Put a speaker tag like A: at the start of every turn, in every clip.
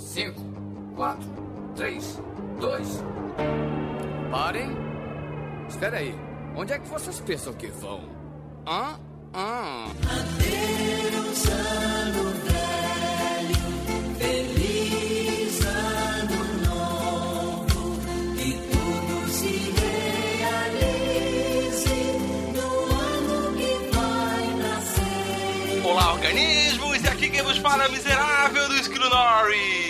A: 5, 4, 3, 2. Parem. Espera aí. Onde é que vocês pensam que vão? Hã? Hã?
B: Adeus, ano velho. Feliz ano novo. Que tudo se realize no ano que vai nascer.
C: Olá, organismos! E aqui quem vos fala é miserável do Esquilo Norris.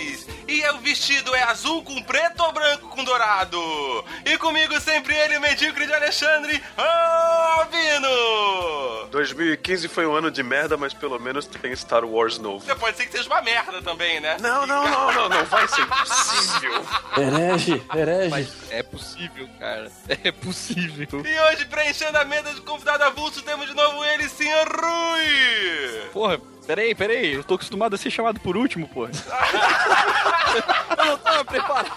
C: O vestido é azul com preto ou branco com dourado? E comigo sempre ele, o medíocre de Alexandre, Albino!
D: 2015 foi um ano de merda, mas pelo menos tem Star Wars novo.
C: Você pode ser que seja uma merda também, né?
D: Não, não, não, não, não vai ser possível.
E: Herege, herege.
F: Mas é possível, cara. É possível.
C: E hoje, preenchendo a mesa de convidado avulso, temos de novo ele, Sr. Rui!
F: Porra, peraí, peraí. Eu tô acostumado a ser chamado por último, porra. eu não tava preparado.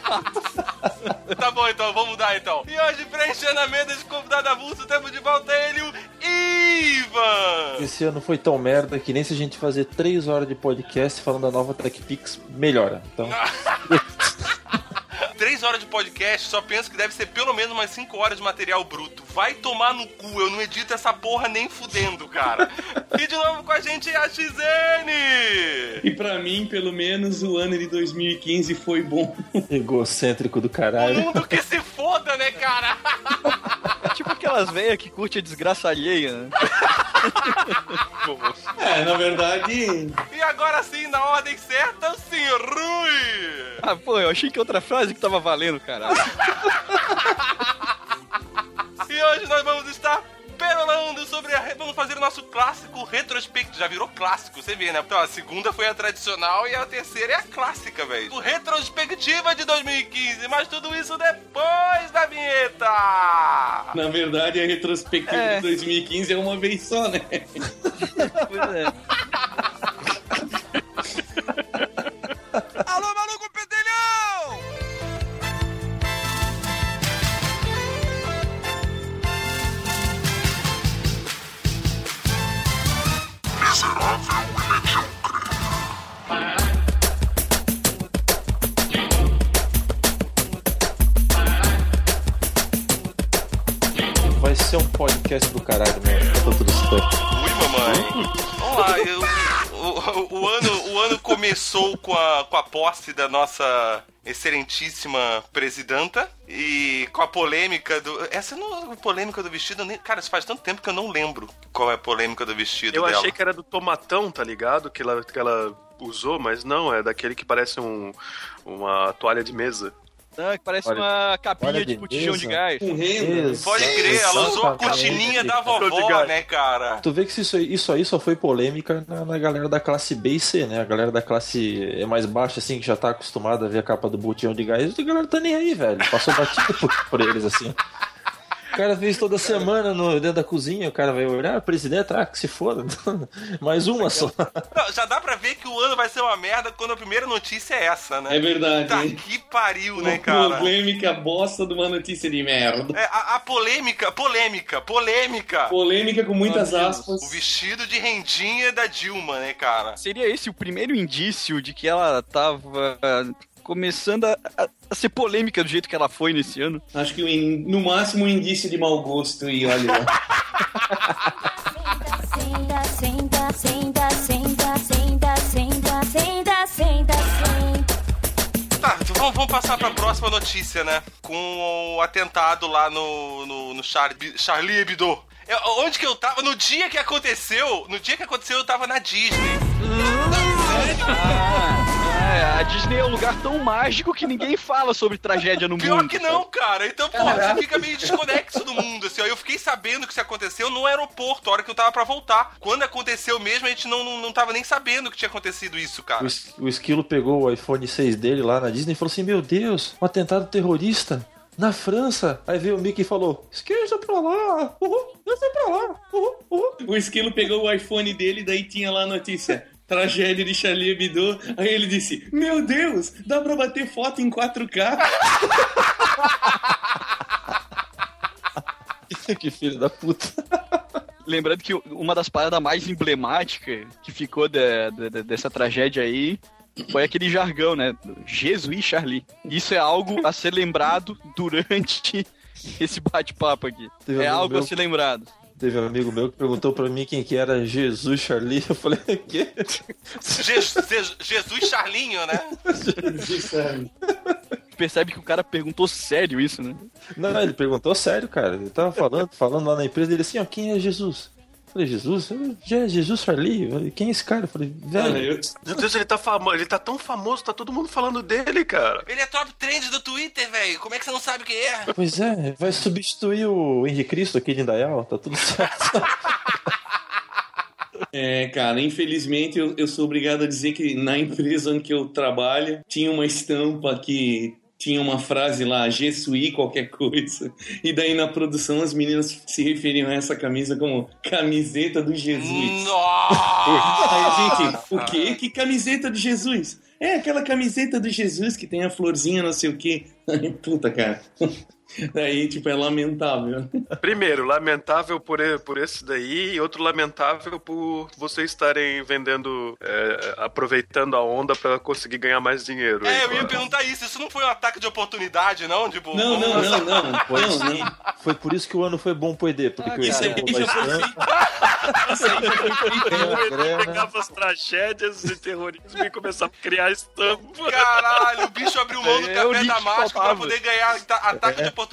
C: Tá bom, então, vamos mudar então. E hoje, preenchendo a mesa de convidado avulso, temos de volta ele, o Ivan!
E: Esse ano foi tão merda que nem se a gente fazer três horas de podcast falando da nova TechPix, melhora. Então,
C: Três horas de podcast, só penso que deve ser pelo menos umas cinco horas de material bruto. Vai tomar no cu, eu não edito essa porra nem fudendo, cara. e de novo com a gente é a XN!
G: E pra mim, pelo menos, o ano de 2015 foi bom.
E: egocêntrico do
C: O
E: caralho.
C: mundo que se foda, né, cara?
F: É tipo aquelas velhas que curte a desgraça alheia, né?
G: É, na verdade,
C: E agora sim, na ordem certa, o Sr. Rui!
F: Ah, pô, eu achei que outra frase que tava valendo, cara.
C: E hoje nós vamos estar perolando sobre a... Vamos fazer o nosso clássico retrospectivo. Já virou clássico, você vê, né? Então, a segunda foi a tradicional e a terceira é a clássica, velho. O retrospectiva de 2015, mas tudo isso depois da vinheta!
G: na verdade, a retrospectiva
F: É.
G: de 2015 é uma vez só, né?
F: Pois é.
E: Vai ser um podcast do caralho mesmo. Tá tudo certo.
C: Ui, mamãe. Vamos lá, eu- o, o ano, o ano começou com a, com a posse da nossa excelentíssima presidenta e com a polêmica do. Essa não a polêmica do vestido, nem, cara, isso faz tanto tempo que eu não lembro qual é a polêmica do vestido
D: Eu
C: dela.
D: achei que era do tomatão, tá ligado? Que ela, que ela usou, mas não, é daquele que parece um, uma toalha de mesa.
F: Não, que parece
E: Olha-
F: uma capinha de botijão de gás.
C: Pode crer, ela usou a cortininha da vovó, né, cara?
E: Tu vê que isso, aí- isso aí só foi polêmica na, na galera da classe B e C, né? A galera da classe é mais baixa, assim, que já tá acostumada a ver a capa do botijão de gás, a galera tá nem aí, velho. Passou batido por, por eles, assim. O cara fez toda semana no, dentro da cozinha, o cara vai olhar, presidente, ah, que se foda. Mais uma só.
C: Não, já dá pra ver que o ano vai ser uma merda quando a primeira notícia é essa, né?
G: É verdade,
C: Tá que pariu, né, cara?
G: polêmica bosta de uma notícia de merda.
C: É, a, a polêmica, polêmica, polêmica.
G: Polêmica com muitas aspas.
C: O vestido de rendinha da Dilma, né, cara?
F: Seria esse o primeiro indício de que ela tava ah, começando a, a, a, ser polêmica do jeito que ela foi nesse ano.
G: Acho que in, no máximo um indício de mau gosto e olha lá.
H: senta, senta, senta, senta, senta, senta, senta, senta.
C: Tá, então vamos passar para a próxima notícia, né? Com o atentado lá no, no, no Char Charlie Hebdo. Eu, onde que eu tava? No dia que aconteceu, no dia que aconteceu eu tava na Disney.
F: Uh! É, a Disney é um lugar tão mágico que ninguém fala sobre tragédia no
C: Pior
F: mundo.
C: que não, cara. Então, pô, você fica meio desconexo do mundo, assim, ó. Eu fiquei sabendo que isso aconteceu no aeroporto, a hora que eu tava pra voltar. Quando aconteceu mesmo, a gente não, não, não tava nem sabendo que tinha acontecido isso, cara.
E: O, o esquilo pegou o iPhone 6 dele lá na Disney e falou assim: Meu Deus, um atentado terrorista na França. Aí veio o Mickey e falou: Esqueça pra lá, uhul, desce pra lá, uhul, uhul.
G: O esquilo pegou o iPhone dele, daí tinha lá a notícia. Tragédia de Charlie Hebdo. Aí ele disse: Meu Deus, dá pra bater foto em 4K?
E: que filho da puta.
F: Lembrando que uma das paradas mais emblemáticas que ficou de- de- de- dessa tragédia aí foi aquele jargão, né? Jesus Charlie. Isso é algo a ser lembrado durante esse bate-papo aqui.
E: Um
F: É algo a
E: meu-
F: ser lembrado.
E: Teve um amigo meu que perguntou pra mim quem que era Jesus Charlie. Eu falei, o quê?
C: Je- Je- Jesus Charlinho, né?
F: Percebe que o cara perguntou sério isso, né?
E: Não, ele perguntou sério, cara. Ele tava falando, falando lá na empresa dele assim, ó, quem é Jesus? Eu falei, Jesus? É Jesus falei, Quem é esse cara? Eu falei, velho.
G: eu,
D: Meu Deus, ele tá, famo... ele tá tão famoso, tá todo mundo falando dele, cara.
C: Ele é top trend do Twitter, velho. Como é que você não sabe quem é?
E: Pois é, vai substituir o Henrique Cristo aqui de Indaial, tá tudo certo.
G: É, cara, infelizmente eu, eu sou obrigado a dizer que na empresa onde que eu trabalho tinha uma estampa que tinha uma frase lá, Jesuí, qualquer coisa. E daí na produção as meninas se referiam a essa camisa como camiseta do Jesus.
C: Nossa!
G: Aí gente, o quê? Que camiseta do Jesus? É aquela camiseta do Jesus que tem a florzinha, não sei o quê. Puta, cara. Daí, tipo, é lamentável.
D: Primeiro, lamentável por, e- por esse daí, e outro lamentável por vocês estarem vendendo, é, aproveitando a onda pra conseguir ganhar mais dinheiro.
C: É,
D: aí,
C: eu ia perguntar isso. Isso não foi um ataque de oportunidade, não? Tipo,
G: Não, não, não, não.
E: Foi,
G: Não,
E: sim.
G: não.
E: Foi por isso que o ano foi bom pro ED, porque
F: Ah,
E: o ED
G: Isso aí já foi foi
D: pegava as tragédias de terrorismo e começava a criar estampa.
C: Caralho, o bicho abriu mão do
F: É, o
C: café da mágica pra poder ganhar ta- ataque de oportunidade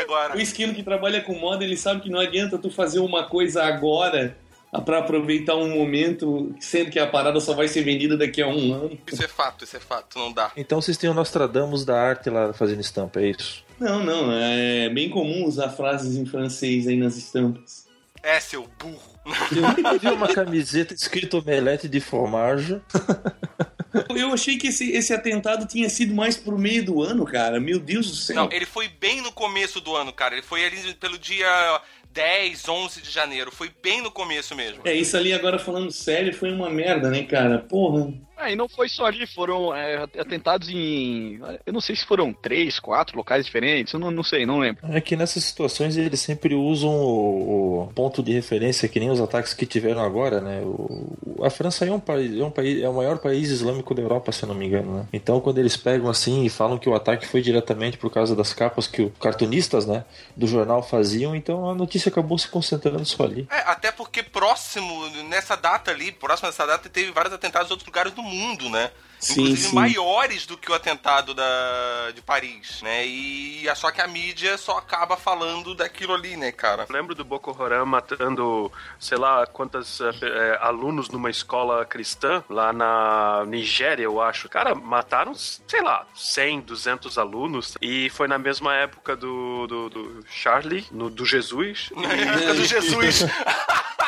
C: agora.
G: O esquilo que trabalha com moda, ele sabe que não adianta tu fazer uma coisa agora pra aproveitar um momento, sendo que a parada só vai ser vendida daqui a um ano.
C: Isso é fato, isso é fato, não dá.
E: Então vocês têm o Nostradamus da arte lá fazendo estampa, é isso?
G: Não, não, é bem comum usar frases em francês aí nas estampas.
C: É, seu burro.
E: Eu nunca vi uma camiseta escrito omelete de fromage.
G: Eu achei que esse, esse atentado tinha sido mais pro meio do ano, cara. Meu Deus do céu.
C: Não, ele foi bem no começo do ano, cara. Ele foi ali pelo dia 10, 11 de janeiro. Foi bem no começo mesmo.
G: É, isso ali agora falando sério foi uma merda, né, cara? Porra.
F: Ah, e não foi só ali, foram é, atentados em. Eu não sei se foram três, quatro locais diferentes, eu não, não sei, não lembro.
E: É que nessas situações eles sempre usam o, o ponto de referência, que nem os ataques que tiveram agora, né? O, a França é um país, é um país, é o maior país islâmico da Europa, se eu não me engano, né? Então quando eles pegam assim e falam que o ataque foi diretamente por causa das capas que os cartunistas, né, do jornal faziam, então a notícia acabou se concentrando só ali.
C: É, até porque próximo, nessa data ali, próximo dessa data, teve vários atentados em outros lugares do mundo, né?
G: Sim,
C: Inclusive
G: sim.
C: maiores do que o atentado da, de Paris, né? E é só que a mídia só acaba falando daquilo ali, né, cara?
D: Eu lembro do Boko Haram matando, sei lá, quantos eh, eh, alunos numa escola cristã lá na Nigéria, eu acho. Cara, mataram, sei lá, 100, 200 alunos. E foi na mesma época do, do, do Charlie, no, do Jesus.
C: Na época do Jesus.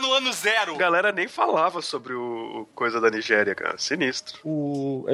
C: no ano zero.
D: A galera nem falava sobre o, o coisa da Nigéria, cara. Sinistro.
E: O,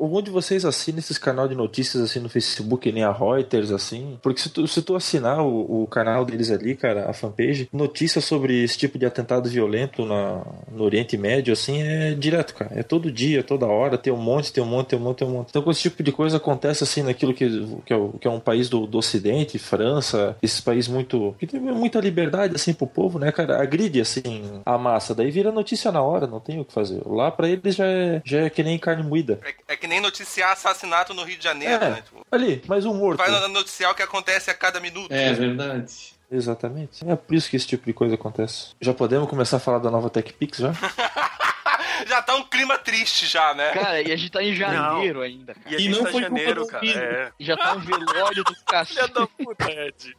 E: algum de vocês assina esses canal de notícias assim no Facebook, nem a Reuters, assim? Porque se tu, se tu assinar o, o canal deles ali, cara, a fanpage, notícias sobre esse tipo de atentado violento na, no Oriente Médio, assim, é direto, cara. É todo dia, toda hora, tem um monte, tem um monte, tem um monte, tem um monte. Então, quando esse tipo de coisa acontece assim naquilo que, que, é, o- que é um país do, do Ocidente, França, esses países muito. que tem muita liberdade, assim, pro povo, né, cara? Agride, assim, a massa. Daí vira notícia na hora, não tem o que fazer. Lá pra eles já é, já é que nem carne moída.
C: É, é que nem noticiar assassinato no Rio de Janeiro,
E: É,
C: né? Tipo,
E: ali, mais um morto.
C: vai no- noticiar o que acontece a cada minuto.
G: É verdade.
E: Exatamente. É por isso que esse tipo de coisa acontece. Já podemos começar a falar da nova TechPix já?
C: Já tá um clima triste já, né?
F: Cara, e a gente tá em janeiro ainda, cara.
D: E a
G: E
D: gente
G: não
D: tá em
G: foi culpa
D: janeiro,
G: do
D: cara. É.
F: Já tá um velório do
D: Filha
F: cacete.
D: da puta, Ed.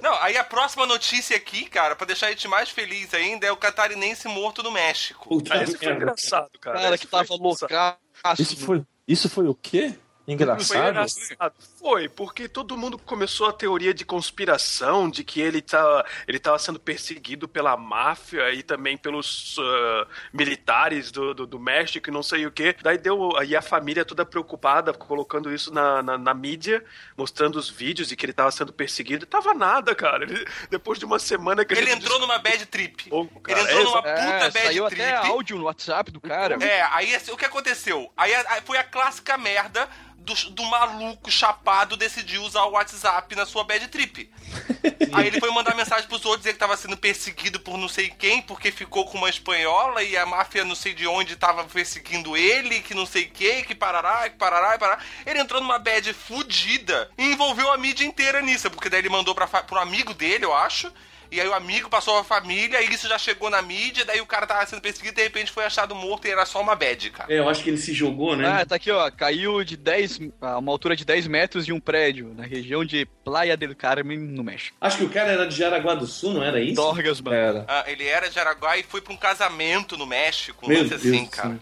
C: Não, aí a próxima notícia aqui, cara, pra deixar a gente mais feliz ainda, é o catarinense morto no México.
G: Puta
D: Ah, esse foi engraçado, cara.
F: Cara,
D: Esse
F: que tava
D: engraçado.
F: loucaço.
E: Isso foi, isso foi o quê?
D: Foi
E: Engraçado?
D: Foi, porque todo mundo começou a teoria de conspiração, de que ele tá, ele tava sendo perseguido pela máfia e também pelos ah, militares do, do, do México e não sei o que. Daí deu. Aí a família toda preocupada, colocando isso na, na, na mídia, mostrando os vídeos de que ele tava sendo perseguido. Tava nada, cara. Ele- depois de uma semana que
C: Ele entrou numa bad trip.
D: Pouco, cara.
C: Ele entrou
D: É,
C: numa puta
F: É,
C: bad
F: saiu
C: trip.
F: até áudio no WhatsApp do cara.
C: É, aí assim, o que aconteceu? Aí aí foi a clássica merda do, do maluco chapado decidiu usar o WhatsApp na sua bad trip. Aí ele foi mandar mensagem pros outros dizer que tava sendo perseguido por não sei quem, porque ficou com uma espanhola e a máfia não sei de onde tava perseguindo ele, que não sei que, que parará, que parará, que parará. Ele entrou numa bad fudida e envolveu a mídia inteira nisso, porque daí ele mandou pra, pro amigo dele, eu acho. E aí o amigo passou a família, e isso já chegou na mídia, daí o cara tava sendo perseguido e de repente foi achado morto e era só uma bad, cara.
G: É, eu acho que ele se jogou, né?
F: Ah, tá aqui, ó. Caiu de 10, a uma altura de 10 metros de um prédio, na região de Playa del Carmen, no México.
G: Acho que o cara era de Jaraguá do Sul, não era isso?
F: Dorgas, mano.
E: Era.
C: Ah, ele era de Araguá e foi pra um casamento no México, um
G: Meu
C: lance
G: Deus
C: assim, cara.
G: céu.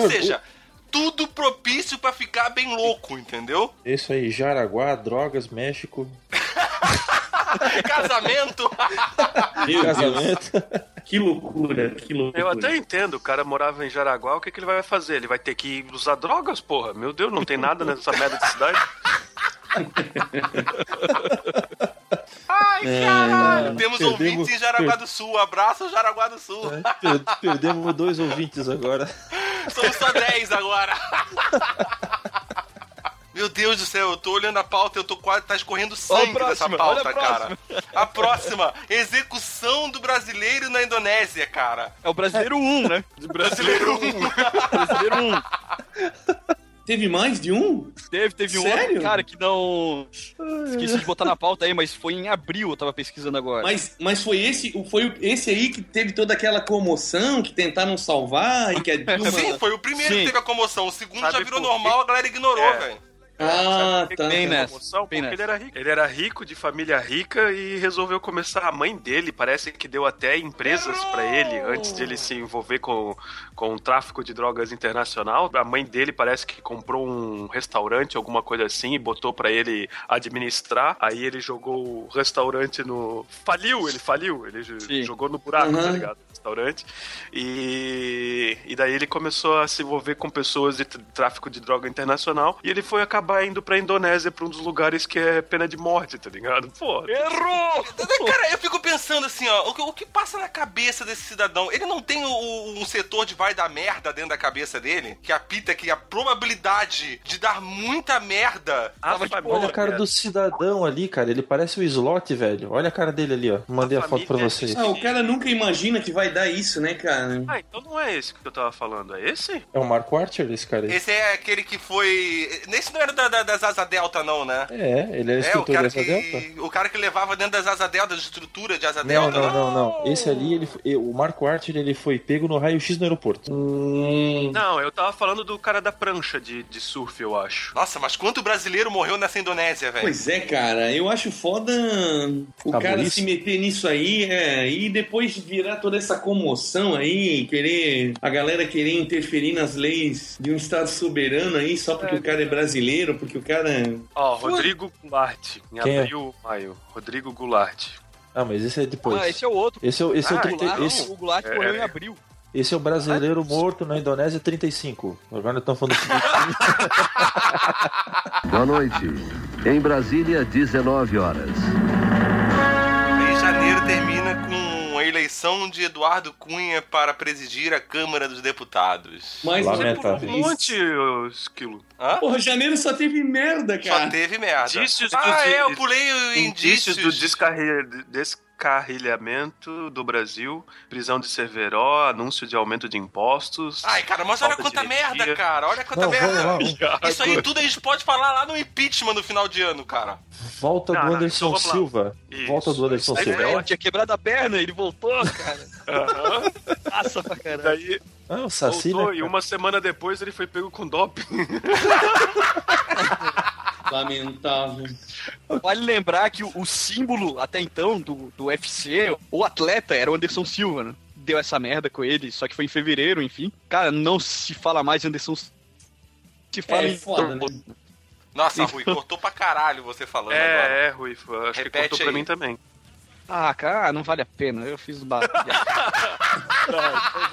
C: Ou
E: É,
C: seja, tudo propício pra ficar bem louco, entendeu?
E: Isso aí, Jaraguá, drogas, México,
C: Casamento!
G: Meu Deus,
E: casamento.
G: que loucura, que loucura.
D: Eu até entendo, o cara morava em Jaraguá, o que, que ele vai fazer? Ele vai ter que usar drogas, porra. Meu Deus, não tem nada nessa merda de cidade.
C: Ai, caralho! Temos
E: perdemos-
C: ouvintes em Jaraguá do Sul. Abraço, Jaraguá do Sul.
E: Per- Perdemos dois ouvintes agora.
C: Somos só 10 agora. Meu Deus do céu, eu tô olhando a pauta e eu tô quase. tá escorrendo sangue
F: próxima,
C: pauta,
F: olha a
C: cara. A próxima, execução do brasileiro na Indonésia, cara.
F: É o brasileiro 1, né?
C: Brasileiro 1.
F: brasileiro 1.
G: Teve mais de um?
F: Teve, teve um
G: Sério?
F: outro cara que não. Esqueci de botar na pauta aí, mas foi em abril, eu tava pesquisando agora.
G: Mas, mas foi esse, foi esse aí que teve toda aquela comoção, que tentaram salvar e que a Dilma...
C: Sim, foi o primeiro
F: Sim.
C: que teve a comoção. O segundo
D: Sabe
C: já virou normal, a galera ignorou,
D: É.
C: velho.
G: Ah, tá.
F: Bem
D: Essa
F: nessa,
D: promoção,
F: bem
D: porque ele
F: nessa.
D: era rico. Ele era rico, de família rica, e resolveu começar. A mãe dele parece que deu até empresas pra ele antes de ele se envolver com, com o tráfico de drogas internacional. A mãe dele parece que comprou um restaurante, alguma coisa assim, e botou pra ele administrar. Aí ele jogou o restaurante no. Faliu, ele faliu. Ele
F: Sim.
D: jogou no buraco,
G: Uhum.
D: tá ligado? Restaurante. E, e daí ele começou a se envolver com pessoas de tr- tráfico de droga internacional. E ele foi acabar indo pra Indonésia, pra um dos lugares que é pena de morte, tá ligado? Pô,
F: Errou!
C: Cara, eu fico pensando assim, ó, o que, o que passa na cabeça desse cidadão? Ele não tem o- um setor de vai dar merda dentro da cabeça dele? Que apita que a probabilidade de dar muita merda.
D: a
F: Tava, tipo,
E: Olha a cara do cidadão ali, cara. Ele parece o slot, velho. Olha a cara dele ali, ó. Mandei a, foto pra vocês.
G: Ah, o cara nunca imagina que vai dar isso, né, cara?
D: Ah, então não é esse que eu tava falando, é esse?
E: É o Marco Archer, esse cara aí.
C: Esse é aquele que foi. Esse não era da, da- das Asa Delta, não, né?
E: É, ele é
C: É, o cara,
E: dessa Delta.
C: que, o cara que levava dentro das Asa Delta, da estrutura de Asa
E: Não,
C: Delta.
E: não,
C: né?
E: não, não. Esse ali, ele, foi- o Marco Archer, ele foi pego no raio-x no aeroporto.
G: Hum,
D: Não, eu tava falando do cara da prancha de, de surf, eu acho.
C: Nossa, mas quanto brasileiro morreu nessa Indonésia, velho?
G: Pois é, cara, eu acho foda o
E: Acabou
G: cara
E: isso?
G: se meter nisso aí é, e depois virar toda essa comoção aí, querer a galera querer interferir nas leis de um estado soberano aí só porque o cara é brasileiro, porque o cara
D: Ó, Rodrigo Goulart, em
E: Quem é?
D: abril, maio. Rodrigo Goulart.
E: Ah, mas esse é depois.
F: Ah, esse é o outro.
E: Esse é, o- esse é o
D: Ah,
E: 30
F: Goulart,
E: esse,
F: O Goulart
D: É.
F: morreu em abril.
E: esse é o brasileiro morto na Indonésia 35. Agora nós estamos falando do
I: Boa noite. Em Brasília, 19 horas.
C: E janeiro termina com a eleição de Eduardo Cunha para presidir a Câmara dos Deputados.
G: mas
E: Lamentável.
D: Um monte, Esquilo.
C: Hã?
G: Porra, janeiro só teve merda,
C: Só
G: cara.
C: teve merda.
D: Indícios do-
C: ah,
D: de-
C: é, eu pulei o
D: Indícios
C: indícios.
D: do descarri- descarrilhamento do Brasil, prisão de Cerveró, anúncio de aumento de impostos.
C: Ai, cara, mas olha quanta merda,
D: energia.
C: cara. Olha quanta
E: Não,
C: merda. Isso aí tudo a gente pode falar lá no impeachment no final de ano, cara.
E: Volta
D: Não,
E: do
D: não,
E: Anderson. Silva.
D: Isso,
E: Volta do Anderson
D: isso aí
E: Silva.
D: é
F: Ele tinha quebrado a perna, ele voltou, cara. Passa pra caralho.
D: Daí
E: Ah, o Saci,
D: voltou
E: né,
D: e uma semana depois ele foi pego com doping.
G: Lamentável.
F: Vale lembrar que o, o símbolo até então do, do UFC, o atleta, era o Anderson Silva, né? Deu essa merda com ele, só que foi em fevereiro, enfim. Cara, não se fala mais Anderson Silva. Se fala
G: É
F: em
G: foda, né?
C: Nossa, Rui, cortou pra caralho você falando agora.
D: É, é, Rui. Acho que
C: Repete
D: cortou pra
C: aí.
D: mim também.
F: Ah, cara, não vale a pena. Eu fiz o barulho.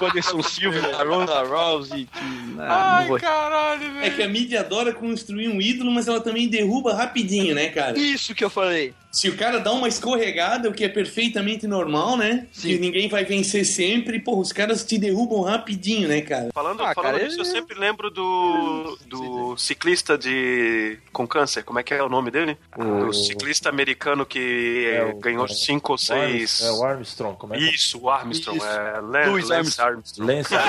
F: o Anderson Silva, a Ronda Rousey, que. Ah, não vou...
C: caralho,
G: É que a mídia adora construir um ídolo, mas ela também derruba rapidinho, né, cara?
F: Isso que eu falei.
G: Se o cara dá uma escorregada, o que é perfeitamente normal, né? Que ninguém vai vencer sempre, porra, os caras te derrubam rapidinho, né, cara?
D: Falando,
F: Ah,
D: falando
F: cara,
D: disso, eu sempre lembro do, do ciclista de com câncer. Como é que é o nome dele?
E: O-
D: O ciclista americano que
E: É o-
D: ganhou
E: é,
D: cinco ou
E: Armstrong-
D: seis.
E: É o Armstrong, como é que
D: Isso, o Armstrong.
F: Isso.
D: É, Lan-
F: Louis
D: Lance Armstrong.
E: Lance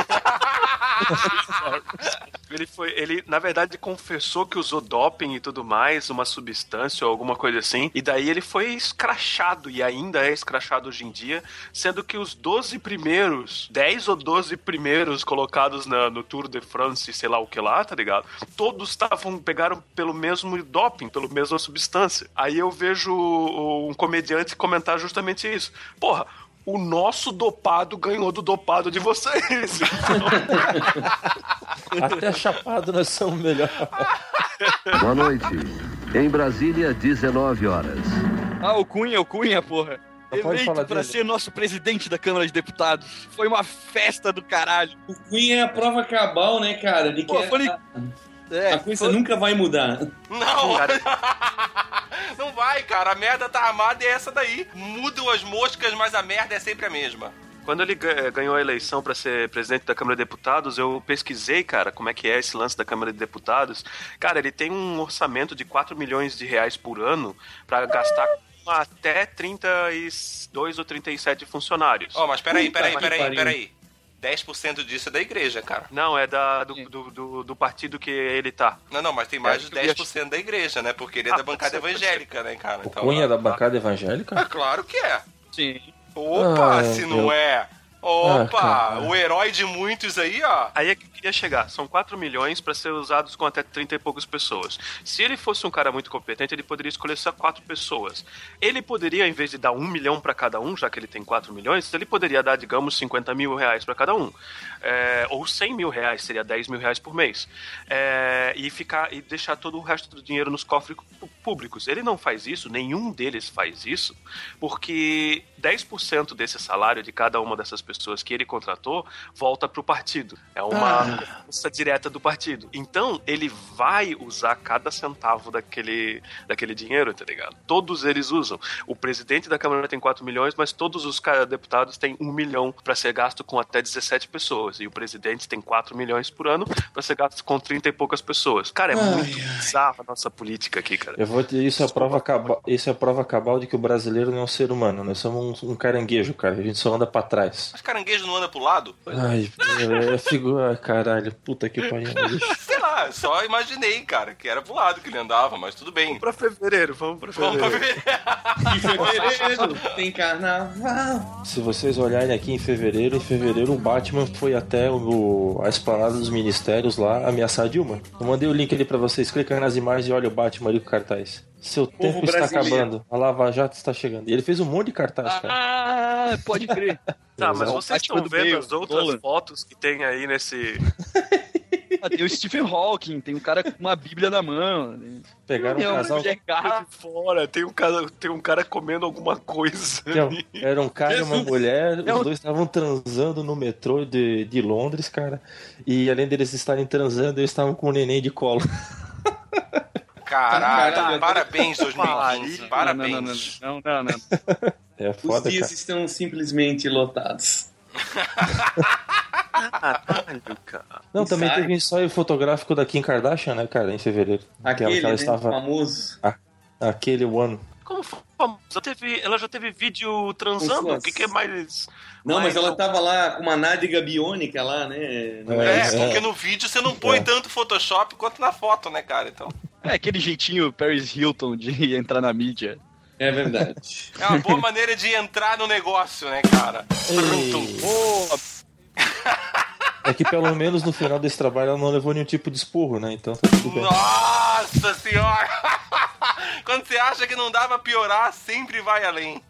D: Ele foi, ele na verdade confessou que usou doping e tudo mais, uma substância ou alguma coisa assim, e daí ele foi escrachado e ainda é escrachado hoje em dia, sendo que os 12 primeiros, 10 ou 12 primeiros colocados na- no Tour de France, sei lá o que lá, tá ligado? Todos estavam pegaram pelo mesmo doping, pela mesma substância. Aí eu vejo um comediante comentar justamente isso. Porra, o nosso dopado ganhou do dopado de vocês.
E: Até chapado nós somos melhor.
I: Boa noite. Em Brasília, 19 horas.
F: Ah, o Cunha, o Cunha, porra. Eleito
E: dele.
F: ser nosso presidente da Câmara de Deputados. Foi uma festa do caralho.
G: O Queen é a prova cabal, né, cara? De que
F: Pô, É,
G: a coisa
F: foi-
G: nunca vai mudar.
C: Não! Não vai, cara. A merda tá armada e é essa daí. Mudam as moscas, mas a merda é sempre a mesma.
D: Quando ele ga- ganhou a eleição para ser presidente da Câmara de Deputados, eu pesquisei, cara, como é que é esse lance da Câmara de Deputados. Cara, ele tem um orçamento de 4 milhões de reais por ano para gastar com até 32 ou 37 funcionários.
C: Ó, mas peraí, peraí, peraí,
G: pariu.
C: peraí. 10% disso é da igreja, cara.
D: Não, é da, do, do, do- do partido que ele tá.
C: Não, não, mas tem mais
D: É,
C: de
D: eu ia-
C: 10% da igreja, né? Porque ele é
D: Ah,
C: da bancada evangélica, né, cara?
E: O Cunha é da bancada evangélica?
C: É claro que é.
F: Sim.
C: Opa,
E: Ah,
C: se não
E: meu-
C: é. Opa,
E: cara.
C: o herói de muitos aí, ó.
D: Aí é que eu queria chegar. São 4 milhões para ser usados com até 30 e poucas pessoas. Se ele fosse um cara muito competente, ele poderia escolher só quatro pessoas. Ele poderia, em vez de dar um milhão para cada um, já que ele tem 4 milhões, ele poderia dar, digamos, 50 mil reais para cada um. É, ou 100 mil reais, seria 10 mil reais por mês. É, e ficar e deixar todo o resto do dinheiro nos cofres públicos. Ele não faz isso, nenhum deles faz isso, porque 10% desse salário de cada uma dessas pessoas que ele contratou volta para o partido. É uma força direta do partido. Então, ele vai usar cada centavo daquele, daquele dinheiro, tá ligado? Todos eles usam. O presidente da Câmara tem 4 milhões, mas todos os deputados têm 1 milhão para ser gasto com até 17 pessoas. E o presidente tem 4 milhões por ano para ser gasto com 30 e poucas pessoas. Cara, é muito bizarra a nossa política aqui, cara.
E: Eu vou dizer, isso é a prova cabal, isso é a prova cabal de que o brasileiro não é um ser humano. Nós somos um, um caranguejo, cara. A gente só anda pra trás.
C: Mas caranguejo não anda pro lado?
E: Ai, é figura. Caralho. Puta que pariu.
C: lá, só imaginei, cara, que era pro lado que ele andava, mas tudo bem.
D: Pra fevereiro, vamos pra
C: Vamos pra
D: fevereiro.
C: ver.
G: Em fevereiro tem carnaval.
E: Se vocês olharem aqui em fevereiro, em fevereiro o Batman foi até o, a esplanada dos ministérios lá ameaçar a Dilma. Eu mandei o link ali pra vocês. Clica aí nas imagens e olha o Batman ali com o cartaz. Seu tempo está
G: brasileiro.
E: acabando. A Lava Jato está chegando. E ele fez um monte de cartaz, cara.
F: Ah, pode crer.
D: Tá, mas
E: Exato.
D: vocês estão
F: do
D: vendo
F: meio,
D: as outras fotos que tem aí nesse.
F: Ah, tem o Stephen Hawking, tem um cara com uma bíblia na mão. né?
E: Pegaram um
F: Tem uma
E: casal.
F: gata.
D: Fora, tem um cara, tem um cara comendo alguma coisa.
E: Não, era um cara e uma mulher,
F: É um-
E: os dois estavam transando no metrô de, de Londres, cara. E além deles estarem transando, eles estavam com o neném de colo.
C: Caralho,
G: Caralho,
C: parabéns 2015,
F: Não,
C: parabéns.
F: Não, não, não, não, não.
E: É
G: Os
E: foda,
G: dias
E: cara.
G: estão simplesmente lotados.
D: Caralho, cara.
E: Não, também
G: Sai.
E: teve um ensaio fotográfico da Kim Kardashian, né, cara, em fevereiro.
G: Aquele,
E: que ela, que ela
G: né,
E: estava.
G: famoso.
E: Aquele ano.
D: Como famosa? Ela, teve, ela já teve vídeo transando? O que, que é mais.
G: Não, mas
D: mais-
G: ela tava lá com uma nádega biônica lá, né? Não
E: É,
C: É,
G: isso?
C: porque no vídeo você não põe tanto Photoshop quanto na foto, né, cara? Então,
F: É aquele jeitinho Paris Hilton de entrar na mídia.
G: É verdade.
C: é uma boa maneira de entrar no negócio, né, cara?
F: Pô,
E: é que pelo menos no final desse trabalho ela não levou nenhum tipo de esporro, né? Então tá tudo bem.
C: Nossa senhora! Quando você acha que não dá pra piorar, sempre vai além.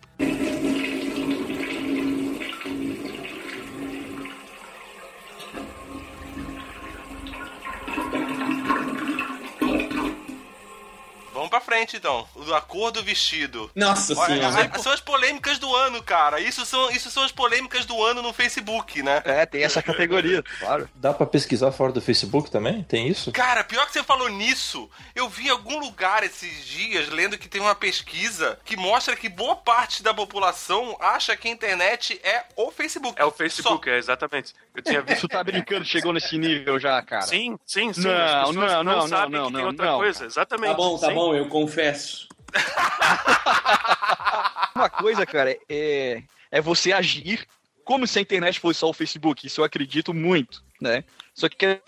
C: Vamos pra frente. então. O da cor do vestido.
G: Nossa
C: Olha,
G: senhora.
C: a- são as polêmicas do ano, cara. Isso são, isso são as polêmicas do ano no Facebook, né?
F: É, tem essa categoria, claro.
E: Dá pra pesquisar fora do Facebook também? Tem isso?
C: Cara, pior que você falou nisso, eu vi em algum lugar esses dias lendo que tem uma pesquisa que mostra que boa parte da população acha que a internet é o Facebook.
D: É o Facebook, é exatamente. Eu tinha visto.
F: Tu tá brincando, chegou nesse nível já, cara.
D: Sim, sim, sim.
F: Não,
D: as pessoas
F: não, não,
D: sabem
F: não,
D: que tem
F: não,
D: outra
F: não,
D: coisa.
F: cara.
D: Exatamente.
G: Tá bom, tá
D: sim.
G: Bom, eu confesso.
F: Uma coisa, cara, é, é você agir como se a internet fosse só o Facebook. Isso eu acredito muito, né? Só que quer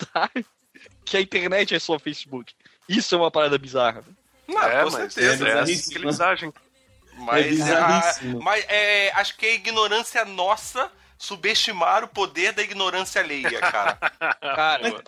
F: que a internet é só o Facebook. Isso é uma parada bizarra.
C: Não,
D: É,
C: com
D: mas
C: certeza.
D: é,
G: é
D: assim
G: bizarríssimo.
D: que eles agem.
C: Mas,
G: É bizarríssimo.
C: a- mas é, acho que é ignorância nossa subestimar o poder da ignorância alheia, cara.
F: Cara,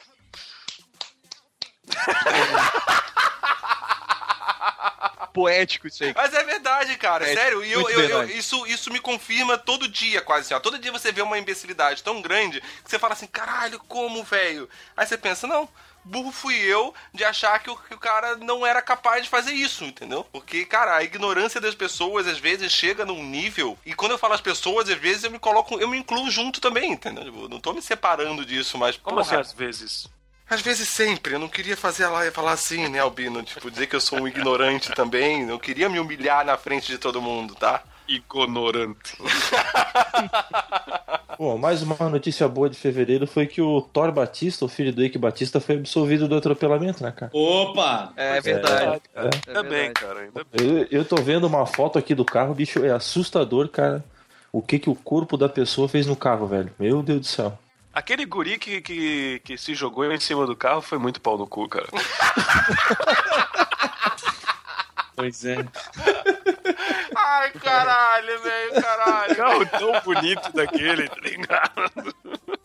F: poético isso aí.
C: Mas é verdade, cara,
F: É,
C: sério. E eu, eu- eu- isso, isso me confirma todo dia, quase assim. Ó. Todo dia você vê uma imbecilidade tão grande que você fala assim, caralho, como, velho? Aí você pensa, não. Burro fui eu de achar que o, que o cara não era capaz de fazer isso, entendeu? Porque, cara, a ignorância das pessoas às vezes chega num nível. E quando eu falo as pessoas, às vezes eu me coloco, eu me incluo junto também, entendeu? Tipo, não tô me separando disso, mas.
D: Como
C: porra,
D: assim, às vezes?
C: Às vezes sempre, eu não queria fazer lá e falar assim, né, Albino? Tipo, dizer que eu sou um ignorante também. Não queria me humilhar na frente de todo mundo, tá?
D: Ignorante.
E: Pô, mais uma notícia boa de fevereiro foi que o Thor Batista, o filho do Ike Batista, foi absolvido do atropelamento, né, cara?
G: Opa!
F: É verdade.
E: É.
F: É
D: Ainda bem, cara. Ainda bem.
E: Eu, eu tô vendo uma foto aqui do carro, bicho, é assustador, cara. O que que o corpo da pessoa fez no carro, velho? Meu Deus do céu.
D: Aquele guri que, que, que se jogou em cima do carro foi muito pau no cu, cara.
G: Pois é.
C: Ai, caralho, velho, caralho.
D: Carro tão bonito daquele, tá ligado?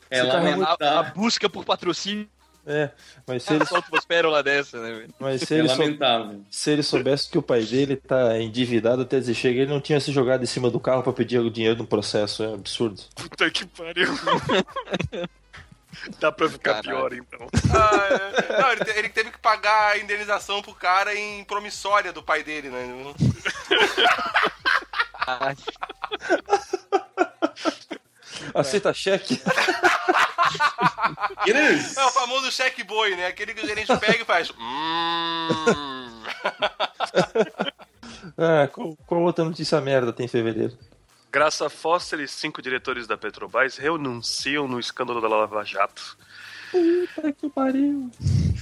G: É
E: muito-
F: A, busca por patrocínio
E: É, mas se ele,
F: solta umas pérolas dessa, né, velho?
E: mas se
G: É
E: ele, sou- se ele soubesse que o pai dele tá endividado até dizer chega, ele não tinha se jogado em cima do carro pra pedir o dinheiro no processo. É absurdo.
D: Puta que pariu. Dá pra ficar
F: Caralho.
D: pior, então.
C: Ah, é. Não, ele, te- ele teve que pagar a indenização pro cara em promissória do pai dele, né?
E: Aceita cheque?
G: Yes.
C: É o famoso cheque boi, né? Aquele que o gerente pega e faz. Hum.
E: Ah, qual, qual outra notícia merda tem em fevereiro?
D: Graça Foster e cinco diretores da Petrobras renunciam no escândalo da Lava Jato.
E: Puta que pariu.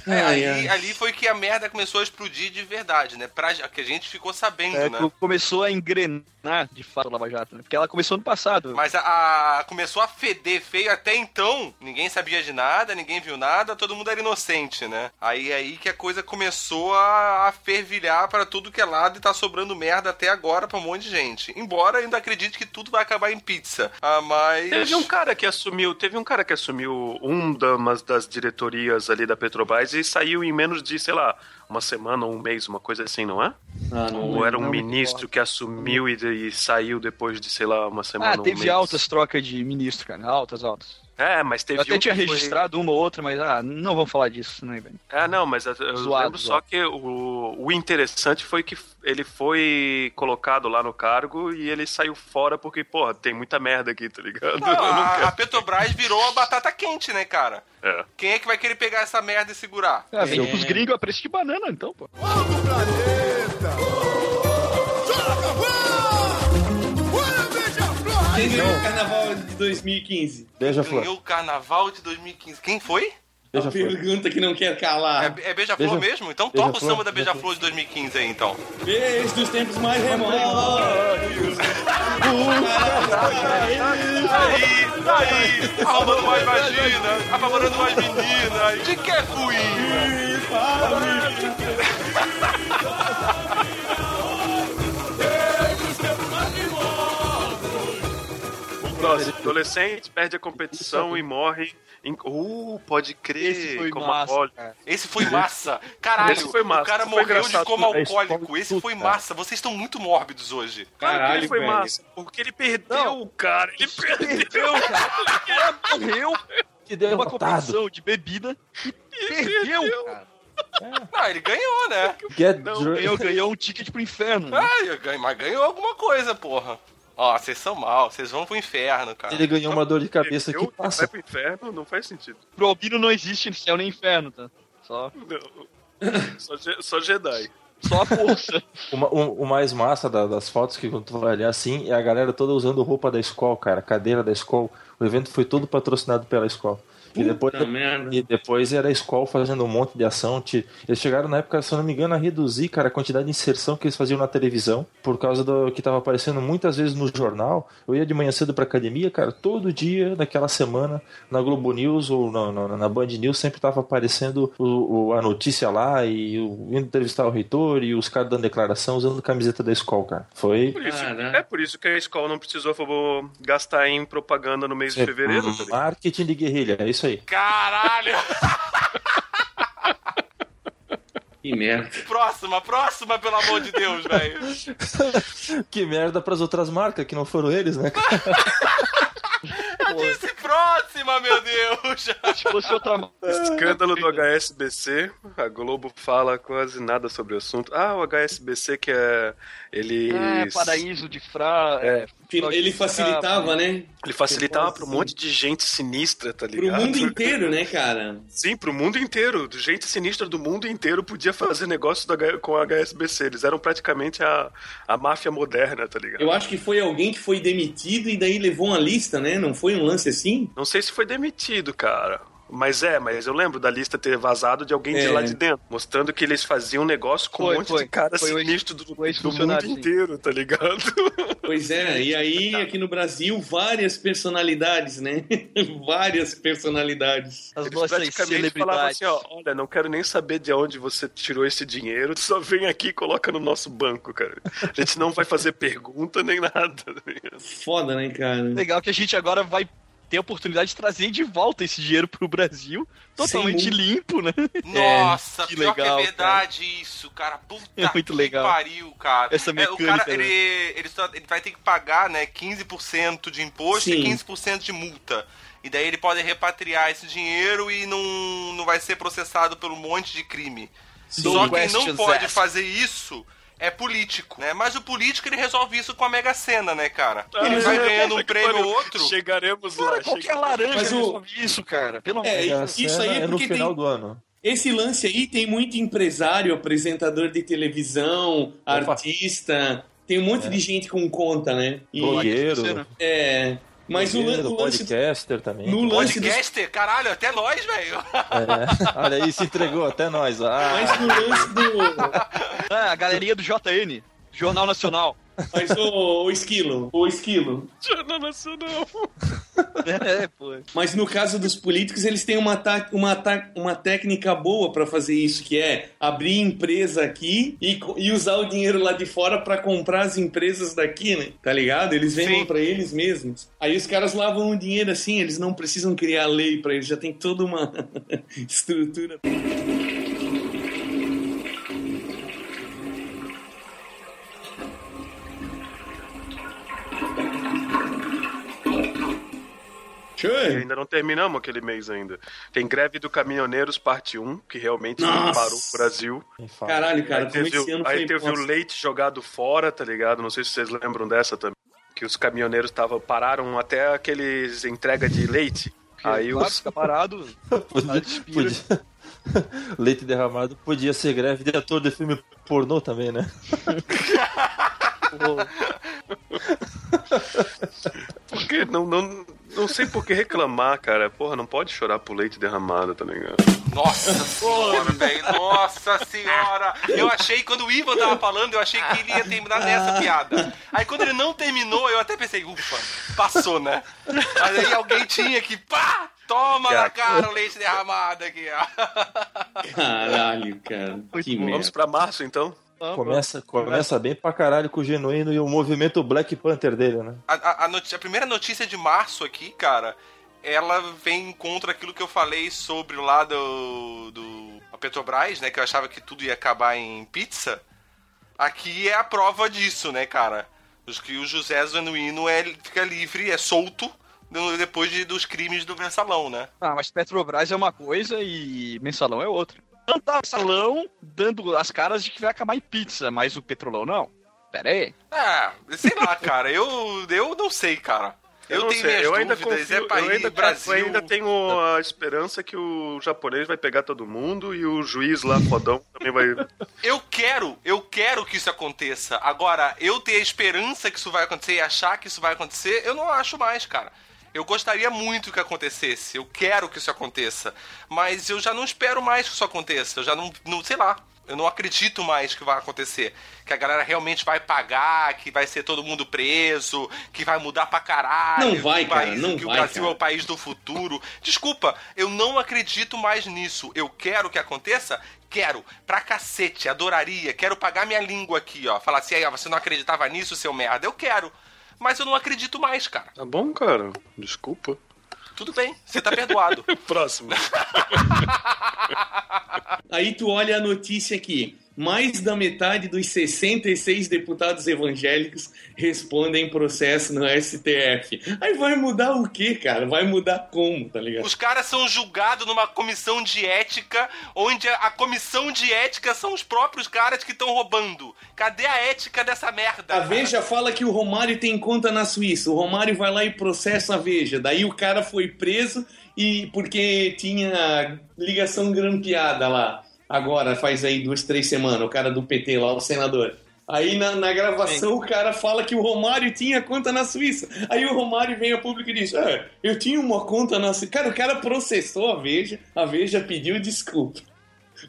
C: É,
G: Ai,
C: ali,
G: ai.
C: ali foi que a merda começou a explodir de verdade, né? Pra, que a gente ficou sabendo,
F: é,
C: né?
F: co- começou a engrenar de fato a Lava Jato, né? Porque ela começou no passado.
C: Mas a, a- começou a feder feio até então. Ninguém sabia de nada, ninguém viu nada, todo mundo era inocente, né? Aí é aí que a coisa começou a, a fervilhar pra tudo que é lado e tá sobrando merda até agora pra um monte de gente. Embora ainda acredite que tudo vai acabar em pizza. Ah, mas.
D: Teve um cara que assumiu, teve um cara que assumiu um da- umas das diretorias ali da Petrobras e saiu em menos de, sei lá, uma semana ou um mês, uma coisa assim, não é?
G: Ah, não.
D: Ou era um
F: não
D: ministro que assumiu e, e saiu depois de, sei lá, uma semana
F: Ah,
D: ou um
F: teve
D: mês.
F: altas trocas de ministro, cara. Altas, altas.
D: É, mas teve
F: Eu até
D: um
F: tinha
D: que foi-
F: registrado uma ou outra, mas ah, não vamos falar disso, né, velho?
D: É, não, mas eu eu
F: Zoado,
D: lembro só
F: zoado.
D: que o, o interessante foi que ele foi colocado lá no cargo e ele saiu fora porque, porra, tem muita merda aqui, tá ligado?
C: Não, a, a Petrobras virou a batata quente, né, cara?
D: É.
C: Quem é que vai querer pegar essa merda e segurar?
F: Ah, vem
G: É.
F: pros gringos a preço de banana, então, pô.
G: Quem ganhou o carnaval 2015?
E: Beija-flor.
C: Ganhou o carnaval de 2015. Quem foi?
G: A
E: Beija-flor.
G: pergunta que não quer calar.
C: É, é Beija-Flor
E: Beija-
C: mesmo? Então toca o samba da Beija-Flor de 2015 aí, então.
G: Desde os tempos mais remotos.
C: Aí, aí, arrumando mais vagina, apavorando mais menina. De que é fui?
D: Próximo. Adolescente perde a competição e morre. Em... Uh, pode crer.
F: Esse foi
D: como
F: massa,
D: alcoólico.
F: cara.
C: Esse foi massa. Caralho,
D: Esse foi massa,
C: o cara morreu de coma
E: É
C: alcoólico. Esse foi massa. Vocês estão muito mórbidos hoje.
D: Claro que
G: Caralho,
D: ele foi
G: velho.
D: massa, porque ele perdeu, cara. Ele perdeu.
F: Perdeu, cara. Cara morreu
E: Que
F: numa
E: derrotado.
F: competição de bebida e perdeu, cara.
C: Não, ele ganhou, né?
E: Get
D: Não,
F: Ganhou, ganhou um ticket pro inferno. né?
C: Ah, eu ganhei- mas ganhou alguma coisa, porra. Ó, vocês são mal, vocês vão pro inferno, cara.
E: Ele ganhou uma dor de cabeça
D: Eu
E: que passa.
D: vai pro inferno, não faz sentido.
F: Pro Albino não existe céu nem inferno, tá? Só,
D: Não. Só, só Jedi.
F: só a força.
E: O, ma- o- o mais massa da- das fotos que quando tu vai olhar assim é a galera toda usando roupa da escola, cara, cadeira da escola. O evento foi todo patrocinado pela escola. E depois, e depois era a escola fazendo um monte de ação. Eles chegaram na época, se eu não me engano, a reduzir, cara, a quantidade de inserção que eles faziam na televisão, por causa do que tava aparecendo muitas vezes no jornal. Eu ia de manhã cedo pra academia, cara, todo dia, naquela semana, na Globo News ou na, na, na Band News, sempre tava aparecendo o, o- a notícia lá e o, indo entrevistar o reitor e os caras dando declaração usando camiseta da escola, cara. Foi.
D: Por isso, é por isso que a escola não precisou gastar em propaganda no mês de fevereiro, tá?
E: Marketing de guerrilha, é isso aí.
C: Caralho!
G: Que merda.
C: próxima, próxima, pelo amor de Deus, velho.
E: que merda pras outras marcas que não foram eles, né?
C: Eu disse próxima, meu Deus.
F: Se fosse outra.
D: Escândalo do HSBC, a Globo fala quase nada sobre o assunto. Ah, o HSBC que é. Ele.
F: É, paraíso de fra.
D: É.
G: Ele facilitava, né?
D: Ele facilitava para um monte de gente sinistra, tá
G: Pro
D: ligado?
G: mundo inteiro, né, cara?
D: Sim, pro mundo inteiro. Gente sinistra do mundo inteiro podia fazer negócio H- com a HSBC. Eles eram praticamente a, a máfia moderna, tá ligado?
G: Eu acho que foi alguém que foi demitido e daí levou uma lista, né? Não foi um lance assim?
D: Não sei se foi demitido, cara. Mas é, mas eu lembro da lista ter vazado de alguém de
G: É.
D: lá de dentro, mostrando que eles faziam negócio com
F: Foi,
D: um monte
F: foi.
D: de cara
F: Foi
D: sinistro do,
F: foi
D: do mundo inteiro, tá ligado?
G: Pois é, e aí aqui no Brasil, várias personalidades, né? várias personalidades.
F: As
D: Eles
F: nossas
D: praticamente falavam
F: celebridades.
D: assim, ó, olha, não quero nem saber de onde você tirou esse dinheiro, só vem aqui e coloca no nosso banco, cara. A gente não vai fazer pergunta nem nada. tá?
G: Foda, né, cara?
F: Legal que a gente agora vai ter a oportunidade de trazer de volta esse dinheiro pro Brasil, totalmente
G: mu-
F: limpo, né?
C: Nossa,
F: que
C: pior
F: legal,
C: que é verdade isso, cara. Puta
F: É muito
C: que
F: legal.
C: pariu, cara.
F: Essa
C: É, o
F: mecânica,
C: cara,
F: né?
C: ele, ele, só- ele vai ter que pagar, né, 15% de imposto
G: Sim.
C: e 15% de multa. E daí ele pode repatriar esse dinheiro e não, não vai ser processado por um monte de crime. Só quem não pode fazer isso é político, né? Mas o político ele resolve isso com a Mega Sena, né, cara? Ele
D: Ah,
C: vai
D: é,
C: ganhando um prêmio ou outro.
D: Chegaremos lá.
F: Cara, qualquer
D: chega-
F: laranja
G: Mas o-
F: resolve isso, cara. Pelo amor
G: É,
F: de Deus.
G: isso aí é
E: é no
G: porque
E: final
G: tem-
E: do ano.
G: Esse lance aí tem muito empresário, apresentador de televisão,
E: Opa.
G: artista. Tem um monte de gente com conta, né? E,
E: Blogueiro,
G: é. Mas o,
E: blogueiro,
G: o lance.
E: podcaster também.
G: No lance dos
C: Podcaster, caralho, até nós, velho.
E: É, olha aí, se entregou até nós. Ah,
G: Mas no lance do.
F: Ah, a galeria do JN, Jornal Nacional.
G: Mas o, o esquilo. O esquilo.
D: Jornal Nacional.
F: é, pô.
G: Mas no caso dos políticos, eles têm uma, ta- uma, ta- uma técnica boa pra fazer isso, que é abrir empresa aqui e, e usar o dinheiro lá de fora pra comprar as empresas daqui, né? Tá ligado? Eles vendem pra eles mesmos. Aí os caras lavam o dinheiro assim, eles não precisam criar lei pra eles, já tem toda uma estrutura.
D: E ainda não terminamos aquele mês ainda. Tem greve do caminhoneiros parte 1, que realmente
G: Nossa.
D: parou o Brasil.
G: Caralho, cara,
D: aí teve,
G: esse
D: o-
G: ano
D: aí teve o leite jogado fora, tá ligado? Não sei se vocês lembram dessa também. Que os caminhoneiros tava, pararam até aqueles entrega de leite. Aí
F: Claro,
D: os,
F: fica parado.
E: Podia- Leite derramado podia ser greve de ator de filme pornô também, né?
D: Porque não, não, não sei por que reclamar, cara. Porra, não pode chorar por leite derramado, tá ligado?
C: Nossa senhora, velho. Nossa senhora. Eu achei, quando o Ivan tava falando, eu achei que ele ia terminar nessa piada. Aí quando ele não terminou, eu até pensei, ufa, passou, né? Mas aí alguém tinha que, pá, toma na cara o leite derramado aqui, ó.
G: Caralho, cara. que
D: Vamos
G: merda.
D: pra março, então?
E: Começa, começa bem pra caralho com o Genuíno e o movimento Black Panther dele, né?
C: A, a- a noti- a primeira notícia de março aqui, cara, ela vem contra aquilo que eu falei sobre lá do, do a Petrobras, né? Que eu achava que tudo ia acabar em pizza. Aqui é a prova disso, né, cara? Os que o José Zanuino é, fica livre, é solto depois de- dos crimes do mensalão, né?
F: Ah, mas Petrobras é uma coisa e mensalão é outra. Tá no salão dando as caras de que vai acabar em pizza, mas o petrolão não. Pera aí.
C: É, sei lá, cara. Eu, eu não sei, cara. Eu,
D: não
C: tenho
D: sei,
C: minhas
D: eu ainda
C: dúvidas.
D: confio,
C: é país,
D: eu ainda,
C: Brasil.
D: eu ainda tenho a esperança que o japonês vai pegar todo mundo e o juiz lá, fodão, também vai...
C: Eu quero, eu quero que isso aconteça. Agora, eu ter a esperança que isso vai acontecer e achar que isso vai acontecer, eu não acho mais, cara. Eu gostaria muito que acontecesse. Eu quero que isso aconteça. Mas eu já não espero mais que isso aconteça. Eu já não, não sei lá. Eu não acredito mais que vai acontecer. Que a galera realmente vai pagar, que vai ser todo mundo preso, que vai mudar pra caralho.
G: Não vai, cara,
C: país-
G: não
C: que
G: vai,
C: o Brasil
G: cara.
C: é o país do futuro. Desculpa, eu não acredito mais nisso. Eu quero que aconteça? Quero. Pra cacete, adoraria. Quero pagar minha língua aqui, ó. Falar assim, aí, ó, você não acreditava nisso, seu merda? Eu quero. Mas eu não acredito mais, cara.
D: Tá bom, cara? Desculpa.
C: Tudo bem, você tá perdoado.
D: Próximo.
G: Aí tu olha a notícia aqui. Mais da metade dos 66 deputados evangélicos respondem processo no STF. Aí vai mudar o quê, cara? Vai mudar como, tá ligado?
C: Os caras são julgados numa comissão de ética, onde a comissão de ética são os próprios caras que estão roubando. Cadê a ética dessa merda?
G: A
C: cara?
G: Veja fala que o Romário tem conta na Suíça. O Romário vai lá e processa a Veja. Daí o cara foi preso e porque tinha ligação grampeada lá. Agora, faz aí duas, três semanas, o cara do PT lá, o senador. Aí na, na gravação o cara fala que o Romário tinha conta na Suíça. Aí o Romário vem a público e diz: É, eu tinha uma conta na Suíça. Cara, o cara processou a Veja, a Veja pediu desculpa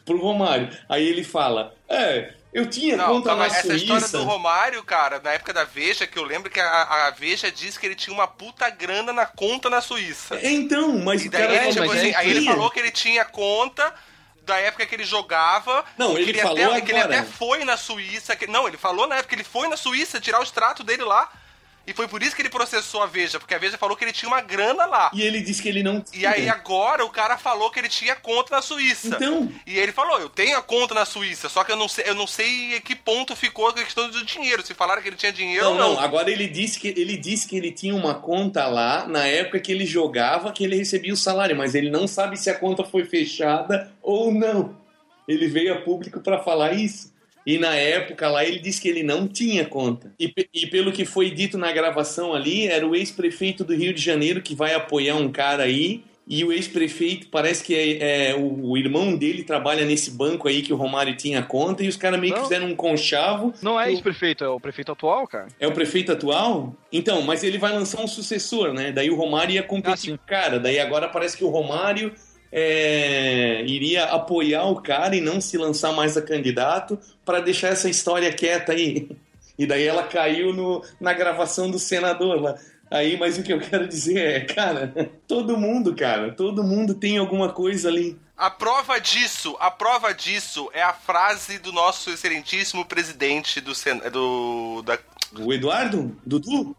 G: pro Romário. Aí ele fala: É, eu tinha
C: Não,
G: conta
C: calma,
G: na
C: essa história
G: Suíça.
C: do Romário, cara, na época da Veja, que eu lembro que a, a Veja disse que ele tinha uma puta grana na conta na Suíça.
G: Então, mas
C: E
G: o
C: daí,
G: cara
C: tipo
G: mas
C: assim,
G: ele
C: aí ele falou que ele tinha conta da época que ele jogava.
G: Não,
C: e que
G: ele falou
C: até, que ele
G: agora.
C: até foi na Suíça. que- não, ele falou na época que ele foi na Suíça tirar o extrato dele lá. E foi por isso que ele processou a Veja, porque a Veja falou que ele tinha uma grana lá.
G: E ele disse que ele não
C: E aí agora o cara falou que ele tinha conta na Suíça.
G: Então.
C: E ele falou, eu tenho a conta na Suíça, só que eu não sei, eu não sei em que ponto ficou a questão do dinheiro. Se falaram que ele tinha dinheiro
G: Não,
C: ou não.
G: não, agora ele disse que ele disse que ele tinha uma conta lá na época que ele jogava, que ele recebia o salário, mas ele não sabe se a conta foi fechada ou não. Ele veio a público para falar isso. E na época lá ele disse que ele não tinha conta. E, e pelo que foi dito na gravação ali, era o ex-prefeito do Rio de Janeiro que vai apoiar um cara aí. E o ex-prefeito parece que é, é, o, o irmão dele trabalha nesse banco aí que o Romário tinha conta. E os caras meio que
F: Não.
G: fizeram um conchavo.
F: Não é ex-prefeito, é o prefeito atual, cara.
G: é o prefeito atual? Então, mas ele vai lançar um sucessor, né? Daí o Romário ia competir
F: Ah,
G: com o cara. Daí agora parece que o Romário é, iria apoiar o cara e não se lançar mais a candidato para deixar essa história quieta aí. E daí ela caiu no, na gravação do senador lá. Aí, mas o que eu quero dizer é, cara, todo mundo, cara, todo mundo tem alguma coisa ali.
C: A prova disso, a prova disso é a frase do nosso excelentíssimo presidente do, Sen do da
G: O Eduardo? Dudu?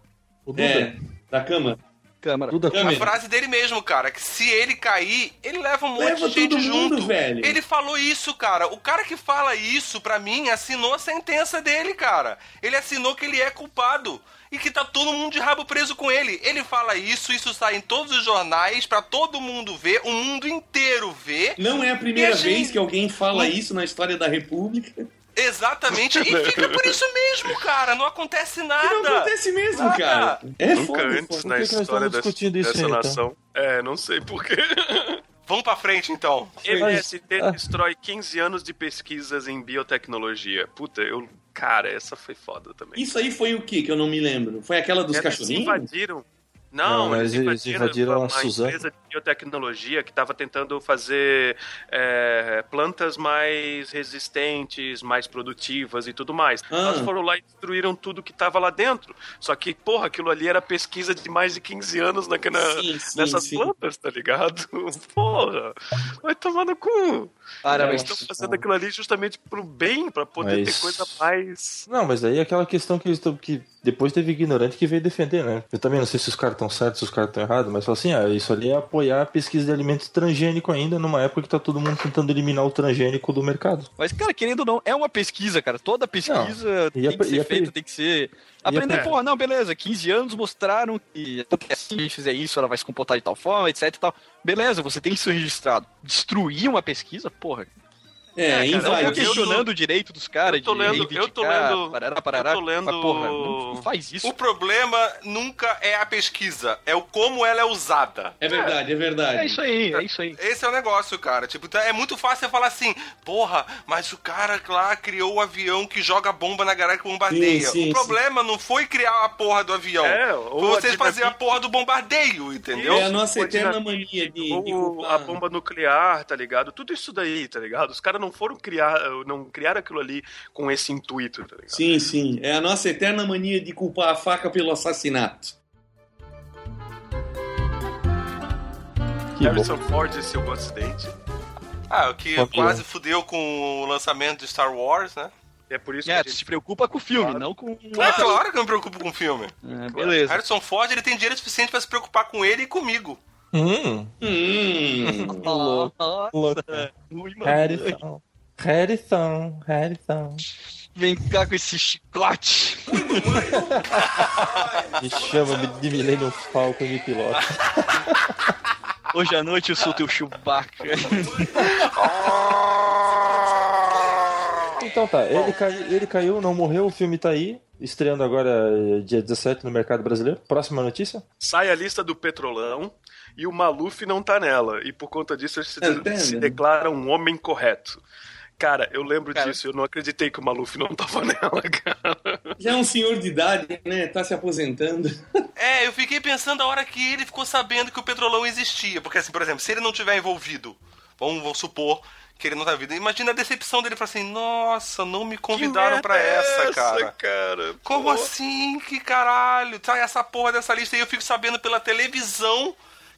E: O Duda.
G: É, da Câmara.
F: Câmara.
E: Duda
C: a
E: Cunha.
C: frase dele mesmo, cara, que se ele cair, ele leva um monte
G: Leva
C: de gente
G: mundo,
C: junto.
G: velho.
C: Ele falou isso, cara. O cara que fala isso, pra mim, assinou a sentença dele, cara. Ele assinou que ele é culpado. E que tá todo mundo de rabo preso com ele. Ele fala isso, isso sai em todos os jornais, pra todo mundo ver, o mundo inteiro ver.
G: Não é a primeira
C: a gente-
G: vez que alguém fala isso na história da República.
C: Exatamente. E fica por isso mesmo, cara. Não acontece nada.
G: Não acontece mesmo,
C: Nada.
G: cara. É
D: Nunca
G: foda,
D: antes
G: foda.
D: na história
E: estamos
D: dessa,
E: discutindo isso
D: dessa
E: aí, então?
D: nação. É, não sei porquê.
C: Vamos pra frente, então.
D: MST
E: Ah.
D: destrói 15 anos de pesquisas em biotecnologia. Puta, eu. Cara, essa foi foda também.
G: Isso aí foi o que que eu não me lembro? Foi aquela dos
D: Eles
G: cachorrinhos?
D: invadiram.
E: Não,
D: Não, eles
E: eles
D: invadiram,
E: invadiram a
D: uma
E: Suzano.
D: empresa de biotecnologia que estava tentando fazer é, plantas mais resistentes, mais produtivas e tudo mais.
G: Ah.
D: Elas foram lá e destruíram tudo que estava lá dentro. Só que, porra, aquilo ali era pesquisa de mais de 15 anos naquela,
G: Sim, sim,
D: nessas
G: sim.
D: plantas, tá ligado? Porra, vai tomar no cu.
F: Cara,
D: Eles
F: mas-
D: estão fazendo aquilo ali justamente pro bem, pra poder
E: Mas-
D: ter coisa mais.
E: Não, mas daí é aquela questão que que depois teve ignorante que veio defender, né? Eu também não sei se os caras estão certos, se os caras estão errados, mas fala assim, ah, isso ali é apoiar a pesquisa de alimentos transgênico ainda, numa época que tá todo mundo tentando eliminar o transgênico do mercado.
F: Mas, cara, querendo ou não, é uma pesquisa, cara. Toda pesquisa
E: Não, e a
F: tem que ser
E: a
F: feita,
E: pre-
F: tem que ser. Aprender,
D: pre-
F: porra, não, beleza, 15 anos mostraram que se a gente fizer isso, ela vai se comportar de tal forma, etc e tal. Beleza, você tem isso registrado. Destruir uma pesquisa, porra.
G: É,
D: cara,
F: Não
G: invadiu.
F: tô questionando o direito dos caras
D: Eu tô
F: de
D: lendo-
F: reivindicar,
D: eu tô lendo-
F: parará, parará,
D: eu tô lendo-
F: mas, porra, não, não faz isso.
C: O problema nunca é a pesquisa, é o como ela é usada.
G: É verdade, é verdade.
F: É isso aí, é isso aí.
C: Esse é o negócio, cara. Tipo, então é muito fácil você falar assim, porra, mas o cara lá criou o avião que joga bomba na galera que bombardeia.
G: Sim, sim,
C: o problema não foi criar a porra do avião.
D: É, ou
C: foi
D: a
C: vocês fazerem a porra do bombardeio, entendeu?
G: É a nossa eterna mania de,
D: Ou a bomba nuclear, tá ligado? Tudo isso daí, tá ligado? Os caras não foram criar, não criaram aquilo ali com esse intuito, tá ligado?
G: Sim, sim. É a nossa eterna mania de culpar a faca pelo assassinato.
E: Que bom.
D: Harrison Ford e seu acidente.
C: Ah, o que quase fudeu com o lançamento de Star Wars, né?
D: É por isso
F: É,
D: que a gente...
F: se preocupa com o filme,
D: Claro.
F: não com...
C: É claro que eu me preocupo com o filme.
F: É, beleza.
C: Harrison Ford, ele tem dinheiro suficiente pra se preocupar com ele e comigo.
E: Hum,
G: Hum.
E: louco, louco.
F: Ui, mano.
E: Harrison. Harrison, Harrison.
F: Vem cá com esse chicote.
E: Me chama de Millennium Falcon de piloto.
F: Hoje à noite eu sou teu Chewbacca.
E: Então tá, ele, cai, ele caiu, não morreu, o filme tá aí. Estreando agora eh, dia 17 no mercado brasileiro. Próxima notícia?
D: Sai a lista do Petrolão e o Maluf não tá nela. E por conta disso ele se,
G: Entendo.
D: se declara um homem correto. Cara, eu lembro
F: Cara.
D: disso, eu não acreditei que o Maluf não tava nela, cara.
G: Já é um senhor de idade, né? Tá se aposentando.
C: É, eu fiquei pensando a hora que ele ficou sabendo que o Petrolão existia. Porque, assim, por exemplo, se ele não tiver envolvido, vamos, vamos supor que ele não tá envolvido. Imagina a decepção dele, falar assim, nossa, não me convidaram
D: merda é
C: essa, cara.
D: cara?
C: Como assim? Que caralho? Sai essa porra dessa lista e eu fico sabendo pela televisão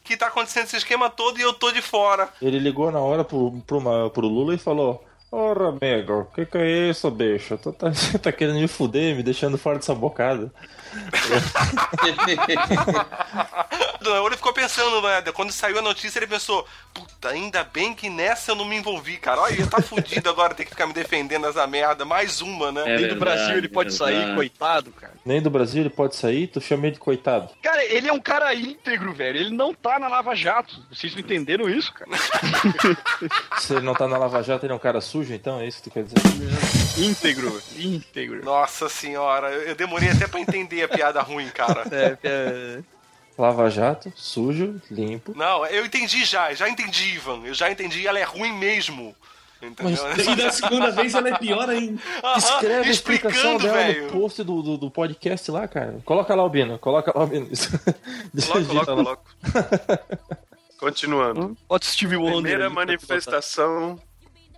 C: que tá acontecendo esse esquema todo e eu tô de fora.
E: Ele ligou na hora pro, pro, pro Lula e falou: Ora, amigo, que que é isso, bicho? Tu tá, tá querendo me fuder, me deixando fora dessa bocada.
C: Não, Ele ficou pensando, né? Quando saiu a notícia, ele pensou: Puta, ainda bem que nessa eu não me envolvi, cara. Olha, tá fudido agora ter que ficar me defendendo dessa merda. Mais uma, né?
G: É
F: Nem do
G: verdade,
F: Brasil ele pode sair, coitado, cara.
E: Nem do Brasil ele pode sair, tu chama ele de coitado.
F: Cara, ele é um cara íntegro, velho. Ele não tá na Lava Jato. Vocês não entenderam isso, cara?
E: Se ele não tá na Lava Jato, ele é um cara sujo, então? É isso que tu quer dizer?
F: íntegro, íntegro.
C: Nossa senhora, eu eu demorei até pra entender a piada ruim, cara.
F: É, é...
E: Lava Jato, sujo, limpo.
C: Não, eu entendi já, já entendi, Ivan. Eu já entendi, ela é ruim mesmo. Entendeu?
G: E da segunda vez ela é pior ainda.
C: Aham,
E: Escreve a explicação
C: explicando,
E: dela
C: velho.
E: no post do, do, do podcast lá, cara. Coloca lá, Albino. Coloca lá, Albino.
D: Coloco,
E: lá.
D: coloco. Continuando.
F: O Steve Wonder.
D: Primeira
F: pra
D: manifestação.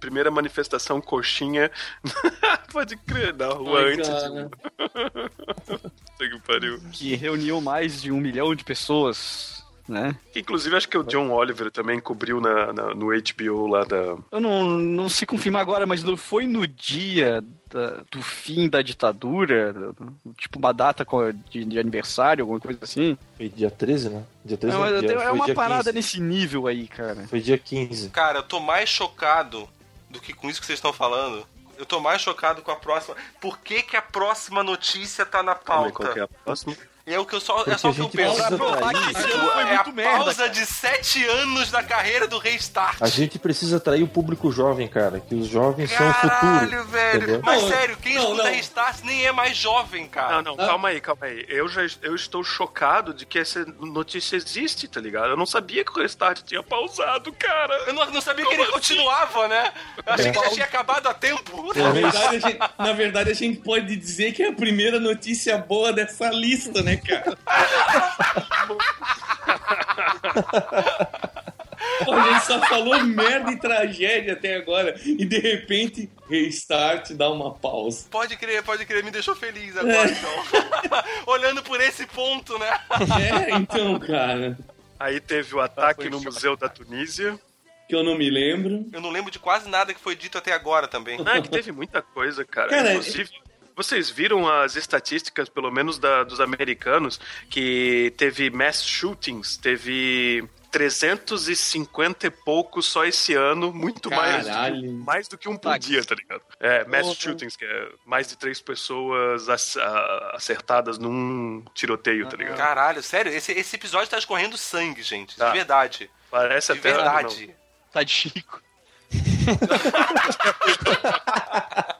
D: Primeira manifestação coxinha. Pode crer, na rua
G: Ai,
D: antes de. Que pariu.
F: Que reuniu mais de um milhão de pessoas, né?
D: Inclusive, acho que o John Oliver também cobriu na, na- no HBO lá da.
F: Eu não, não sei confirmar agora, mas não foi no dia da- do fim da ditadura, tipo uma data de, de aniversário, alguma coisa assim.
E: Foi dia 13, né? Dia 13
F: Não,
E: não, dia,
F: é uma parada
E: 15.
F: nesse nível aí, cara.
E: Foi dia 15.
C: Cara, eu tô mais chocado do que com isso que vocês estão falando. Eu tô mais chocado com a próxima. Por que, que a próxima notícia tá na
D: aí, qual
C: pauta?
D: que é a próxima?
C: É o que eu só,
E: Porque
C: é só
E: a
C: o que eu penso.
E: precisa
F: provar que esse ano foi
C: é a
F: muito merda,
C: pausa
F: cara.
C: de sete anos da carreira do Restart.
E: A gente precisa atrair o público jovem, cara. Que os jovens são o futuro.
C: Caralho, velho.
E: entendeu?
C: Mas
G: Não,
C: sério, quem
G: não,
C: escuta
G: não.
C: Restart nem é mais jovem, cara.
D: Não, não, calma aí, calma aí. Eu já eu estou chocado de que essa notícia existe, tá ligado? Eu não sabia que o Restart tinha pausado, cara.
C: Eu não, não sabia que ele continuava, né? Eu achei que já tinha acabado há tempo.
G: Na verdade, a gente, na verdade, a gente pode dizer que é a primeira notícia boa dessa lista, né, cara? Pô, a gente só falou merda e tragédia até agora. E de repente, restart, dá uma pausa.
C: Pode crer, pode crer, me deixou feliz agora, então. Olhando por esse ponto, né?
G: É, então, cara.
D: Aí teve o ataque
C: foi
D: no. Museu da Tunísia.
G: Que eu não me lembro.
C: Eu não lembro de quase nada que foi dito até agora também.
D: Não, é que teve muita coisa, cara.
G: Cara,
D: Inclusive, vocês viram as estatísticas, pelo menos da- dos americanos, que teve mass shootings, teve 350 e poucos só esse ano, muito mais,
G: Caralho.
D: mais do que um por
F: Tá.
D: dia, tá ligado? É, mass
G: Porra.
D: shootings, que é mais de três pessoas acertadas num tiroteio, tá ligado?
C: Caralho, sério, esse, esse episódio tá escorrendo sangue, gente.
D: Tá.
C: De verdade.
D: Parece
C: De
D: até...
C: verdade.
F: Tá de Chico.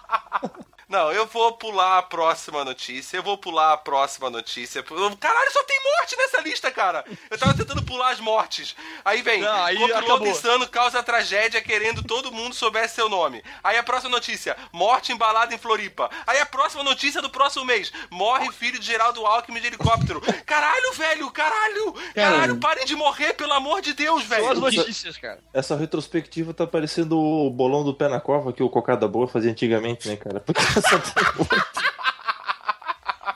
C: Não, eu vou pular a próxima notícia. Eu vou pular a próxima notícia. Caralho, só tem morte nessa lista, cara. Eu tava tentando pular as mortes. Aí vem,
F: Não, aí
C: copiloto insano causa tragédia querendo todo mundo soubesse seu nome. Aí a próxima notícia, morte embalada em Floripa. Aí a próxima notícia do próximo mês, morre filho de Geraldo Alckmin de helicóptero. Caralho, velho, caralho. Caralho, parem de morrer, pelo amor de Deus,
F: Só as
C: velho.
F: notícias, cara.
E: Essa retrospectiva tá parecendo o bolão do pé na cova que o Cocada Boa fazia antigamente, né, cara? Porque só tem-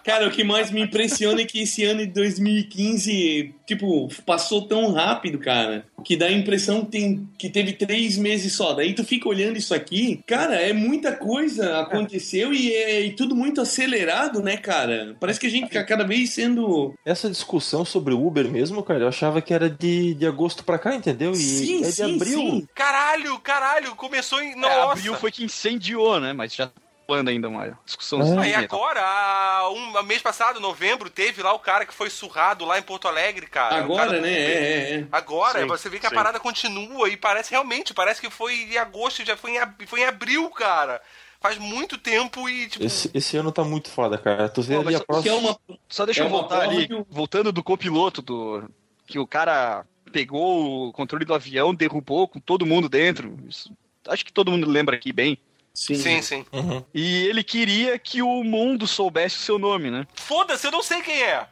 G: Cara, o que mais me impressiona é que esse ano de 2015, tipo, passou tão rápido, cara, que dá a impressão que, tem, que teve três meses só. Daí tu fica olhando isso aqui, cara, é muita coisa aconteceu e é e tudo muito acelerado, né, cara? Parece que a gente fica cada vez sendo.
E: Essa discussão sobre o Uber mesmo, cara, eu achava que era de, de agosto pra cá, entendeu? E
G: Sim,
E: é de
G: sim,
E: abril.
G: sim.
C: Caralho, caralho, começou em.
F: É,
C: Nossa.
F: abril foi que incendiou, né? Mas já tá rolando ainda uma discussão.
E: É.
C: Aí agora, há um mês passado, novembro, teve lá o cara que foi surrado lá em Porto Alegre, cara.
G: Agora,
C: cara
G: né? É, é, é.
C: Agora,
D: Sim,
C: você vê que a
D: sim.
C: parada continua e parece realmente, parece que foi em agosto, já foi em, ab- foi em abril, cara. Faz muito tempo e, tipo.
E: Esse, esse ano tá muito foda, cara. Tu vê
F: Pô,
E: ali a
F: só-
G: Porque é
E: próxima.
G: uma.
F: Só deixa
G: É
F: eu voltar ali, voltando do copiloto, do que o cara pegou o controle do avião, derrubou com todo mundo dentro. Isso- acho que todo mundo lembra aqui bem.
G: Sim,
C: Sim, sim.
E: Uhum.
F: E ele queria que o mundo soubesse o seu nome, né?
C: Foda-se, eu não sei quem é.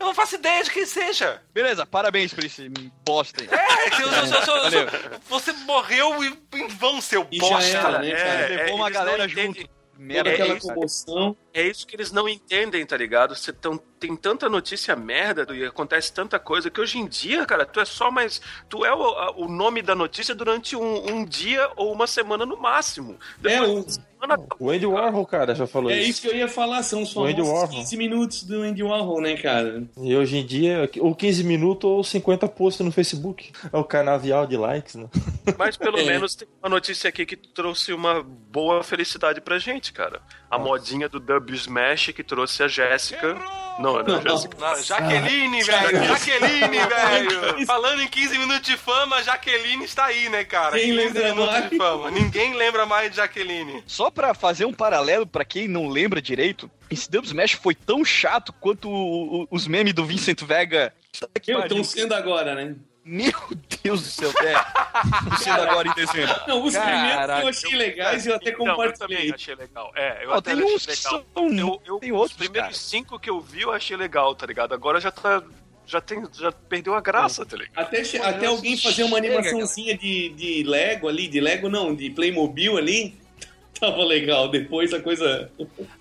C: Eu não faço ideia de quem seja.
F: Beleza, parabéns por esse bosta aí.
C: É, eu, eu- eu- eu- eu-
F: Valeu.
C: você morreu em, vão, seu
G: E já
C: bosta.
G: era, né, cara?
F: Levou uma
D: eles não
F: galera junto.
G: Toda
F: Merda,
G: aquela
F: é
G: comoção.
D: É isso que eles não entendem, tá ligado? Você tão, tem tanta notícia merda e acontece tanta coisa que hoje em dia, cara, tu é só mais. Tu é o, a- o nome da notícia durante um, um dia ou uma semana no máximo.
G: É,
D: Depois
G: o,
D: da semana,
E: O Andy Warhol, cara, já falou
G: é
E: isso.
G: isso que eu ia falar, são os
E: O Andy
G: famosos
E: Warhol.
G: 15 minutos do Andy Warhol, né, cara?
E: E hoje em dia, ou 15 minutos ou 50 posts no Facebook. É o canavial de likes, né?
D: Mas pelo
G: É.
D: menos tem uma notícia aqui que trouxe uma boa felicidade pra gente, cara. A modinha do Dub Smash que trouxe a Jéssica. Não, não, Jéssica.
C: Não, Jaqueline, velho. Jaqueline, velho. Falando em 15 minutos de fama, Jaqueline está aí, né, cara?
G: Quem
C: 15
G: lembra
C: minutos
G: mais?
C: de fama. Ninguém lembra mais de Jaqueline.
F: Só pra fazer um paralelo pra quem não lembra direito, esse Dub Smash foi tão chato quanto o- o- os memes do Vincent Vega. Que
G: estão sendo agora, né?
F: Meu Deus do céu. Tô sendo agora em dezembro.
G: Não, os primeiros
F: Caraca.
G: eu achei legais e eu até
D: Então, eu
G: compartilhei.
D: também achei legal. É, eu
F: Ó,
D: até
F: tem
D: achei
F: uns que
D: legal.
F: são-
D: Eu, eu,
F: tem outros,
D: Os primeiros
F: cara.
D: cinco que eu vi, eu achei legal, tá ligado? Agora já tá. Já, tem, já perdeu a graça, tá ligado?
G: Até,
F: Pô,
G: até
F: eu-
G: alguém fazer uma animaçãozinha de, de Lego ali, de Lego não, de Playmobil ali, tava legal. Depois a coisa.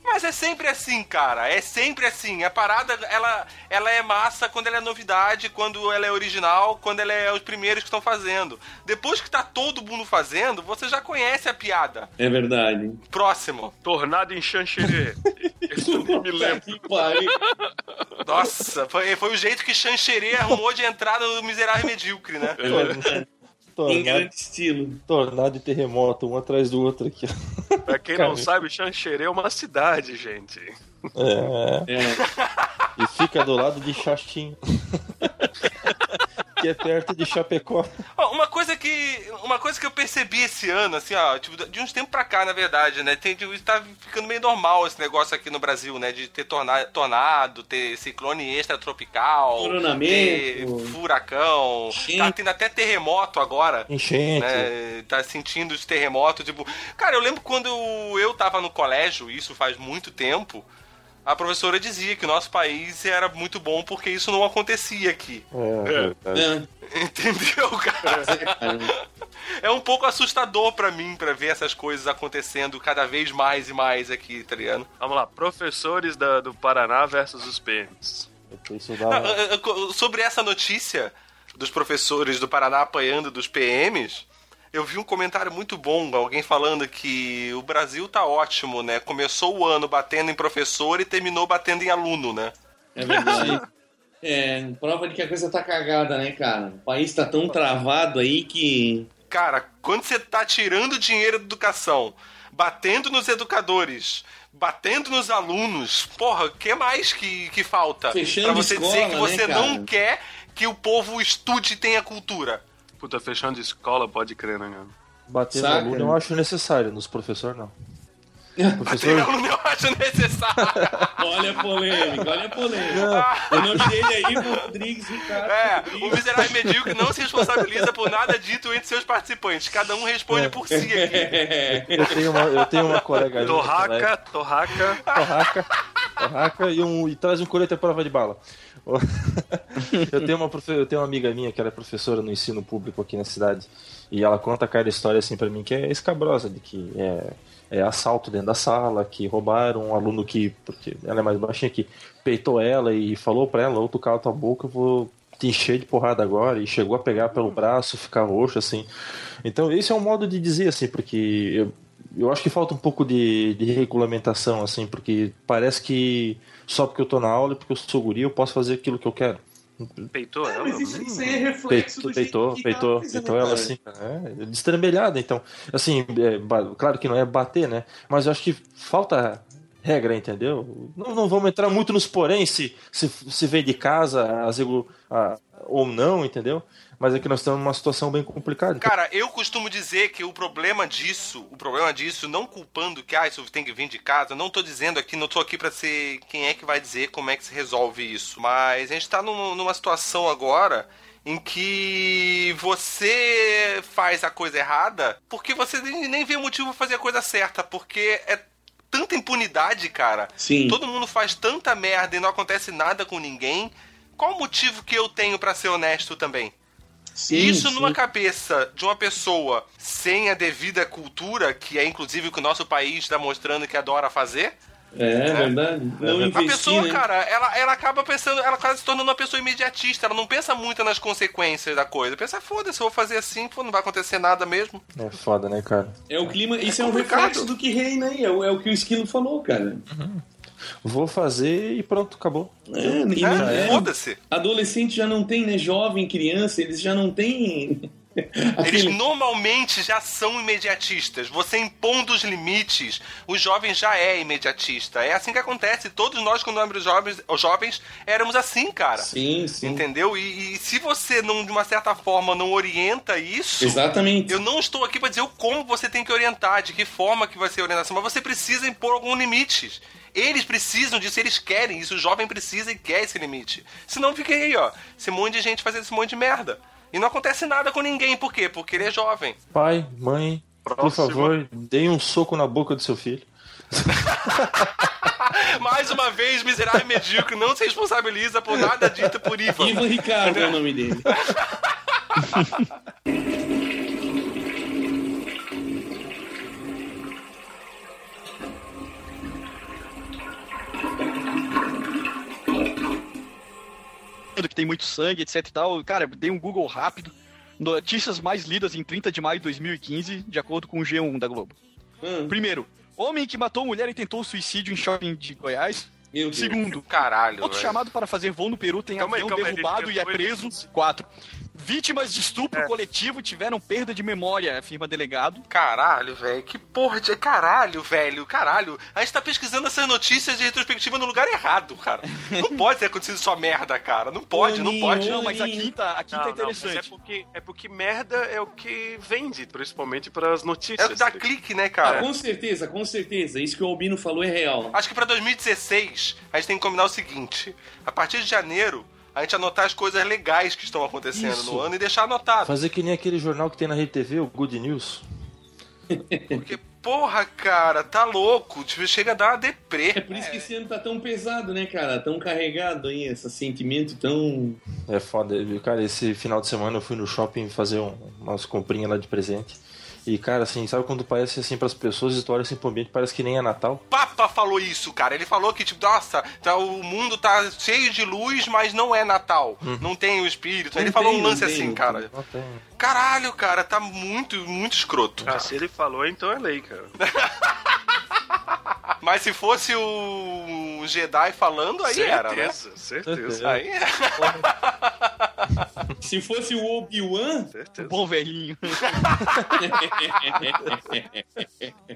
C: Mas é sempre assim, cara. É sempre assim. A parada, ela, ela é massa quando ela é novidade, quando ela é original, quando ela é os primeiros que estão fazendo. Depois que tá todo mundo fazendo, você já conhece a piada.
G: É verdade.
C: Próximo.
D: Tornado em nem me lembro.
C: Nossa, foi, foi o jeito que Xanxerê arrumou de entrada no miserável medíocre, né?
E: Tornado,
G: Em grande estilo.
E: tornado e terremoto, um atrás do outro aqui.
D: Pra quem não sabe, Xanxerê é uma cidade, gente.
E: É,
G: É.
E: e fica do lado de Xaxim. que é perto de Chapecó.
C: Ó, Uma coisa que. Uma coisa que eu percebi esse ano, assim, ó, tipo, de uns tempos pra cá, na verdade, né? Tem, tipo, tá ficando meio normal esse negócio aqui no Brasil, né? De ter torna- tornado, ter ciclone extratropical, ter furacão,
G: Enchente.
C: tá tendo até terremoto agora.
E: Enchente.
C: né, tá sentindo os terremotos, tipo... Cara, eu lembro quando eu tava no colégio, isso faz muito tempo, a professora dizia que o nosso país era muito bom porque isso não acontecia aqui.
E: É, verdade.
G: É.
C: Entendeu, cara?
G: cara.
C: É um pouco assustador pra mim, pra ver essas coisas acontecendo cada vez mais e mais aqui, tá ligado?
D: Vamos lá, professores da- do Paraná versus os PMs.
C: Sobre essa notícia dos professores do Paraná apanhando dos PMs, eu vi um comentário muito bom, alguém falando que o Brasil tá ótimo, né? Começou o ano batendo em professor e terminou batendo em aluno, né?
G: É verdade. É, prova de que a coisa tá cagada, né, cara? O país tá tão travado aí que.
C: Cara, quando você tá tirando dinheiro da educação, batendo nos educadores, batendo nos alunos, porra, o que mais que, que falta?
G: Fechando
C: pra você dizer
G: escola,
C: que você
G: né,
C: não quer que o povo estude e tenha cultura.
D: Puta, fechando de escola, pode crer, né, cara?
E: Bater
G: Saca,
E: no aluno
G: né?
E: eu acho necessário, nos professores não. Professor,
C: aluno, eu acho necessário.
G: Olha a polêmica, olha a polêmica. O nome dele é Ivo Rodrigues Ricardo.
C: É,
G: Rodrigues.
C: o miserável medíocre não se responsabiliza por nada dito entre seus participantes. Cada um responde por si aqui.
E: eu tenho uma, eu tenho uma colega minha que ela é-
D: Torraca, torraca.
E: torraca, torraca e, um, e traz um colete à prova de bala. Eu tenho, uma, eu tenho uma amiga minha que ela é professora no ensino público aqui na cidade e ela conta cada história assim pra mim que é escabrosa, de que é, é assalto dentro da sala, que roubaram um aluno que, porque ela é mais baixinha, que peitou ela e falou pra ela, ou tu cala tua boca, eu vou te encher de porrada agora, e chegou a pegar pelo braço, ficar roxo, assim. Então esse é um modo de dizer, assim, porque eu, eu acho que falta um pouco de, de regulamentação, assim, porque parece que só porque eu tô na aula e porque eu sou guri eu posso fazer aquilo que eu quero.
D: Peitou
G: É,
D: ela?
G: mas isso, isso aí é reflexo
E: Peitou,
G: do jeito
E: peitou,
G: que
E: peitou,
G: tá fazendo,
E: peitou ela assim, é, destrambelhada, então, assim, é, claro que não é bater, né, mas eu acho que falta regra, entendeu? Não, não vamos entrar muito nos porém, se, se, se vem de casa, as a- ou não, entendeu? Mas é que nós estamos numa situação bem complicada.
C: Cara, eu costumo dizer que o problema disso, o problema disso, não culpando que ah, isso tem que vir de casa, não tô dizendo aqui, não tô aqui pra ser quem é que vai dizer como é que se resolve isso. Mas a gente tá num- numa situação agora em que você faz a coisa errada porque você nem vê motivo pra fazer a coisa certa, porque é tanta impunidade, cara.
G: Sim.
C: Todo mundo faz tanta merda e não acontece nada com ninguém. Qual o motivo que eu tenho pra ser honesto também?
G: Sim,
C: Isso
G: sim.
C: numa cabeça de uma pessoa sem a devida cultura, que é inclusive o que o nosso país está mostrando que adora fazer.
G: É, verdade. Não
C: a
G: investir,
C: pessoa,
G: né?
C: cara, ela, ela acaba pensando, ela acaba se tornando uma pessoa imediatista, ela não pensa muito nas consequências da coisa. Pensa, foda-se, eu vou fazer assim, pô, não vai acontecer nada mesmo.
E: É foda, né, cara?
G: É o clima, isso é, um
C: complicado.
G: reflexo do que reina aí, é o, é o que o Esquilo falou, cara.
E: Vou fazer e pronto, acabou.
G: É,
C: É,
G: não- é.
C: Foda-se.
G: Adolescente já não tem, né? Jovem, criança, eles já não têm.
C: Eles normalmente já são imediatistas. Você impondo os limites, o jovem já é imediatista. É assim que acontece. Todos nós, quando éramos jovens, jovens, éramos assim, cara.
G: Sim, sim.
C: Entendeu? E, e se você, não, de uma certa forma, não orienta isso,
G: Exatamente.
C: eu não estou aqui para dizer o como você tem que orientar, de que forma que vai ser a orientação, mas você precisa impor alguns limites. Eles precisam disso, eles querem isso, o jovem precisa e quer esse limite. Senão fica aí, ó, esse monte de gente fazendo esse monte de merda. E não acontece nada com ninguém, por quê? Porque ele é jovem.
E: Pai, mãe, por
D: Próximo.
E: favor, deem um soco na boca do seu filho.
C: Mais uma vez, miserável e medíocre não se responsabiliza por nada dito por Ivan.
G: Ivan Ricardo é o nome dele.
F: que tem muito sangue, etc e tal. Cara, dei um Google rápido. Notícias mais lidas em 30 de maio de 2015, de acordo com o G1 da Globo.
G: Hum,
F: Primeiro, homem que matou mulher e tentou suicídio em shopping de Goiás. Segundo,
C: Caralho,
F: outro
C: velho.
F: chamado para fazer voo no Peru tem
D: Calma aí,
F: avião
D: aí,
F: derrubado
D: ele
F: e é preso. Quatro. Vítimas de estupro
D: É.
F: coletivo tiveram perda de memória, afirma delegado.
C: Caralho, velho. Que porra de. Caralho, velho. Caralho. A gente tá pesquisando essas notícias de retrospectiva no lugar errado, cara. Não pode ter acontecido só merda, cara. Não pode, não pode.
F: Não, mas a quinta, a quinta
D: Não,
F: é
D: não, mas
F: interessante.
D: é porque, é porque merda é o que vende, principalmente para as
C: É
D: notícias.
C: o que dá clique, né,
G: Ah,
C: cara?
G: com certeza, com certeza. Isso que o Albino falou é real.
C: Acho que pra 2016 a gente tem que combinar o seguinte: a partir de janeiro, a gente anotar as coisas legais que estão acontecendo
E: Isso.
C: no ano e deixar anotado.
E: Fazer que nem aquele jornal que tem na Rede TV, o Good News.
C: Porque, porra, cara, tá louco. Tipo, chega a dar uma deprê.
G: É por isso que esse ano tá tão pesado, né, cara? Tão carregado aí, esse sentimento tão.
E: É foda. Cara, esse final de semana eu fui no shopping fazer um- umas comprinhas lá de presente. E, cara, assim, sabe quando parece assim pras pessoas e tu olha assim pro ambiente, parece que nem é Natal?
C: Papa falou isso, cara. Ele falou que, tipo, nossa, tá, o mundo tá cheio de luz, mas não é Natal. Não tem o espírito. Ele
G: Não
C: falou
G: tem,
C: um
G: não
C: lance
G: tem,
C: assim, cara.
E: Não tem.
C: Caralho, cara, tá muito, muito escroto.
D: Ah, se ele falou, então é lei, cara.
C: Mas se fosse o Jedi falando, aí era, né?
D: certeza, certeza.
C: Aí é.
G: Se fosse o Obi-Wan,
F: O bom velhinho.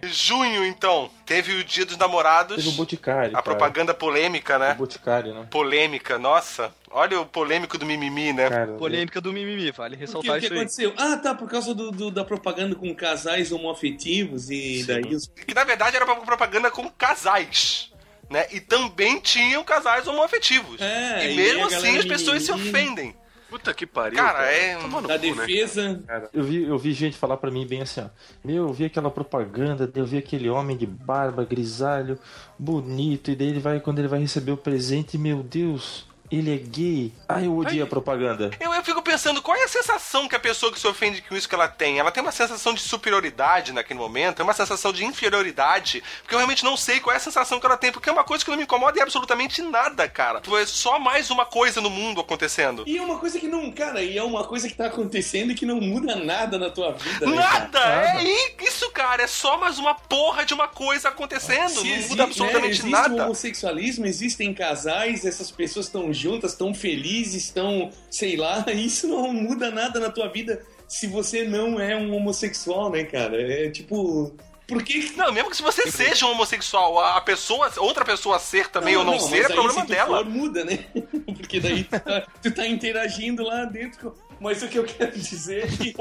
C: Junho, então, teve o Dia dos Namorados.
E: Teve o Boticário.
C: A propaganda polêmica,
E: O
C: né?
E: Boticário, né?
C: Polêmica, nossa. Olha o polêmico do mimimi, né?
E: Cara,
F: Polêmica do mimimi, vale
G: o que,
F: ressaltar
G: o que
F: isso aí.
G: aconteceu? Ah, tá, por causa do, do- da propaganda com casais homoafetivos e daí os...
C: Que na verdade era uma propaganda com casais. Né? E também tinham casais homoafetivos.
G: É,
C: e
G: e
C: mesmo
G: a
C: assim as pessoas se ofendem.
D: Puta que pariu.
C: Cara, é-
D: Toma no
G: da
D: cu, né?
G: defesa.
E: Cara, eu vi, eu vi gente falar pra mim bem assim, ó. Meu, eu vi aquela propaganda, eu vi aquele homem de barba, grisalho, bonito, e daí ele vai, quando ele vai receber o presente, meu Deus, ele é gay. Ah, eu odiei a propaganda.
C: Eu, eu fico pensando, qual é a sensação que a pessoa que se ofende com isso que ela tem? Ela tem uma sensação de superioridade naquele momento, é uma sensação de inferioridade, porque eu realmente não sei qual é a sensação que ela tem, porque é uma coisa que não me incomoda em absolutamente nada, cara. Tipo, É só mais uma coisa no mundo acontecendo.
G: E é uma coisa que não, cara, e é uma coisa que tá acontecendo e que não muda nada na tua vida, né, cara?
C: Nada! É isso, cara. É só mais uma porra de uma coisa acontecendo.
G: Se
C: não
G: existe,
C: muda absolutamente
G: né, existe o
C: nada.
G: homossexualismo, existem casais, essas pessoas estão juntas, estão felizes, estão, sei lá, isso não muda nada na tua vida se você não é um homossexual, né, cara? É tipo. Por que.
C: Não, mesmo que se você seja um homossexual, a pessoa, outra pessoa ser também ou não,
G: mas
C: ser, é problema
G: se
C: dela.
G: For, muda, né? Porque daí tu tá, tu tá interagindo lá dentro. com- Mas o que eu quero dizer é que.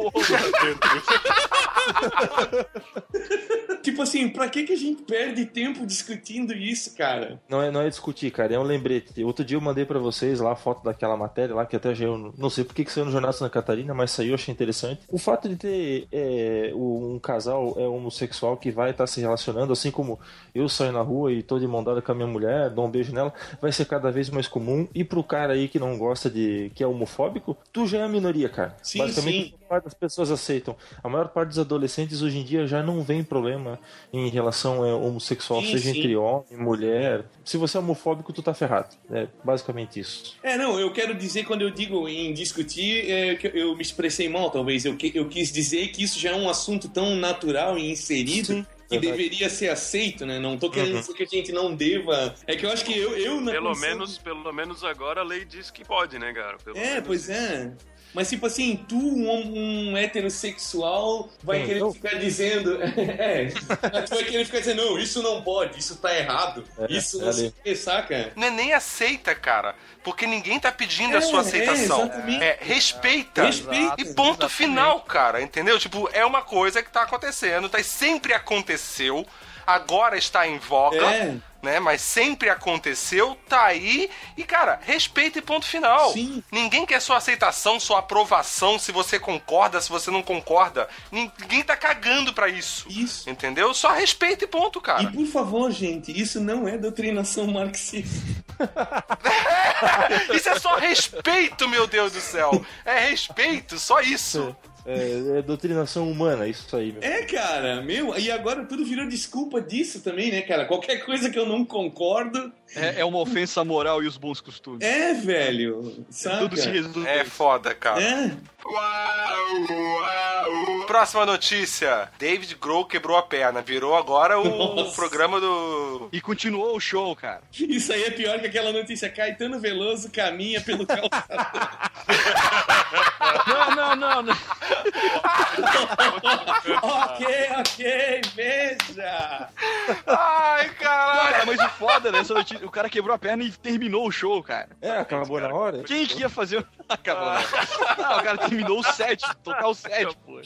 G: tipo assim, pra que, que a gente perde tempo discutindo isso, cara?
E: Não é, não é discutir, cara, é um lembrete. Outro dia eu mandei pra vocês lá a foto daquela matéria lá, que até já eu não sei por que que saiu no Jornal Santa Catarina, mas saiu, achei interessante. O fato de ter é, um casal é, homossexual que vai estar se relacionando, assim como eu saio na rua e tô de mão dada com a minha mulher, dou um beijo nela, vai ser cada vez mais comum. E pro cara aí que não gosta de. que é homofóbico, tu já é a minoria, cara.
G: Sim,
E: Basicamente,
G: sim.
E: a maior parte das pessoas aceitam. A maior parte dos adolescentes hoje em dia já não vem problema em relação a homossexual,
G: Sim,
E: seja
G: sim.
E: entre homem e mulher. Se você é homofóbico, tu tá ferrado. É basicamente isso.
G: É, não, eu quero dizer, quando eu digo em discutir, é, que eu me expressei mal, talvez. Eu, eu quis dizer que isso já é um assunto tão natural e inserido.
E: Sim,
G: que
E: verdade.
G: deveria ser aceito, né? Não tô querendo
E: Uhum.
G: dizer que a gente não deva. É que eu acho que eu, eu na
D: Pelo
G: condição-
D: menos, pelo menos agora a lei diz que pode, né, cara? Pelo
G: É,
D: menos
G: pois é. Mas tipo assim, tu, um, um heterossexual, vai
E: Quem,
G: querer
E: eu?
G: ficar dizendo. É, tu vai querer ficar dizendo, não, isso não pode, isso tá errado,
E: É,
G: isso
E: é
G: não
E: ali.
G: o que, saca?
C: Não é nem aceita, cara. Porque ninguém tá pedindo
G: É,
C: a sua
G: é,
C: aceitação.
G: exatamente.
C: É, respeita.
G: Respeita.
C: E ponto
F: Exatamente.
C: final, cara. Entendeu? Tipo, é uma coisa que tá acontecendo, tá, sempre aconteceu, agora está em voga.
G: É.
C: Né, mas sempre aconteceu, tá aí e, cara, respeita e ponto final.
G: Sim.
C: Ninguém quer sua aceitação, sua aprovação, se você concorda, se você não concorda. Ninguém tá cagando pra isso.
G: Isso.
C: Entendeu? Só respeita e ponto, cara.
G: E por favor, gente, isso não é doutrinação marxista.
C: Isso é só respeito, meu Deus do céu. É respeito, só isso.
E: É, é doutrinação humana, isso aí, meu.
G: É, cara, meu, e agora tudo virou desculpa disso também, né, cara? Qualquer coisa que eu não concordo,
F: É, é uma ofensa moral e os bons costumes.
G: é, velho, saca?
F: Tudo se resume.
C: É foda, cara.
G: É,
C: Próxima notícia. David Grohl quebrou a perna. Virou agora o
G: Nossa.
C: programa do.
F: E continuou o show, cara.
G: isso aí é pior que aquela notícia. Caetano Veloso caminha pelo calçadão.
F: Não, não, não, não.
G: ok, ok, veja.
C: Ai,
F: Cara,
C: caralho.
F: mas o foda dessa notícia, o cara quebrou a perna e terminou o show, cara.
E: É, acabou na hora?
F: Quem que ia fazer. Acabou. Não, o cara terminou o set, tocar o set, pô.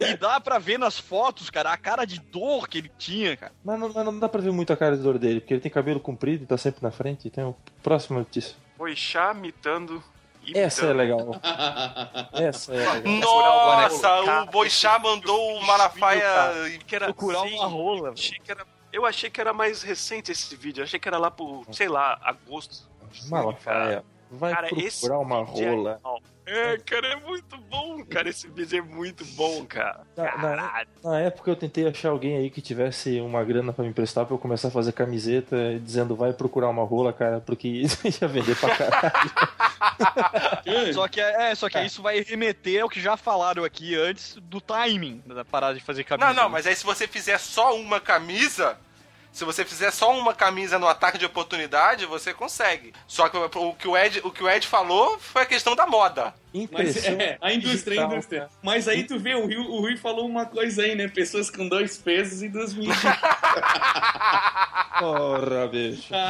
F: E dá pra ver nas fotos, cara, a cara de dor que ele tinha, cara.
E: Mas não, mas não dá pra ver muito a cara de dor dele, porque ele tem cabelo comprido e tá sempre na frente. Então, próxima notícia.
D: Boixá mitando.
E: Essa é
D: imitando.
E: legal. Essa é legal.
C: Nossa, o
D: Cara,
C: Boixá mandou o Malafaia.
D: cara, que era
F: Procurar uma rola,
D: achei que era- Eu achei que era mais recente esse vídeo. Achei que era lá por, sei lá, agosto.
E: Malafaia. Vai
D: Cara, esse
E: procurar uma
D: é
E: rola.
D: É, cara, é muito bom, cara. Esse vídeo é muito bom, cara.
E: Na, na- na época eu tentei achar alguém aí que tivesse uma grana pra me emprestar pra eu começar a fazer camiseta dizendo vai procurar uma rola, cara, porque ia vender pra caralho.
F: Só que, é, só que isso vai remeter ao que já falaram aqui antes do timing da parada de fazer camisa.
C: Não, não, mas aí se você fizer só uma camisa, Se você fizer só uma camisa no ataque de oportunidade, você consegue. Só que o que o Ed, o que o Ed falou foi a questão da moda.
G: Mas é, a indústria, a
E: digital,
G: indústria.
E: cara.
G: Mas aí tu vê, o Rui, o Rui falou uma coisa aí, né? Pessoas com dois pesos e duas medidas.
E: Porra, bicho.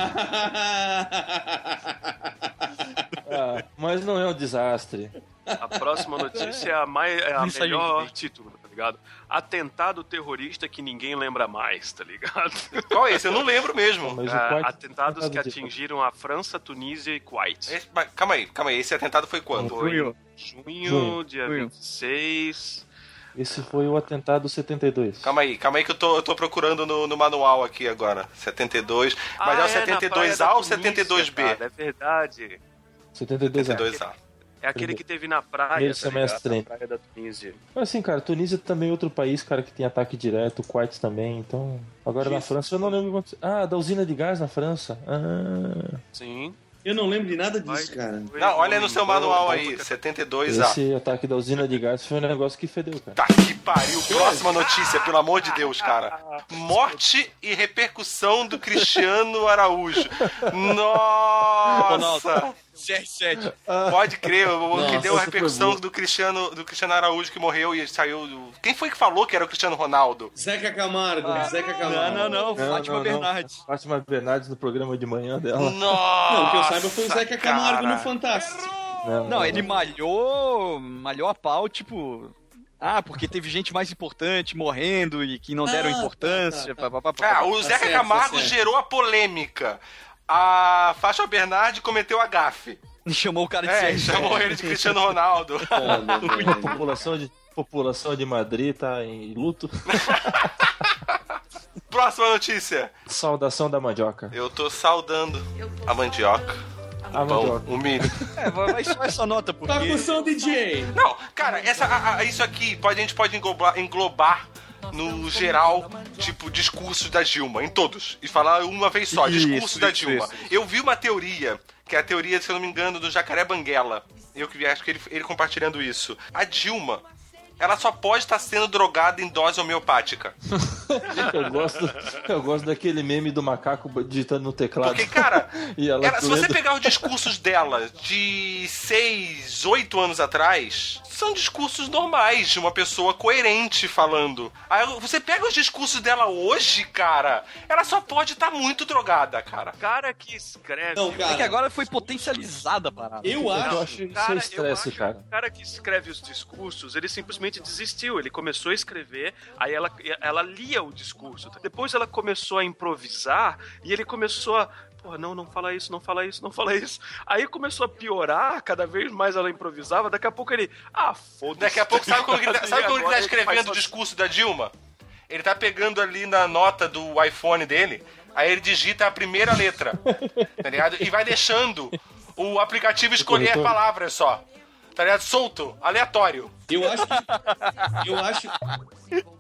E: Ah, mas não é um desastre.
D: A próxima notícia é a, mais, é a melhor título, ligado? Atentado terrorista que ninguém lembra mais, tá ligado?
C: Qual é esse? Eu não lembro mesmo.
E: Mas
D: Ah, atentados que atingiram a França, Tunísia e Kuwait.
C: Esse- mas calma aí, calma aí. Esse atentado foi quando?
D: Foi junho,
E: Junho.
D: dia
F: Junho.
D: 26.
E: Esse foi o atentado 72.
C: Calma aí, calma aí que eu tô, eu tô procurando no, no manual aqui agora. 72. Mas
D: Ah,
C: é o
D: na praia
C: 72A
D: da
C: ou
D: Tunísia,
C: 72B?
D: cara, é verdade.
E: 72 anos.
C: 72A.
D: É aquele que teve na praia,
E: Primeiro
D: tá
E: semestre.
D: Na praia da Tunísia.
E: Mas assim, cara, Tunísia também é outro país, cara, que tem ataque direto, Kuwait também, então... Agora na França, eu não lembro quanto... Ah, da usina de gás na França. Ah,
D: Sim.
G: Eu não lembro de nada
D: Vai.
G: disso, cara.
D: Foi
C: Não, olha no seu manual aí,
D: porque-
C: 72A.
E: esse ataque da usina de gás foi um negócio que fedeu, cara.
C: Tá que pariu. Próxima notícia, pelo amor de Deus, cara. Morte e repercussão do Cristiano Araújo. Nossa!
F: CR7.
C: Pode crer, o que
G: Nossa,
C: deu a repercussão do Cristiano, do Cristiano Araújo que morreu e saiu. do- Quem foi que falou que era o Cristiano Ronaldo?
G: Zeca Camargo, Zeca
F: Não,
G: Camargo.
F: não, não.
E: Não,
F: Fátima
E: não, não.
F: Bernardes.
E: Fátima Bernardes no programa de manhã dela.
C: Nossa!
G: Não, o que eu saiba foi o Zeca Camargo
C: cara.
G: no Fantástico.
F: Não, ele malhou, malhou a pau, tipo... Ah, porque teve gente mais importante morrendo e que não deram
G: Ah, tá,
F: importância.
G: tá, tá.
F: pá, pá, pá, pá,
C: Ah, o Zeca
G: certo, tá
C: Camargo
G: certo.
C: gerou a polêmica. A Fátima Bernardi cometeu a gafe.
F: Chamou o cara de
C: É,
F: CR7.
C: chamou ele de Cristiano Ronaldo.
G: Foda,
E: A população de, população de Madrid tá em luto.
C: Próxima notícia.
E: Saudação da mandioca.
C: Eu tô saudando a mandioca.
E: A
C: Pão,
E: mandioca.
C: o milho.
F: É, vai vai só essa nota, porque...
G: Tá com som, DJ.
C: Não, cara, essa, a- a- isso aqui pode, a gente pode englobar, englobar no geral, tipo, discursos da Dilma, em todos. E falar uma vez só,
F: Isso,
C: discurso da
F: isso,
C: Dilma.
F: isso,
C: Eu vi uma teoria, que é a teoria, se eu não me engano, do Jacaré Banguela. Eu que vi, acho que ele, ele compartilhando isso. A Dilma, ela só pode estar sendo drogada em dose homeopática.
E: Eu gosto, eu gosto daquele meme do macaco digitando no teclado.
C: Porque, cara,
E: E ela
C: ela- se você pegar os discursos dela de 6, 8 anos atrás, são discursos normais de uma pessoa coerente falando. Aí você pega os discursos dela hoje, cara, ela só pode estar muito drogada, cara.
D: O cara que escreve.
G: Não, cara.
F: É que agora foi potencializada a parada.
G: Eu
E: Eu
G: acho.
E: acho isso
D: Cara,
E: é
D: eu
E: estresse,
D: acho
E: cara.
D: que O cara que escreve os discursos, ele simplesmente desistiu. Ele começou a escrever, aí ela, ela lia o discurso. Depois ela começou a improvisar e ele começou a. Porra, não, não fala isso, não fala isso, não fala isso. Aí começou a piorar, cada vez mais ela improvisava. Daqui a pouco ele. Ah, foda-se.
C: Daqui a pouco, sabe como ele tá, sabe como ele tá escrevendo o discurso da Dilma? Ele tá pegando ali na nota do iPhone dele, aí ele digita a primeira letra, tá ligado? E vai deixando o aplicativo escolher
E: corretor.
C: palavras só. Tá ligado? Solto, aleatório.
G: Eu acho que. Eu acho.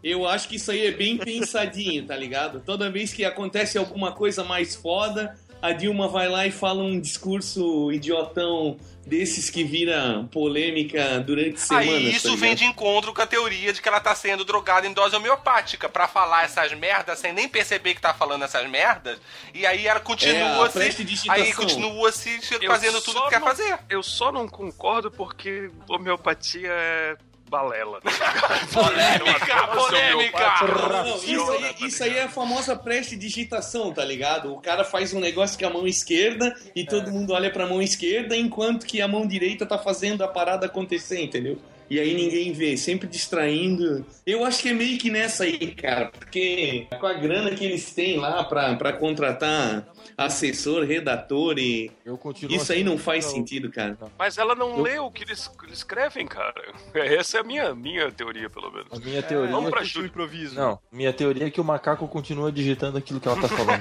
G: Eu acho que isso aí é bem pensadinho, tá ligado? Toda vez que acontece alguma coisa mais foda, a Dilma vai lá e fala um discurso idiotão desses que vira polêmica durante semanas.
C: Aí
G: tá
C: isso
G: ligado?
C: vem de encontro com a teoria de que ela tá sendo drogada em dose homeopática pra falar essas merdas sem nem perceber que tá falando essas merdas. E aí ela
G: É,
C: continua
G: a
C: se. Aí continua se
D: Eu
C: fazendo tudo
D: só
C: que quer
D: não-
C: fazer.
D: Eu só não concordo porque homeopatia é balela.
C: Polêmica, polêmica!
G: Não, isso, aí, isso aí é a famosa prestidigitação, tá ligado? O cara faz um negócio com a mão esquerda e todo mundo olha pra mão esquerda, enquanto que a mão direita tá fazendo a parada acontecer, entendeu? E aí ninguém vê, sempre distraindo. Eu acho que é meio que nessa aí, cara, porque com a grana que eles têm lá pra, pra contratar assessor, redator e.
E: Eu continuo
G: Isso aí não faz sentido, cara.
D: Mas ela não
E: Eu-
D: lê o que eles eles escrevem, cara. Essa é a minha, minha teoria, pelo menos.
E: A minha teoria
D: Vamos
E: é
D: pra
E: que...
D: Ju.
F: improviso.
E: Não, minha teoria é que o macaco continua digitando aquilo que ela tá falando.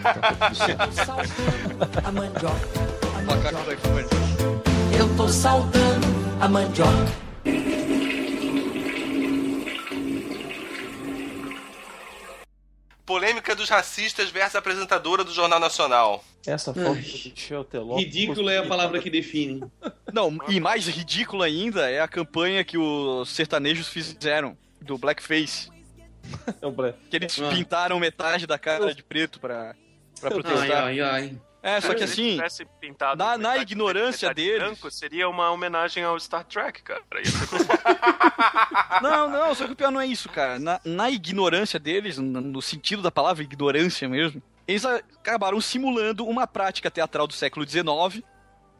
E: Então.
F: Macaco do iPhone.
B: Eu tô saudando a mandioca.
C: Polêmica dos racistas versus apresentadora do Jornal Nacional.
E: Essa foto Michel Teló.
G: Ridículo é a palavra que define.
F: Não, e mais ridículo ainda é a campanha que os sertanejos fizeram do Blackface.
E: É o.
F: Que eles
G: Ah.
F: pintaram metade da cara de preto pra, pra protestar.
G: Ai, ai, ai.
F: É, só que assim,
D: pintado
F: na- na
D: metade
F: ignorância
D: metade
F: deles-
D: branco, seria uma homenagem ao Star Trek, cara.
F: Não, não, só que o pior não é isso, cara. Na, na ignorância deles, no, no sentido da palavra ignorância mesmo, eles acabaram simulando uma prática teatral do século XIX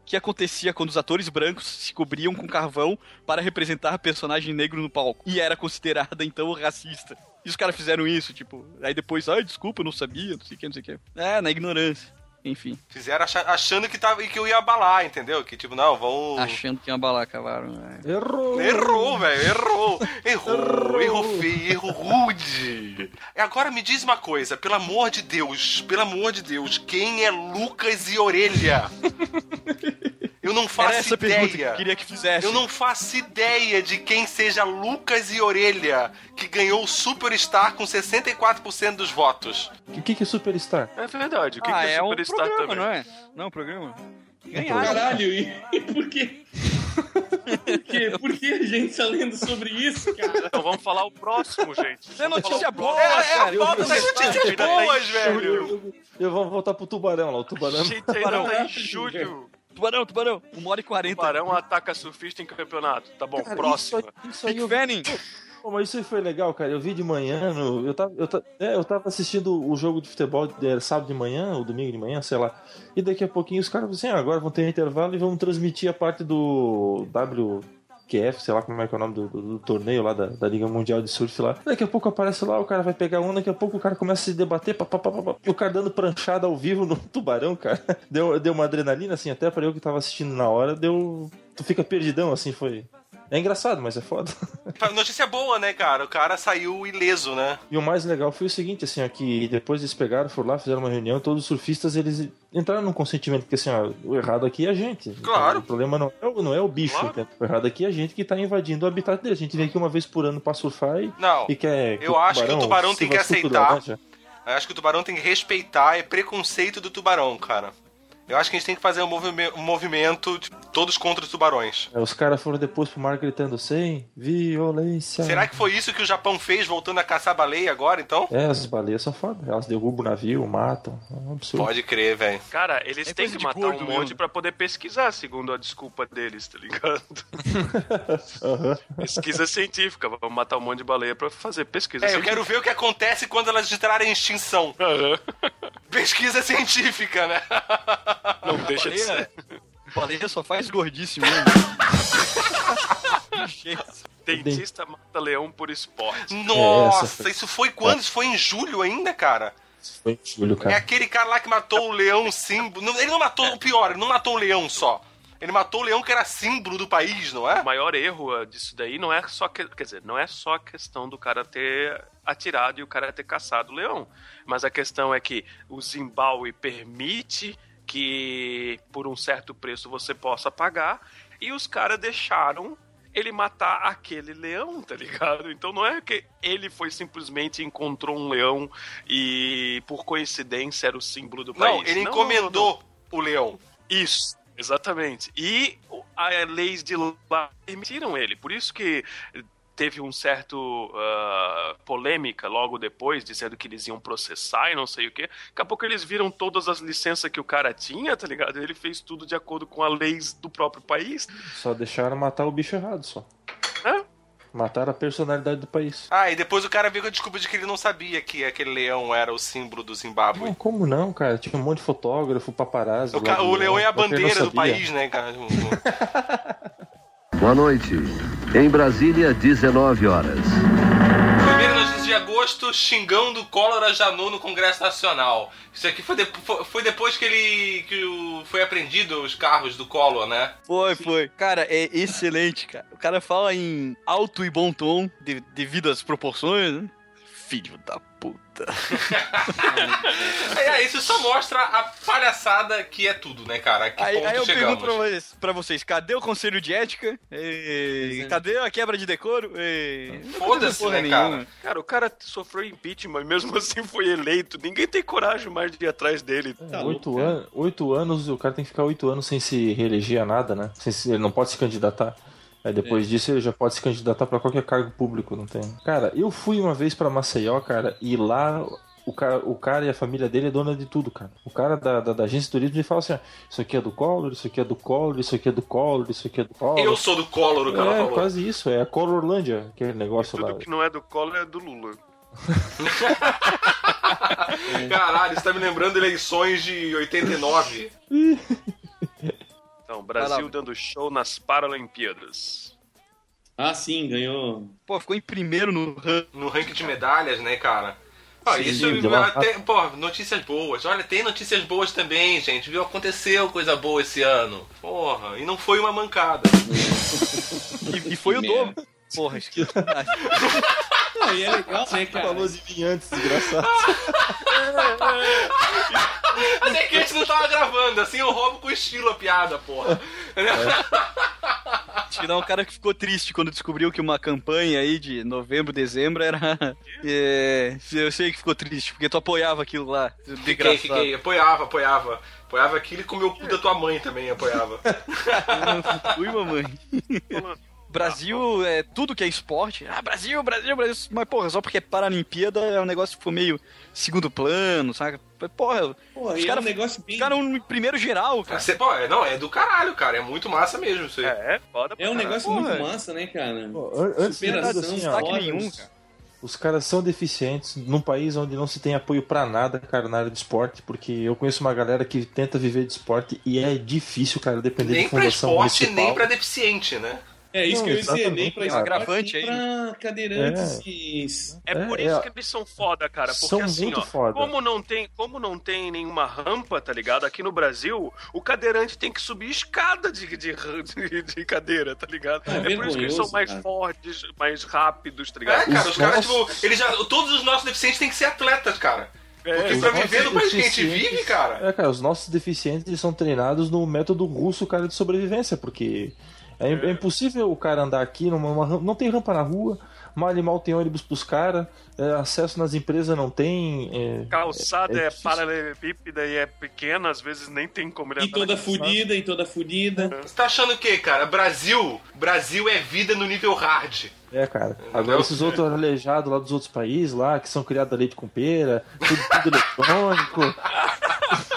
F: que acontecia quando os atores brancos se cobriam com carvão para representar personagem negro no palco. E era considerada, então, racista. E os caras fizeram isso, tipo, aí depois, ai, desculpa, eu não sabia, não sei o que, não sei o que. É, na ignorância. Enfim,
C: Fizeram acha- achando que, tava, que eu ia abalar, entendeu? Que tipo, não, vamos.
F: achando que ia abalar, cavaram. né?
E: Errou!
C: Errou, velho, errou. Errou, errou feio, errou rude. E agora me diz uma coisa, pelo amor de Deus, pelo amor de Deus, quem é Lucas e Orelha? Eu não
F: Era
C: faço
F: essa pergunta que
C: ideia.
F: eu queria que fizesse.
C: Eu não faço ideia de quem seja Lucas e Orelha, que ganhou o Superstar com 64% dos votos.
E: O que, que é Superstar?
D: É verdade. O que,
F: ah,
D: que é,
F: é um
D: Superstar
F: programa,
D: também?
F: não é? Não é um programa? Ganharam.
G: Caralho, e por quê? Por quê? Por que a gente tá lendo sobre isso, cara?
D: Então vamos falar o próximo, gente.
F: É notícia boa,
C: É, é a
F: cara.
C: falta das notícias boas, velho.
E: Eu vou voltar pro tubarão lá, o tubarão.
D: Gente, ainda tá em julho.
F: Tubarão, tubarão. 1 hora e 40.
D: Tubarão ataca surfista em campeonato. Tá bom,
E: Cara,
D: próximo.
E: Isso aí, isso aí. Pô, mas isso aí foi legal, cara. Eu vi de manhã, no- eu, tava, eu, ta- é, eu tava assistindo o jogo de futebol é, sábado de manhã, ou domingo de manhã, sei lá. E daqui a pouquinho os caras falaram assim: ah, agora vão ter intervalo e vamos transmitir a parte do WQF, sei lá como é que é o nome do, do- do torneio lá da, da Liga Mundial de Surf lá. Daqui a pouco aparece lá, o cara vai pegar onda, daqui a pouco o cara começa a se debater, pá, pá, pá, pá, o cara dando pranchada ao vivo no tubarão, cara. Deu, deu uma adrenalina, assim, até pra eu que tava assistindo na hora, deu. Tu fica perdidão, assim, foi. É engraçado, mas é foda.
C: Notícia boa, né, cara? O cara saiu ileso, né?
E: E o mais legal foi o seguinte, assim, ó, que depois eles pegaram, foram lá, fizeram uma reunião, todos os surfistas, eles entraram num consentimento, porque assim, ó, o errado aqui é a gente.
C: Claro.
E: O problema não é o, não é o bicho,
C: Claro.
E: o errado aqui é a gente que tá invadindo o habitat dele. A gente vem aqui uma vez por ano pra surfar e,
C: Não,
E: e quer...
C: eu acho que o tubarão tem que aceitar.
E: mancha.
C: eu acho que o tubarão tem que respeitar, é preconceito do tubarão, cara. Eu acho que a gente tem que fazer um, movime- um movimento, tipo, todos contra os tubarões.
E: Aí Os caras foram depois pro mar gritando sem violência.
C: Será que foi isso que o Japão fez voltando a caçar baleia agora, então?
E: É, as baleias são foda. Elas derrubam o navio, matam. É um absurdo.
C: Pode crer, velho.
D: Cara, eles
F: É
D: têm que
F: de
D: matar um monte
F: mesmo.
D: pra poder pesquisar, segundo a desculpa deles, tá ligado?
E: Aham.
D: Pesquisa científica. Vamos matar um monte de baleia pra fazer pesquisa
C: É, eu
D: científica.
C: quero ver o que acontece quando elas entrarem em extinção.
D: Aham.
C: Pesquisa científica, né?
D: Não deixa de ser.
F: Baleia só faz gordice mesmo.
D: Dentista mata leão por esporte.
C: Nossa,
E: essa foi-
C: isso foi quando? Isso foi em julho ainda, cara?
E: Foi em julho,
C: É
E: cara.
C: aquele cara lá que matou o leão símbolo. Ele não matou o pior, ele não matou o leão só. Ele matou o leão que era símbolo do país, não
D: O
C: é?
D: maior erro ah, disso daí não é só que, quer dizer, não é só a questão do cara ter atirado e o cara ter caçado o leão, mas a questão é que o Zimbábue permite que por um certo preço você possa pagar e os caras deixaram ele matar aquele leão, tá ligado? Então não é que ele foi simplesmente encontrou um leão e por coincidência era o símbolo do país.
C: Não, ele
D: Não,
C: encomendou o leão.
D: isso, exatamente. E as leis de lá permitiram ele. Por isso que teve um certo ah, polêmica logo depois, dizendo que eles iam processar e não sei o quê. Daqui a pouco eles viram todas as licenças que o cara tinha, tá ligado? Ele fez tudo de acordo com as leis do próprio país.
E: Só deixaram matar o bicho errado, só.
D: Hã?
E: Mataram a personalidade do país.
C: Ah, e depois o cara veio com a desculpa de que ele não sabia que aquele leão era o símbolo do Zimbábue.
E: Não, como não, cara? Tinha um monte de fotógrafo, paparazzi.
C: O, ca- o leão é a bandeira do país, né, cara?
I: Boa noite. Em Brasília, 19 horas.
C: Primeira notícia de agosto, xingando o Collor a Janot no Congresso Nacional. Isso aqui foi, de- foi- foi depois que ele que o, foi apreendido os carros do Collor, né?
F: Foi, foi. Cara, é excelente, cara. O cara fala em alto e bom tom, de- devido às proporções, né? Filho da puta.
C: É, isso só mostra a palhaçada que é tudo, né, cara? Que
F: Aí,
C: ponto
F: aí eu
C: chegamos.
F: pergunto pra vocês, pra vocês, cadê o conselho de ética? E, cadê a quebra de decoro? E,
C: Foda-se,
F: porra
C: né, cara?
F: nenhuma.
D: Cara, o cara sofreu impeachment e mesmo assim foi eleito. Ninguém tem coragem mais de ir atrás dele.
G: Tá
E: oito,
G: louco,
E: an oito anos, o cara tem que ficar oito anos sem se reeleger a nada, né? Sem se- ele não pode se candidatar. Aí depois disso ele já pode se candidatar pra qualquer cargo público, não tem? Cara, eu fui uma vez pra Maceió, cara, e lá o cara, o cara e a família dele é dona de tudo, cara. O cara da, da, da agência de turismo ele fala assim: ó, isso aqui é do Collor, isso aqui é do Collor, isso aqui é do Collor, isso aqui é do Collor.
C: Eu sou do Collor, o cara
E: é,
C: falou.
E: quase isso, é a Collorlândia, aquele negócio lá.
D: Tudo que não é do Collor é do Lula.
C: Caralho, você tá me lembrando eleições de 89.
D: Então, Brasil dando show nas Paralimpíadas.
G: Ah, sim, ganhou.
F: Pô, ficou em primeiro no ranking.
C: No ranking de medalhas, né, cara? Ah,
E: Sim,
C: isso até, pô, notícias boas. Olha, tem notícias boas também, gente. Viu? Aconteceu coisa boa esse ano. Porra, e não foi uma mancada.
F: E, e foi o
G: Que
F: dobro. Porra, acho que...
G: Não, e é legal, né, cara?
E: Falou de mim antes, desgraçado.
C: Até que a gente não tava gravando, assim eu roubo com estilo a piada, porra.
F: Acho que não, um cara que ficou triste quando descobriu que uma campanha aí de novembro, dezembro era. É, eu sei que ficou triste, porque tu apoiava aquilo lá.
C: Fiquei, fiquei. Apoiava, apoiava. Apoiava aquilo e comeu o cu da tua mãe também, apoiava.
F: Ui, mamãe. Brasil é tudo que é esporte. Ah, Brasil, Brasil, Brasil. Mas, porra, só porque é Paralimpíada é um negócio que ficou meio segundo plano, saca? Porra,
G: Pô,
F: os
G: e é um
F: caras
G: negócio bem.
F: ficaram no primeiro geral, cara.
C: Você, pô, é, não, é do caralho, cara. É muito massa mesmo isso aí.
D: É, foda pra
G: É um
D: caralho.
G: negócio
F: Porra.
G: muito massa, né, cara?
E: Pô, an- antes de
G: Superação,
E: assim, ó,
F: destaque
G: horas.
F: nenhum, cara.
E: Os caras são deficientes num país onde não se tem apoio pra nada, cara, na área de esporte, porque eu conheço uma galera que tenta viver de esporte e é difícil, cara, depender
C: Nem
E: de
C: pra
E: fundação
C: esporte,
E: municipal.
C: nem pra deficiente, né?
G: É isso
E: Não,
G: que eu ia dizer, nem
E: exatamente,
G: pra
E: cara.
F: Agravante aí,
G: pra cadeirantes e...
D: É por
E: É,
D: isso
E: é.
D: que eles são foda, cara. Porque
E: São
D: assim,
E: muito
D: ó,
E: foda.
D: como não tem, como não tem nenhuma rampa, tá ligado? Aqui no Brasil, o cadeirante tem que subir escada de, de, de, de cadeira, tá ligado?
G: É
D: É, por isso que eles são mais
G: cara.
D: fortes, mais rápidos, tá
C: É,
D: ligado?
C: cara, os caras,
E: nossos-
C: tipo, eles já, todos os nossos deficientes têm que ser atletas, cara.
D: É,
C: Porque
E: Os
C: pra viver no país que a gente vive, cara.
E: É, cara, os nossos deficientes eles são treinados no método russo, cara, de sobrevivência, porque é, é impossível o cara andar aqui, numa, não tem rampa na rua, mal e mal tem ônibus pros caras, é, acesso nas empresas não tem. é,
D: Calçada
E: é
D: é,
E: difícil.
D: paralelepípeda e é pequena, às vezes nem tem como ele
G: E toda fudida, e toda fudida.
C: Você tá achando o quê, cara? Brasil, Brasil é vida no nível hard.
E: É, cara. Agora esses outros aleijados lá dos outros países lá, que são criados a leite com pera, tudo, tudo eletrônico.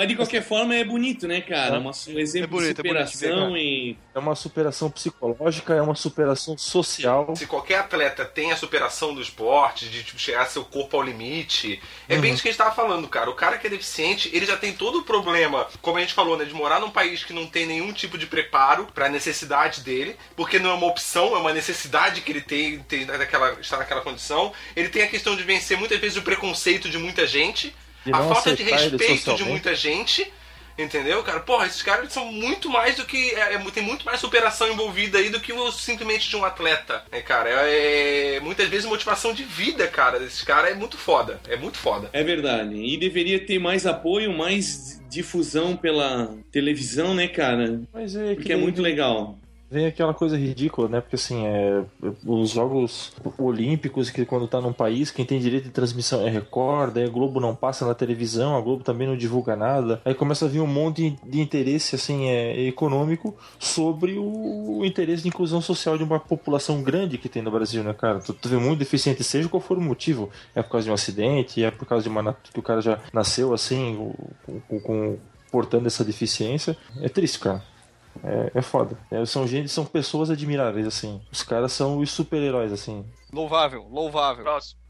G: Mas de qualquer forma é bonito, né, cara? Uma, um exemplo
F: bonito,
G: de
F: é bonito de
G: superação e.
E: É uma superação psicológica, é uma superação social.
C: Se qualquer atleta tem a superação do esporte, de tipo, chegar seu corpo ao limite, é bem isso que a gente tava falando, cara. O cara que é deficiente, ele já tem todo o problema, como a gente falou, né, de morar num país que não tem nenhum tipo de preparo pra necessidade dele, porque não é uma opção, é uma necessidade que ele tem, tem naquela, estar naquela condição. Ele tem a questão de vencer muitas vezes o preconceito de muita gente,
E: De
C: a falta de respeito de muita gente. Entendeu, cara? Porra, esses caras são muito mais do que. É, é, tem muito mais superação envolvida aí do que o simplesmente de um atleta, né, cara? É, é- muitas vezes motivação de vida, cara, desses caras é muito foda. É muito foda.
G: É verdade. E deveria ter mais apoio, mais difusão pela televisão, né, cara?
E: Mas é
G: Porque
E: que
G: é muito legal.
E: Vem aquela coisa ridícula, né? Porque assim, é, os Jogos Olímpicos, que quando tá num país, quem tem direito de transmissão é Record, aí a Globo não passa na televisão, a Globo também não divulga nada. Aí começa a vir um monte de interesse assim, é, econômico sobre o, interesse de inclusão social de uma população grande que tem no Brasil, né, cara? Tu, tu vê muito deficiente, seja qual for o motivo. É por causa de um acidente, é por causa de uma que o cara já nasceu assim, com- com- portando essa deficiência. É triste, cara. É, é foda. É, são gente, são pessoas admiráveis, assim. Os caras são os super-heróis, assim.
F: Louvável, louvável.
D: Próximo.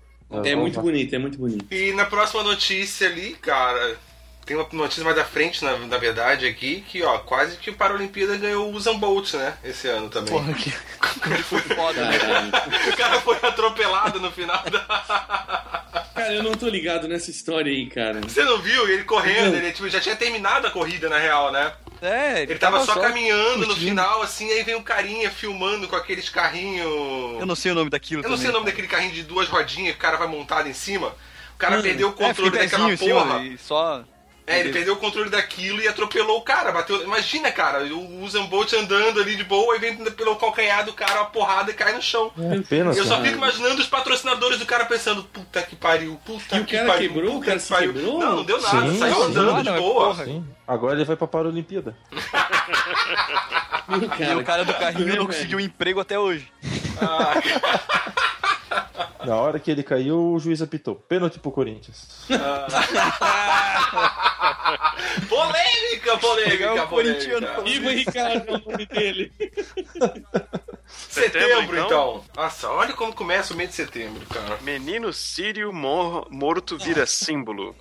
G: É muito bonito, é muito bonito.
C: E na próxima notícia ali, cara, tem uma notícia mais à frente, na, na verdade, aqui, que ó, quase que o Paralimpíada ganhou o Usain Bolt, né? Esse ano também.
F: Porra, que... Ele foi foda, né?
C: O cara foi atropelado no final da.
G: Cara, eu não tô ligado nessa história aí, cara.
C: Você não viu? Ele correndo, ele tipo, já tinha terminado a corrida, na real, né?
F: É,
C: Ele tava, só, caminhando no final, assim, aí vem um carinha filmando com aqueles carrinhos.
F: Eu não sei o nome daquilo
C: Eu não sei o
F: também.
C: nome daquele carrinho de duas rodinhas que o cara vai montado em cima. O cara
G: Hum,
C: perdeu o
F: É,
C: controle
F: em
C: daquela porra.
F: cima e só...
C: É, ele perdeu o controle daquilo e atropelou o cara. Bateu. Imagina, cara, o Usain Bolt andando ali de boa e vem pelo calcanhar do cara uma porrada e cai no chão.
E: É apenas,
C: Eu só
E: cara.
C: fico imaginando os patrocinadores do cara pensando, puta que pariu, puta
G: E o
C: que
G: cara
C: pariu.
G: quebrou? O
C: puta
G: cara
C: que
G: se
C: pariu.
G: quebrou?
C: Não, não deu nada,
E: Sim,
C: saiu
E: sim.
C: andando
F: Ah,
C: de
F: não, é
C: boa.
E: Sim. Agora ele vai pra Paralimpíada.
F: E o cara do carrinho não conseguiu um emprego até hoje.
E: Na hora que ele caiu, o juiz apitou. Pênalti pro Corinthians.
C: Polêmica, polêmica,
F: Pegar o
C: polêmica.
G: Ivan Ricardo é o nome dele.
C: Setembro,
D: Setembro,
C: então.
D: então?
C: Nossa, olha como começa o mês de setembro, cara.
D: Menino sírio mor- morto vira símbolo.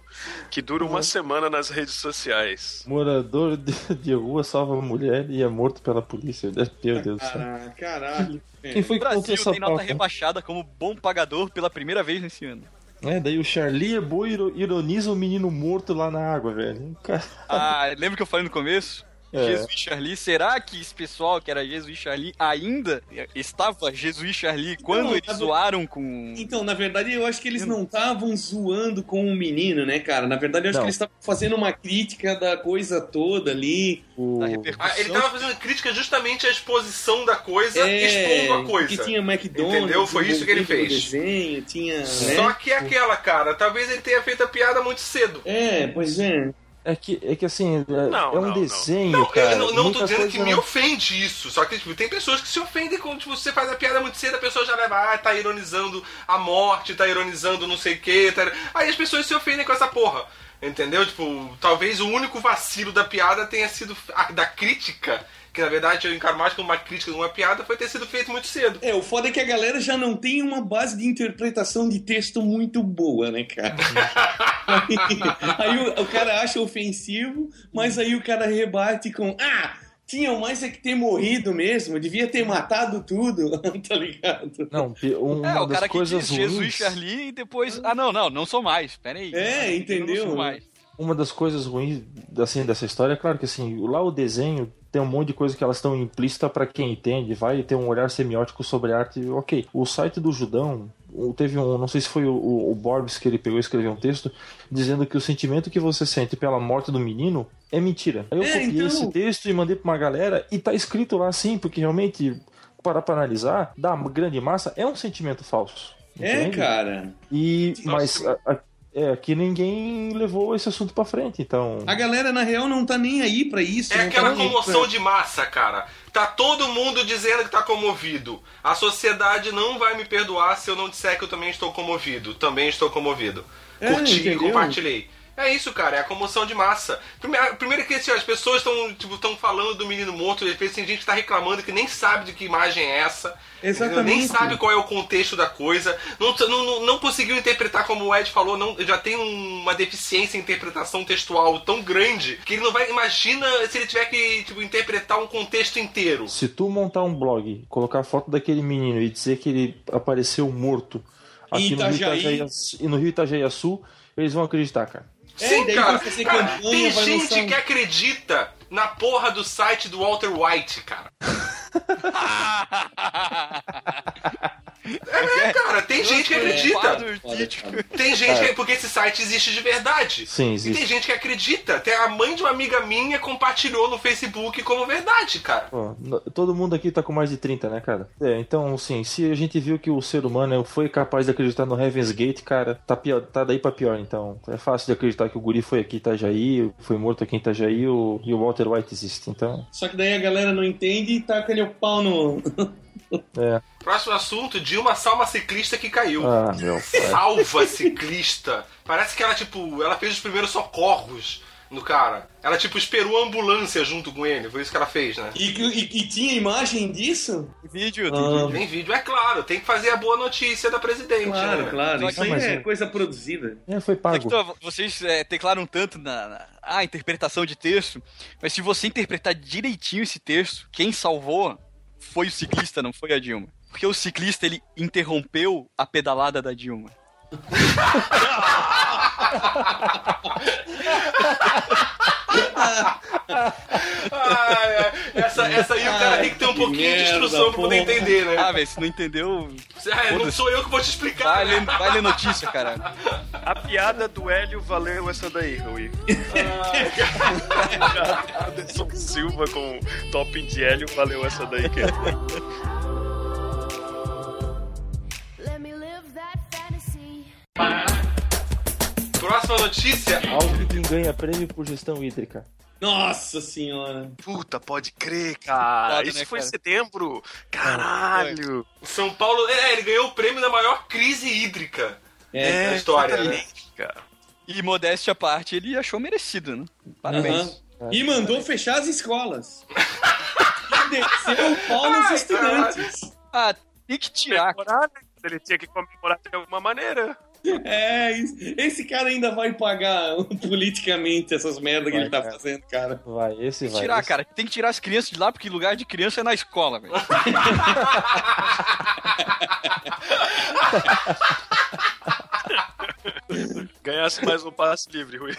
D: Que dura uma semana nas redes sociais.
E: Morador de, de rua salva mulher e é morto pela polícia. Meu Deus do céu.
G: Caralho, caralho.
E: Quem foi
F: O
E: que contou
F: Brasil
E: essa
F: tem nota
E: pauta?
F: rebaixada como bom pagador pela primeira vez nesse ano.
E: É, daí o Charlie Hebdo iro- ironiza o menino morto lá na água, velho. Cara,
F: Ah, lembra que eu falei no começo?
E: É.
F: Jesus e Charlie, será que esse pessoal que era Jesus e Charlie ainda estava Jesus e Charlie quando
G: Não,
F: eles
G: tá-
F: zoaram com.
G: Então, na verdade, eu acho que eles não estavam zoando com o menino, né, cara? Na verdade, eu acho
E: Não.
G: que eles estavam fazendo uma crítica da coisa toda ali.
E: o...
F: Da
C: Ah,
F: repercussão.
C: ele tava fazendo crítica justamente à exposição da coisa, expondo a coisa.
G: É, que tinha McDonald's.
C: Entendeu? Foi isso que ele fez.
G: Desenho, tinha,
C: Só
G: né?
C: que é aquela, cara, talvez ele tenha feito a piada muito cedo.
G: É, pois é.
E: É que, é que assim, é,
D: Não,
E: é um
D: não, não.
E: desenho,
C: Não,
E: cara.
C: eu não, não tô dizendo que me
E: não-
C: ofende isso. Só que tipo, tem pessoas que se ofendem quando tipo, você faz a piada muito cedo, a pessoa já leva, ah, tá ironizando a morte, tá ironizando não sei o que. Tá... Aí as pessoas se ofendem com essa porra. Entendeu? Tipo, talvez o único vacilo da piada tenha sido a, da crítica, que na verdade eu encaro mais como uma crítica de uma piada, foi ter sido feito muito cedo.
G: É, o foda é que a galera já não tem uma base de interpretação de texto muito boa, né, cara? aí aí o, o cara acha ofensivo, mas aí o cara rebate com: Ah, tinham mais é que ter morrido mesmo, devia ter matado tudo, tá ligado?
E: Não, pi- uma
F: É, o
E: das
F: cara que diz Jesus e. Charlie e depois. Ah, não, não, não sou mais. Pera aí.
G: É,
F: Eu
G: entendeu?
F: Não sou mais.
E: Uma das coisas ruins assim, dessa história é claro que assim, lá o desenho tem um monte de coisa que elas estão implícita para quem entende, vai ter um olhar semiótico sobre a arte. Ok, o site do Judão teve um, não sei se foi o, o, Borbs que ele pegou e escreveu um texto dizendo que o sentimento que você sente pela morte do menino é mentira. Aí eu
G: É,
E: copiei
G: então-
E: esse texto e mandei pra uma galera e tá escrito lá assim, porque realmente para para analisar, da grande massa é um sentimento falso.
G: É,
E: entende?
G: cara.
E: E
C: Nossa.
E: mas a- a- é que ninguém levou esse assunto pra frente, então.
G: A galera, na real, não tá nem aí pra isso.
C: É
G: não
C: aquela
G: tá nem aí
C: comoção
G: pra-
C: de massa, cara. Tá todo mundo dizendo que tá comovido. A sociedade não vai me perdoar se eu não disser que eu também estou comovido. Também estou comovido.
G: É,
C: Curti e
G: entendeu?
C: compartilhei. É isso, cara, é a comoção de massa. Primeiro, primeiro que assim, as pessoas estão tipo, tão falando do menino morto, às vezes tem gente que tá reclamando que nem sabe de que imagem é essa.
G: Exatamente.
C: Nem sabe qual é o contexto da coisa. Não, não, não, conseguiu interpretar, como o Ed falou, não, já tem um- uma deficiência em interpretação textual tão grande que ele não vai. Imagina se ele tiver que tipo, interpretar um contexto inteiro.
E: Se tu montar um blog, colocar a foto daquele menino e dizer que ele apareceu morto aqui no Rio,
G: Itajaí.
E: Itajaí, e no Rio Itajaí-Sul, eles vão acreditar, cara.
G: É,
C: Sim,
G: daí
C: cara.
G: fazer
C: Cara,
G: campanha,
C: tem gente
G: lançar um-
C: que acredita na porra do site do Walter White, cara. É, cara, tem gente que acredita.
F: Artístico.
G: cara.
C: Tem gente que. Porque esse site existe de verdade.
E: Sim,
C: E
E: existe.
C: tem gente que acredita. Até a mãe de uma amiga minha compartilhou no Facebook como verdade, cara.
E: Pô, todo mundo aqui tá com mais de 30, né, cara? É, então, assim, se a gente viu que o ser humano foi capaz de acreditar no Heaven's Gate, cara, tá, pior, tá daí pra pior, então. É fácil de acreditar que o guri foi aqui em Itajaí, foi morto aqui em Itajaí o, e o Walter White existe, então.
G: Só que daí a galera não entende e taca ali o pau no.
E: É.
C: Próximo assunto: Dilma salva ciclista que caiu.
E: Ah, meu pai.
C: Salva ciclista. Parece que ela, tipo, ela fez os primeiros socorros no cara. Ela, tipo, esperou a ambulância junto com ele. Foi isso que ela fez, né?
G: E, e, e tinha imagem disso?
F: Vídeo, tem
G: Ah,
F: vídeo.
C: Tem vídeo, é claro. Tem que fazer a boa notícia da presidente,
G: Claro,
C: né?
G: claro.
F: Só
G: Isso aí é
E: é-
G: coisa produzida.
E: É, foi pago.
F: que, então, vocês é, teclaram tanto na, na ah, interpretação de texto, mas se você interpretar direitinho esse texto, quem salvou foi o ciclista, não foi a Dilma. Porque o ciclista ele interrompeu a pedalada da Dilma.
C: Ah, essa, essa aí o cara tem que ter um pouquinho de
G: merda,
C: instrução pra poder entender, né?
F: Ah, velho, se não entendeu,
C: Ah, não sou eu que vou te explicar.
F: vai
C: né?
F: ler, vai ler notícia, cara.
D: A piada do Hélio valeu essa daí, Rui. Anderson Silva com topping de Hélio valeu essa daí, que é.
H: Let me live that fantasy.
C: Próxima notícia.
E: Alckmin ganha prêmio por gestão hídrica.
G: Nossa senhora.
D: Puta, pode crer, cara. Isso
F: né,
D: foi em setembro. Caralho.
C: São Paulo. É, ele ganhou o prêmio da maior crise hídrica
G: É,
C: da história, né?
D: exatamente, cara.
F: E modéstia à parte, ele achou merecido, né? Parabéns.
G: aham. E mandou fechar as escolas. e desceu o pau nos estudantes.
F: Ah, tem que tirar.
D: Né? Ele tinha que comemorar de alguma maneira.
G: É, esse cara ainda vai pagar politicamente essas merdas que ele tá
E: cara.
G: fazendo, cara.
E: Vai, esse vai.
F: Tirar,
E: esse-
F: cara. Tem que tirar as crianças de lá, porque lugar de criança é na escola, velho.
D: Ganhasse mais um passe livre, Rui.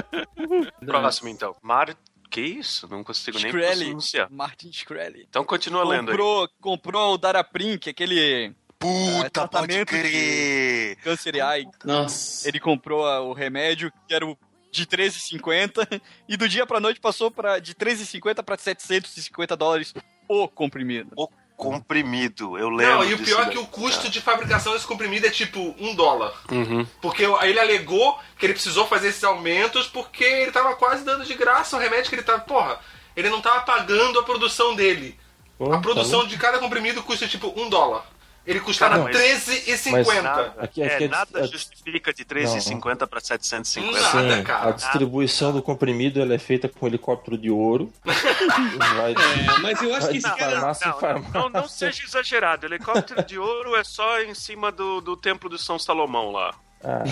D: Próximo, então. Mar... Que isso? Não consigo nem
F: Shkreli.
D: pronunciar.
F: Martin Shkreli.
D: Então continua lendo aí.
F: Comprou, comprou o Daraprim, que é aquele
D: Puta,
F: É, tratamento
D: pode crer!
F: câncer e AIDS.
G: Nossa.
F: Ele comprou o remédio, que era o de 13,50, e do dia pra noite passou pra, de 13,50 pra 750 dólares o comprimido.
D: O comprimido, eu lembro.
C: Não, e o pior é que o custo de fabricação desse comprimido é tipo um dólar.
D: Uhum.
C: Porque ele alegou que ele precisou fazer esses aumentos porque ele tava quase dando de graça o remédio que ele tava. Porra, ele não tava pagando a produção dele.
E: Pô,
C: A
E: tá
C: produção
E: louco.
C: de cada comprimido custa tipo um dólar. Ele custava
D: Cara, mas-
C: R$13,50.
D: Nada,
E: Aqui-
D: é,
E: aqui é-
D: nada
E: é-
D: justifica de 3,50 para 750.
C: Nada,
E: Sim,
C: cara.
E: a distribuição do comprimido ela é feita com helicóptero de ouro. Vai,
G: É, mas eu acho que esse
E: Não,
G: cara.
E: farmácia
D: Não,
E: farmácia.
D: não, não seja exagerado. Helicóptero de ouro é só em cima do, do templo do São Salomão lá.
E: Ah,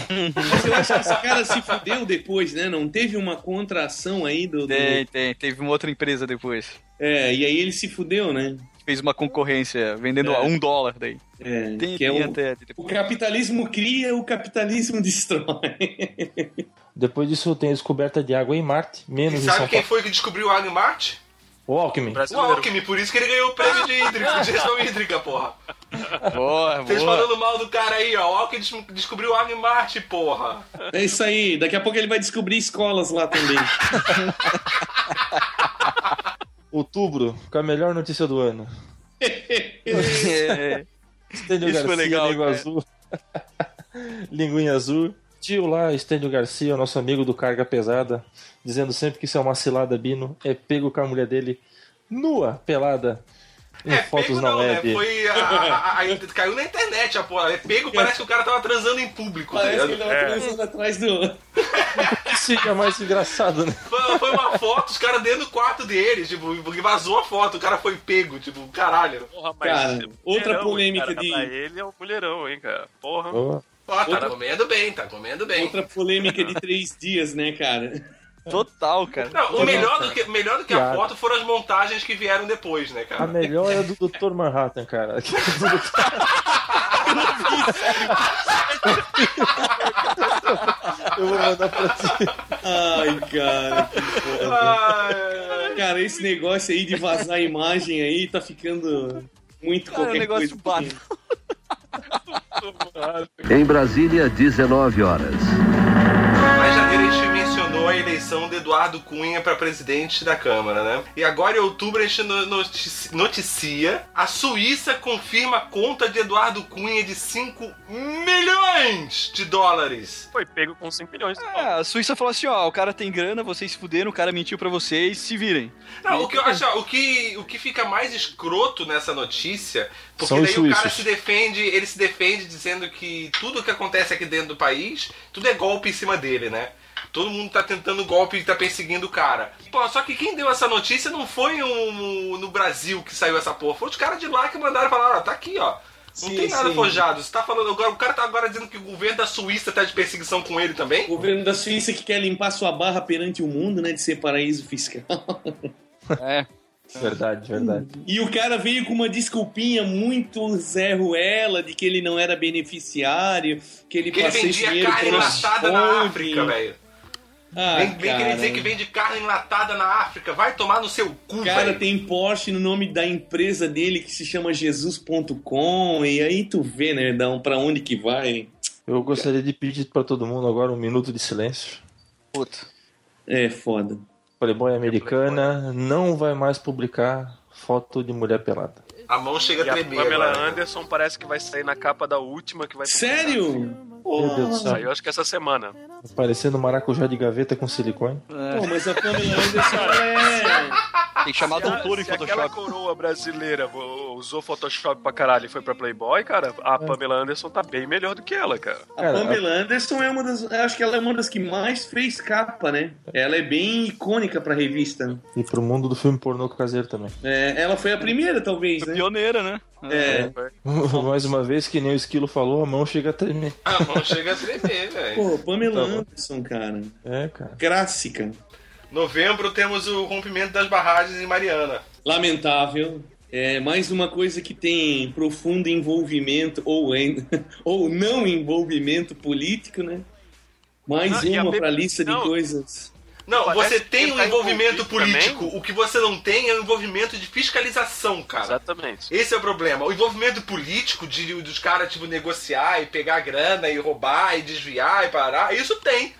G: Mas eu acho que esse cara se fudeu depois, né? Não teve uma contração aí do. do-
F: Tem, tem. Teve uma outra empresa depois.
G: É, e aí ele se fudeu, né?
F: Fez uma concorrência, vendendo
G: É.
F: a um dólar daí.
G: É,
F: Tem,
G: que é o,
F: até.
G: o capitalismo cria, o capitalismo destrói.
E: depois disso tem a descoberta de água em Marte,
C: E
E: menos em
C: sabe
E: São
C: quem
E: Paulo.
C: foi que descobriu a água em Marte?
E: O Alckmin.
C: O
D: Brasileiro.
C: Alckmin, por isso que ele ganhou o prêmio de, hídrico, de gestão hídrica, porra.
F: Boa,
C: Vocês
F: boa.
C: falando mal do cara aí, ó. O Alckmin des- descobriu água em Marte, porra.
G: É isso aí, daqui a pouco ele vai descobrir escolas lá também.
E: Outubro, com a melhor notícia do ano.
F: É,
E: Estênio
F: Isso foi
E: Garcia,
F: legal,
E: Língua
F: cara.
E: Azul. Linguinha Azul. Tio lá, Estênio Garcia, nosso amigo do Carga Pesada, dizendo sempre que isso é uma cilada Bino, é pego com a mulher dele nua, pelada,
C: É,
E: fotos
C: pego
E: na
C: não,
E: web.
C: né? Foi. A, a- a- a- caiu na internet a porra. É pego, parece que o cara tava transando em público, tá
G: Parece que ele tava
D: É.
G: transando atrás do.
E: Isso seria mais engraçado, né?
C: Foi, foi uma foto, os caras dentro do quarto deles, tipo, porque vazou a foto, o cara foi pego, tipo, caralho.
D: Porra,
G: Cara, outra polêmica
D: cara,
G: de-
D: Pra ele é um mulherão, hein, cara. Porra.
E: Ó,
C: Ó, tá
G: Outra-
C: comendo bem, tá comendo bem.
G: Outra polêmica de três dias, né, cara?
F: Total, cara.
C: Não, o melhor do que, melhor do que a foto foram as montagens que vieram depois, né,
E: a
C: cara?
E: melhor é a do Dr. Manhattan, cara. Eu vou mandar pra ti.
G: Ai, cara, que foda.
C: Ai.
G: Cara, esse negócio aí de vazar a imagem aí tá ficando muito
F: Cara, é um
G: qualquer
F: negócio
G: coisa.
I: Em Brasília, 19 horas.
C: Mas janeiro a gente mencionou a eleição de Eduardo Cunha para presidente da Câmara, né? E agora em outubro a gente no- notici- noticia a Suíça confirma a conta de Eduardo Cunha de 5 milhões de dólares.
D: Foi pego com 5 milhões de
F: É,
D: dólares.
F: a Suíça falou assim, ó, o cara tem grana, vocês se fuderam, o cara mentiu pra vocês, se virem.
C: Não, o que eu acho, o que, o que fica mais escroto nessa notícia, porque
E: São
C: daí o cara se defende, ele se defende dizendo que tudo que acontece aqui dentro do país, tudo é golpe em cima dele, né? Todo mundo tá tentando golpe e tá perseguindo o cara. Pô, só que quem deu essa notícia não foi um, no Brasil que saiu essa porra, foi os caras de lá que mandaram falar, ó, tá aqui, ó. Não
G: Sim,
C: tem nada
G: sim.
C: forjado. Você tá falando agora, o cara tá agora dizendo que o governo da Suíça tá de perseguição com ele também?
G: O governo da Suíça que quer limpar sua barra perante o mundo, né? De ser paraíso fiscal.
F: É.
E: Verdade, verdade.
G: E o cara veio com uma desculpinha muito Zé Ruela de que ele não era beneficiário, que ele
C: Que ele
G: passou esse
C: vendia
G: dinheiro
C: carne enlatada na. África, velho.
G: Ah,
C: vem, vem querer dizer que vende carne enlatada na África. Vai tomar no seu cu,
G: Cara,
C: velho.
G: tem Porsche no nome da empresa dele que se chama Jesus.com e aí tu vê, né, dá um pra onde que vai.
E: Eu gostaria de pedir pra todo mundo agora um minuto de silêncio.
F: Puta.
G: É foda.
E: Playboy americana não vai mais publicar foto de mulher pelada.
C: A mão chega
D: E
C: a
D: a
C: tremer.
D: Pamela
C: agora.
D: Anderson parece que vai sair na capa da última que vai
G: Sério?
E: Meu Deus do céu.
D: Saiu acho que essa semana.
E: Parecendo maracujá de gaveta com silicone.
G: Pô, mas a Pamela Anderson é.
F: Tem que chamar
D: Se a-
F: doutor em
D: se aquela
F: Photoshop.
D: coroa brasileira usou Photoshop pra caralho e foi pra Playboy, cara, a Pamela Anderson tá bem melhor do que ela, cara.
G: A
E: Cara,
G: Pamela Anderson é uma das. eu Acho que ela é uma das que mais fez capa, né? Ela é bem icônica pra revista.
E: E pro mundo do filme pornô caseiro também.
G: É, ela foi a primeira, talvez, né?
F: Pioneira, né?
G: É.
E: Mais uma vez, que nem o esquilo falou, a mão chega a tremer.
C: A mão chega a tremer, velho.
G: Pô, Pamela
E: Tá.
G: Anderson, cara.
E: É, cara.
G: Clássica.
C: Novembro temos o rompimento das barragens em Mariana.
G: Lamentável. É mais uma coisa que tem profundo envolvimento ou, en- ou não envolvimento político, né? Mais
D: Ah, e a
G: uma
D: Pe-
G: pra lista de
D: não.
G: coisas.
C: Não,
D: Parece
C: você tem um
D: tá
C: envolvimento político.
D: também.
C: O que você não tem é um envolvimento de fiscalização, cara.
D: Exatamente.
C: Esse é o problema. O envolvimento político de, dos caras, tipo, negociar e pegar grana e roubar e desviar e parar, isso tem.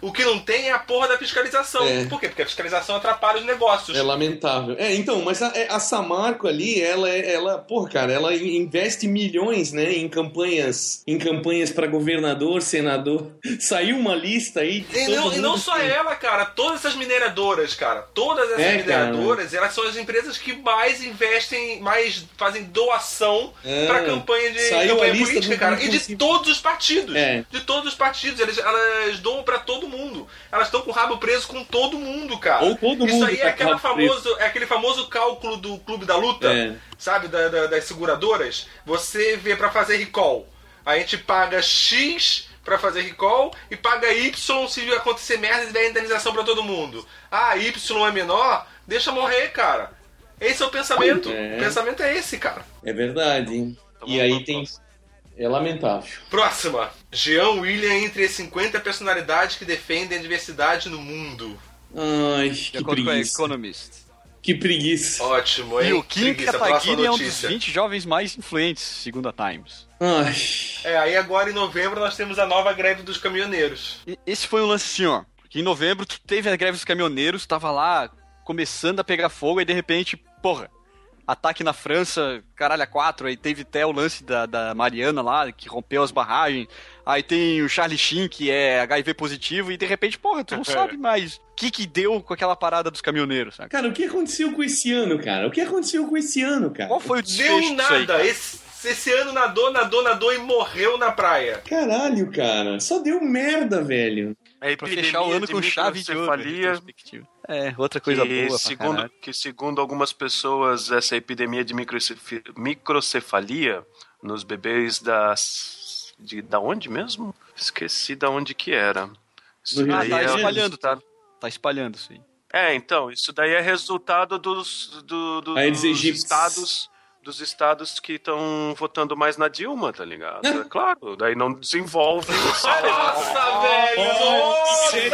C: O que não tem é a porra da fiscalização.
G: É.
C: Por quê? Porque a fiscalização atrapalha os negócios.
G: É lamentável. É, então, mas a, a Samarco ali, ela, é- ela, porra, cara, ela investe milhões, né, em campanhas, em campanhas para governador, senador. Saiu uma lista aí. de
C: E
G: todo
C: não, e não só
G: que-
C: ela, cara. Todas essas mineradoras, cara. Todas essas
G: É,
C: mineradoras, elas são as empresas que mais investem, mais fazem doação
G: É.
C: pra campanha de
G: Saiu a
C: campanha política, cara. E de todos os partidos.
G: É.
C: De todos os partidos. Eles, elas doam pra todo mundo. Elas estão com o rabo preso com todo mundo, cara.
G: Ou todo
C: Isso
G: mundo
C: aí
G: tá
C: é, aquela
G: rabo preso.
C: famoso, é aquele famoso cálculo do Clube da Luta,
G: É.
C: sabe? Da- da- das seguradoras. Você vê pra fazer recall. A gente paga X pra fazer recall e paga Y se acontecer merda e der indenização pra todo mundo. Ah, Y é menor, deixa morrer, cara. Esse é o pensamento.
G: É.
C: O pensamento é esse, cara.
G: É verdade. E aí tem. É lamentável.
C: Próxima. Jean William entre as 50 personalidades que defendem a diversidade no mundo.
G: Ai,
F: De
G: que
F: acordo com a. Economist.
G: Que preguiça.
C: Ótimo, hein?
F: E o Kim Kataguiri é um dos
C: notícia.
F: 20 jovens mais influentes, segundo a Times.
G: Ai.
C: É, aí agora em novembro nós temos a nova greve dos caminhoneiros.
F: E esse foi um lance assim, ó. Que em novembro tu teve a greve dos caminhoneiros, tava lá começando a pegar fogo, e de repente, porra, ataque na França, caralho, a quatro, aí teve até o lance da, da Mariana lá, que rompeu as barragens, aí tem o Charlie Sheen, que é HIV positivo, e de repente, porra, tu não sabe mais o que que deu com aquela parada dos caminhoneiros, sabe?
G: Cara, o que aconteceu com esse ano, cara? O que aconteceu com esse ano, cara?
F: Qual foi o desfecho
C: Deu
F: disso
C: nada.
F: aí? cara?
C: esse, esse ano nadou, nadou, nadou e morreu na praia.
G: Caralho, cara. Só deu merda, velho.
D: É
F: Pra fechar o ano com chave de ouro. É, outra coisa
D: que,
F: boa
D: segundo, que segundo algumas pessoas, essa epidemia de microcef- microcefalia nos bebês das... De, da onde mesmo? Esqueci da onde que era. Isso
G: No
F: Ah,
D: daí
F: tá
D: é
F: espalhando, tá? Tá espalhando aí.
D: É, então, isso daí é resultado dos, do, do- dos estados dos estados que estão votando mais na Dilma, tá ligado? É claro, daí não desenvolve.
C: Nossa, velho! Nossa!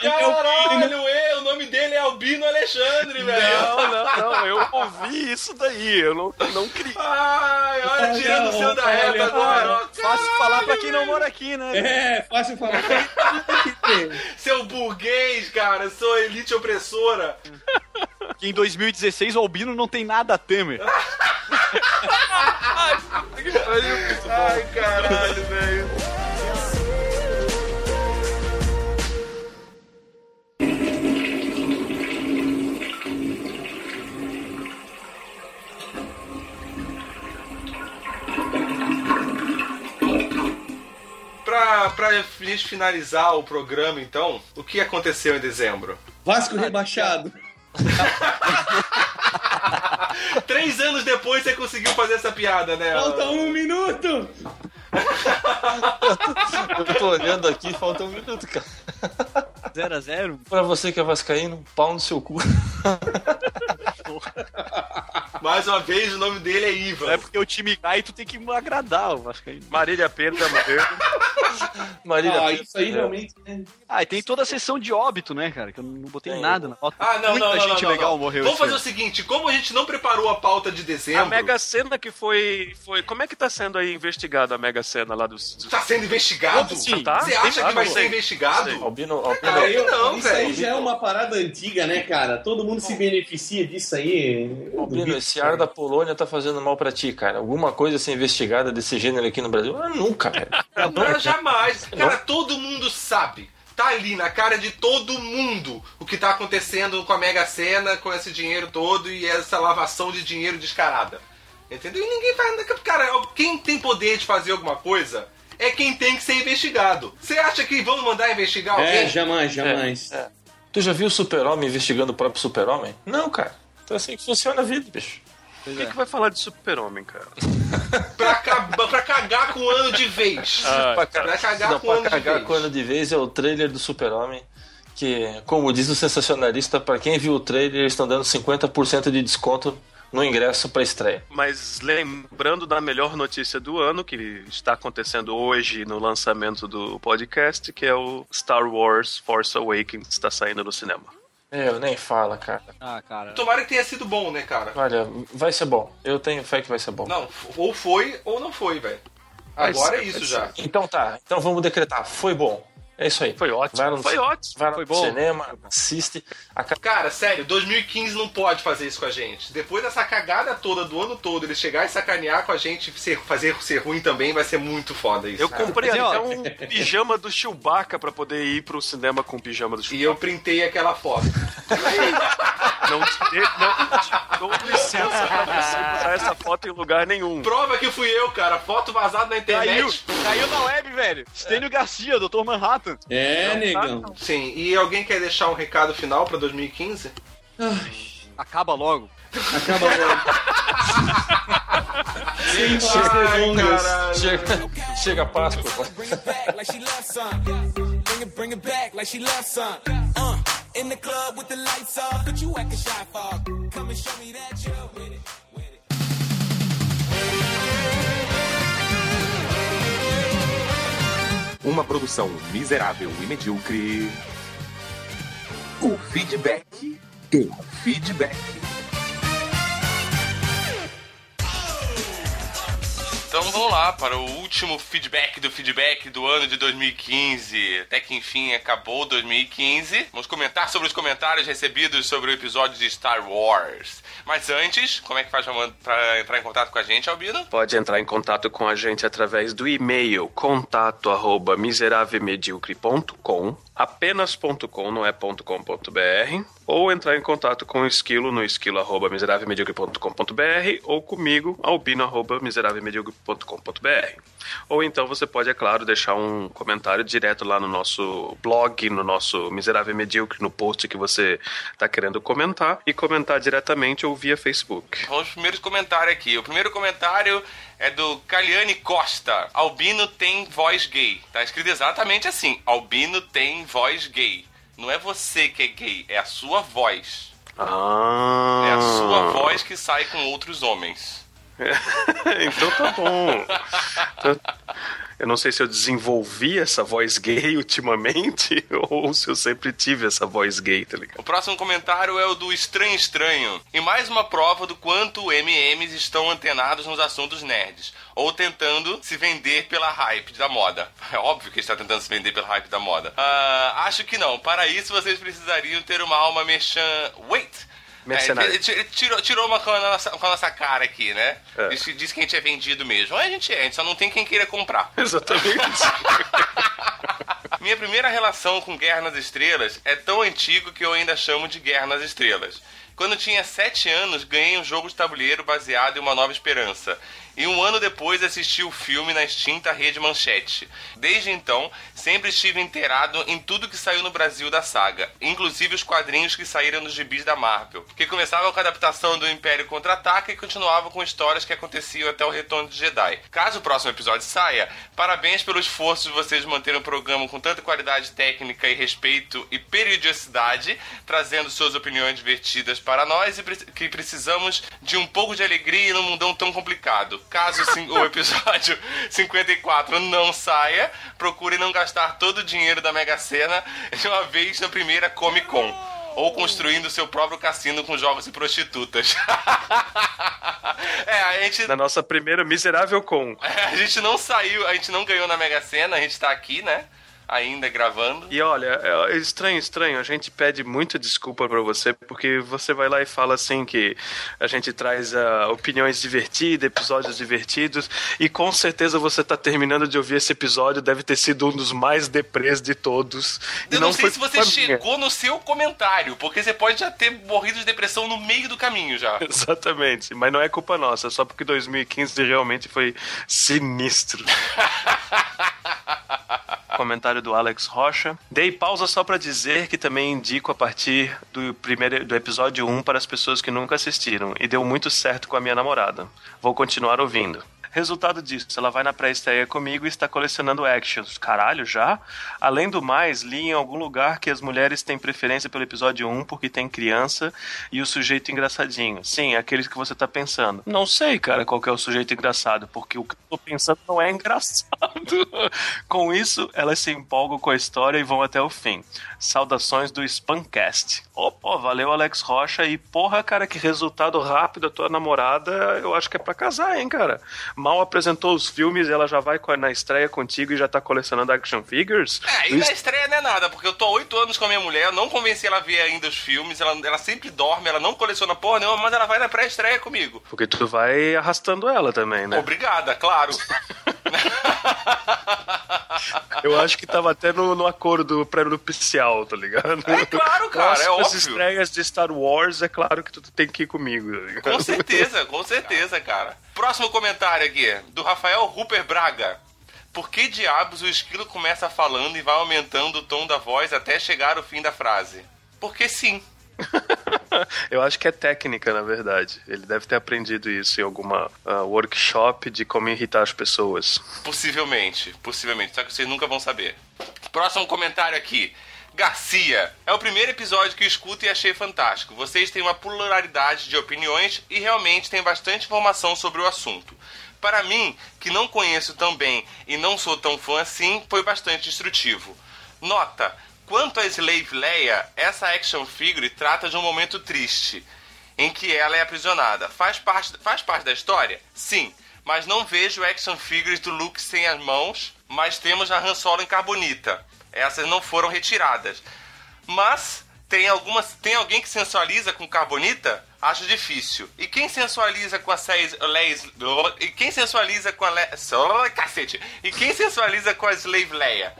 C: Caralho, é, o nome dele é Albino Alexandre, velho!
D: Não, não, não, eu ouvi isso daí, eu não, não criei.
C: Ai, olha, tirando o seu da reta agora.
F: Fácil falar pra quem não mora aqui, né?
G: É, fácil falar.
C: Seu burguês, cara, sua elite opressora.
F: Que em 2016 o Albino não tem nada a temer.
C: Ai, caralho, velho. Pra, pra gente finalizar o programa, então, o que aconteceu em dezembro?
G: Vasco rebaixado.
C: Três anos depois você conseguiu fazer essa piada, né?
G: Falta um minuto.
E: Eu tô olhando aqui, falta um minuto, cara.
F: 0x0.
E: Pra você que é vascaíno, pau no seu cu.
C: Mais uma vez, o nome dele é Ivan.
F: É porque o time cai e tu tem que agradar o Vascaíno.
D: Marília Pena morreu.
E: Marília
G: Ah,
E: Pena,
G: isso aí
E: é.
G: realmente. né?
F: Ah, e tem toda a sessão de óbito, né, cara? Que eu não botei
E: Tem.
F: nada na foto.
C: Ah, não,
F: Muita
C: não, não,
F: gente
C: não,
F: legal
C: não.
F: morreu
C: Vamos fazer o
F: ano.
C: seguinte, como a gente não preparou a pauta de dezembro,
D: A Mega Sena que foi, foi. Como é que tá sendo aí investigada a Mega Sena lá dos. dos-
C: tá sendo investigado?
F: Como assim?
D: Tá?
C: Você acha que vai ser investigado?
E: Albino, Albino,
G: Cara, eu-
C: não,
G: isso aí
C: velho.
G: já é uma parada antiga, né, cara? Todo mundo se beneficia disso aí. Eu
E: Albino, esse ar da Polônia tá fazendo mal pra ti, cara. Alguma coisa ser investigada desse gênero aqui no Brasil? Ah, nunca, velho.
C: Não, jamais. Cara, todo mundo sabe. Tá ali na cara de todo mundo o que tá acontecendo com a Mega Sena, com esse dinheiro todo e essa lavação de dinheiro descarada. Entendeu? E ninguém faz nada. Cara, quem tem poder de fazer alguma coisa é quem tem que ser investigado. Você acha que vão mandar investigar alguém?
G: É, jamais, jamais.
E: É. Tu já viu o super-homem investigando o próprio super-homem? Não, cara. Então é assim que funciona a vida, bicho.
D: Por que, que vai falar de super-homem, cara?
C: Pra, acabar- pra cagar com o ano de vez.
D: Ah,
E: pra, ca-
C: Pra cagar
E: não,
C: com o ano
E: pra
C: de
E: cagar
C: vez.
E: com o ano de vez é o trailer do super-homem. Que, como diz o sensacionalista, pra quem viu o trailer, eles estão dando 50% de desconto no ingresso pra estreia.
D: Mas lembrando da melhor notícia do ano, que está acontecendo hoje no lançamento do podcast, que é o Star Wars Force Awakens, está saindo no cinema.
E: É, eu nem fala, cara.
F: Ah, cara.
C: Tomara que tenha sido bom, né, cara?
E: Olha, vai ser bom. Eu tenho fé que vai ser bom.
C: Não, ou foi ou não foi, velho. Agora
D: ser,
C: é isso já.
E: Então tá, então vamos decretar. Foi bom. É isso aí.
D: Foi ótimo,
E: Vai no,
D: foi ótimo,
E: Vai
D: foi
E: no
D: bom.
E: cinema, assiste. A... ca-
C: Cara, sério, 2015 não pode fazer isso com a gente. Depois dessa cagada toda do ano todo, ele chegar e sacanear com a gente, ser- fazer ser ruim também, vai ser muito foda isso.
D: Eu
C: cara.
D: comprei
F: Mas, ó,
D: até um pijama do Chewbacca pra poder ir pro cinema com o pijama do
C: E
D: Chewbacca.
C: eu printei aquela foto.
D: Não te, não te dou licença pra você botar essa foto em lugar nenhum.
C: Prova que fui eu, cara. Foto vazada na
F: Caiu,
C: internet.
F: caiu na web, velho. Stênio Garcia, Dr. Manhattan.
G: É, negão.
C: Sim, e alguém quer deixar um recado final pra 2015?
F: Acaba logo.
G: Acaba logo. Mais delongas.
C: caralho.
E: Chega, chega a Páscoa.
J: Bring it back like she loves some. Bring it, bring it back like she loves some. Uh, in the club with the lights off, but you acting shy for. Come and show me that you're with it. With it.
K: Uma produção miserável e medíocre. O feedback do feedback.
C: Então vamos lá para o último feedback do feedback do ano de 2015. Até que enfim acabou 2015. Vamos comentar sobre os comentários recebidos sobre o episódio de Star Wars. Mas antes, como é que faz para entrar em contato com a gente, Albino?
D: Pode entrar em contato com a gente através do e-mail contato apenas.com, não é .com.br ou entrar em contato com o Esquilo no esquilo arroba miserávelmedíocre.com.br ou comigo, albino arroba miserávelmedíocre.com.br ou então você pode, é claro, deixar um comentário direto lá no nosso blog, no nosso Miserável Medíocre, no post que você está querendo comentar e comentar diretamente ou via Facebook.
C: Vamos aos primeiros comentários aqui. O primeiro comentário é do Caliane Costa. Albino tem voz gay. Tá escrito exatamente assim. Albino tem voz gay. Não é você que é gay, é a sua voz.
D: Ah.
C: É a sua voz que sai com outros homens.
D: então tá bom. Eu não sei se eu desenvolvi essa voz gay ultimamente ou se eu sempre tive essa voz gay, tá ligado?
C: O próximo comentário é o do Estranho Estranho. E mais uma prova do quanto MMs estão antenados nos assuntos nerds. Ou tentando se vender pela hype da moda. É óbvio que está tentando se vender pela hype da moda. Ah, acho que não. Para isso, vocês precisariam ter uma alma merchan... Wait!
D: Mercenário.
C: É, ele ele tirou, tirou uma com a, nossa, com a nossa cara aqui, né?
D: É.
C: Diz, diz que a gente é vendido mesmo. A gente é, a gente só não tem quem queira comprar.
D: Exatamente.
C: Minha primeira relação com Guerra nas Estrelas é tão antigo que eu ainda chamo de Guerra nas Estrelas. Quando tinha 7 anos, ganhei um jogo de tabuleiro baseado em Uma Nova Esperança. E um ano depois assisti o filme na extinta Rede Manchete. Desde então, sempre estive inteirado em tudo que saiu no Brasil da saga, inclusive os quadrinhos que saíram nos gibis da Marvel, que começava com a adaptação do Império Contra-Ataca e continuava com histórias que aconteciam até o retorno de Jedi. Caso o próximo episódio saia, parabéns pelo esforço de vocês manterem o programa com tanta qualidade técnica e respeito e periodicidade, trazendo suas opiniões divertidas para nós e que precisamos de um pouco de alegria num mundão tão complicado. Caso o episódio 54 não saia, procure não gastar todo o dinheiro da Mega Sena de uma vez na primeira Comic Con. Ou construindo seu próprio cassino com jogos e prostitutas. é, a gente
D: Na nossa primeira miserável com.
C: é, a gente não saiu, a gente não ganhou na Mega Sena, a gente tá aqui, né? Ainda gravando.
D: E olha, é estranho, estranho. A gente pede muita desculpa pra você, porque você vai lá e fala assim que a gente traz ah, opiniões divertidas, episódios divertidos, e com certeza você tá terminando de ouvir esse episódio, deve ter sido um dos mais deprês de todos.
C: Eu não, sei
D: foi
C: se você
D: culpa minha.
C: chegou no seu comentário, porque você pode já ter morrido de depressão no meio do caminho já.
D: Exatamente, mas não é culpa nossa, só porque 2015 realmente foi sinistro. Comentário do Alex Rocha. Dei pausa só pra dizer que também indico a partir do primeiro do episódio 1 para as pessoas que nunca assistiram e deu muito certo com a minha namorada. Vou continuar ouvindo. Resultado disso, ela vai na pré-estreia comigo e está colecionando actions. Caralho, já? Além do mais, li em algum lugar que as mulheres têm preferência pelo episódio 1 porque tem criança e o sujeito engraçadinho. Sim, aqueles que você tá pensando. Não sei, cara, qual que é o sujeito engraçado, porque o que eu tô pensando não é engraçado. com isso, elas se empolgam com a história e vão até o fim. Saudações do Spamcast. Opa, valeu Alex Rocha e porra, cara, que resultado rápido a tua namorada, eu acho que é pra casar, hein, cara. Mal apresentou os filmes, ela já vai na estreia contigo e já tá colecionando action figures.
C: É, e na estreia não é nada, porque eu tô há oito anos com a minha mulher, não convenci ela a ver ainda os filmes, ela, ela sempre dorme, ela não coleciona porra nenhuma, mas ela vai na pré-estreia comigo.
D: Porque tu vai arrastando ela também, né?
C: Obrigada, claro.
D: Eu acho que tava até no, no acordo pré-nupcial, tá ligado?
C: É claro, cara, é
D: Próximas
C: óbvio.
D: estreias de Star Wars, é claro que tu tem que ir comigo. tá?
C: Com certeza, com certeza, cara. Próximo comentário aqui, do Rafael Rupert Braga. Por que diabos o esquilo começa falando e vai aumentando o tom da voz até chegar ao fim da frase? Porque sim.
D: Eu acho que é técnica, na verdade. Ele deve ter aprendido isso em alguma ah, workshop de como irritar as pessoas.
C: Possivelmente, possivelmente. Só que vocês nunca vão saber. Próximo comentário aqui. Garcia. É o primeiro episódio que eu escuto e achei fantástico. Vocês têm uma pluralidade de opiniões e realmente tem bastante informação sobre o assunto. Para mim, que não conheço tão bem e não sou tão fã assim, foi bastante instrutivo. Nota: quanto a Slave Leia, essa action figure trata de um momento triste em que ela é aprisionada. Faz parte, faz parte da história? Sim. Mas não vejo action figures do Luke sem as mãos, mas temos a Han Solo em carbonita. Essas não foram retiradas. Mas tem algumas, tem alguém que sensualiza com carbonita? Acho difícil. E quem sensualiza com a Seis? E quem sensualiza com a Le... Cacete. E quem sensualiza com a Slave Leia?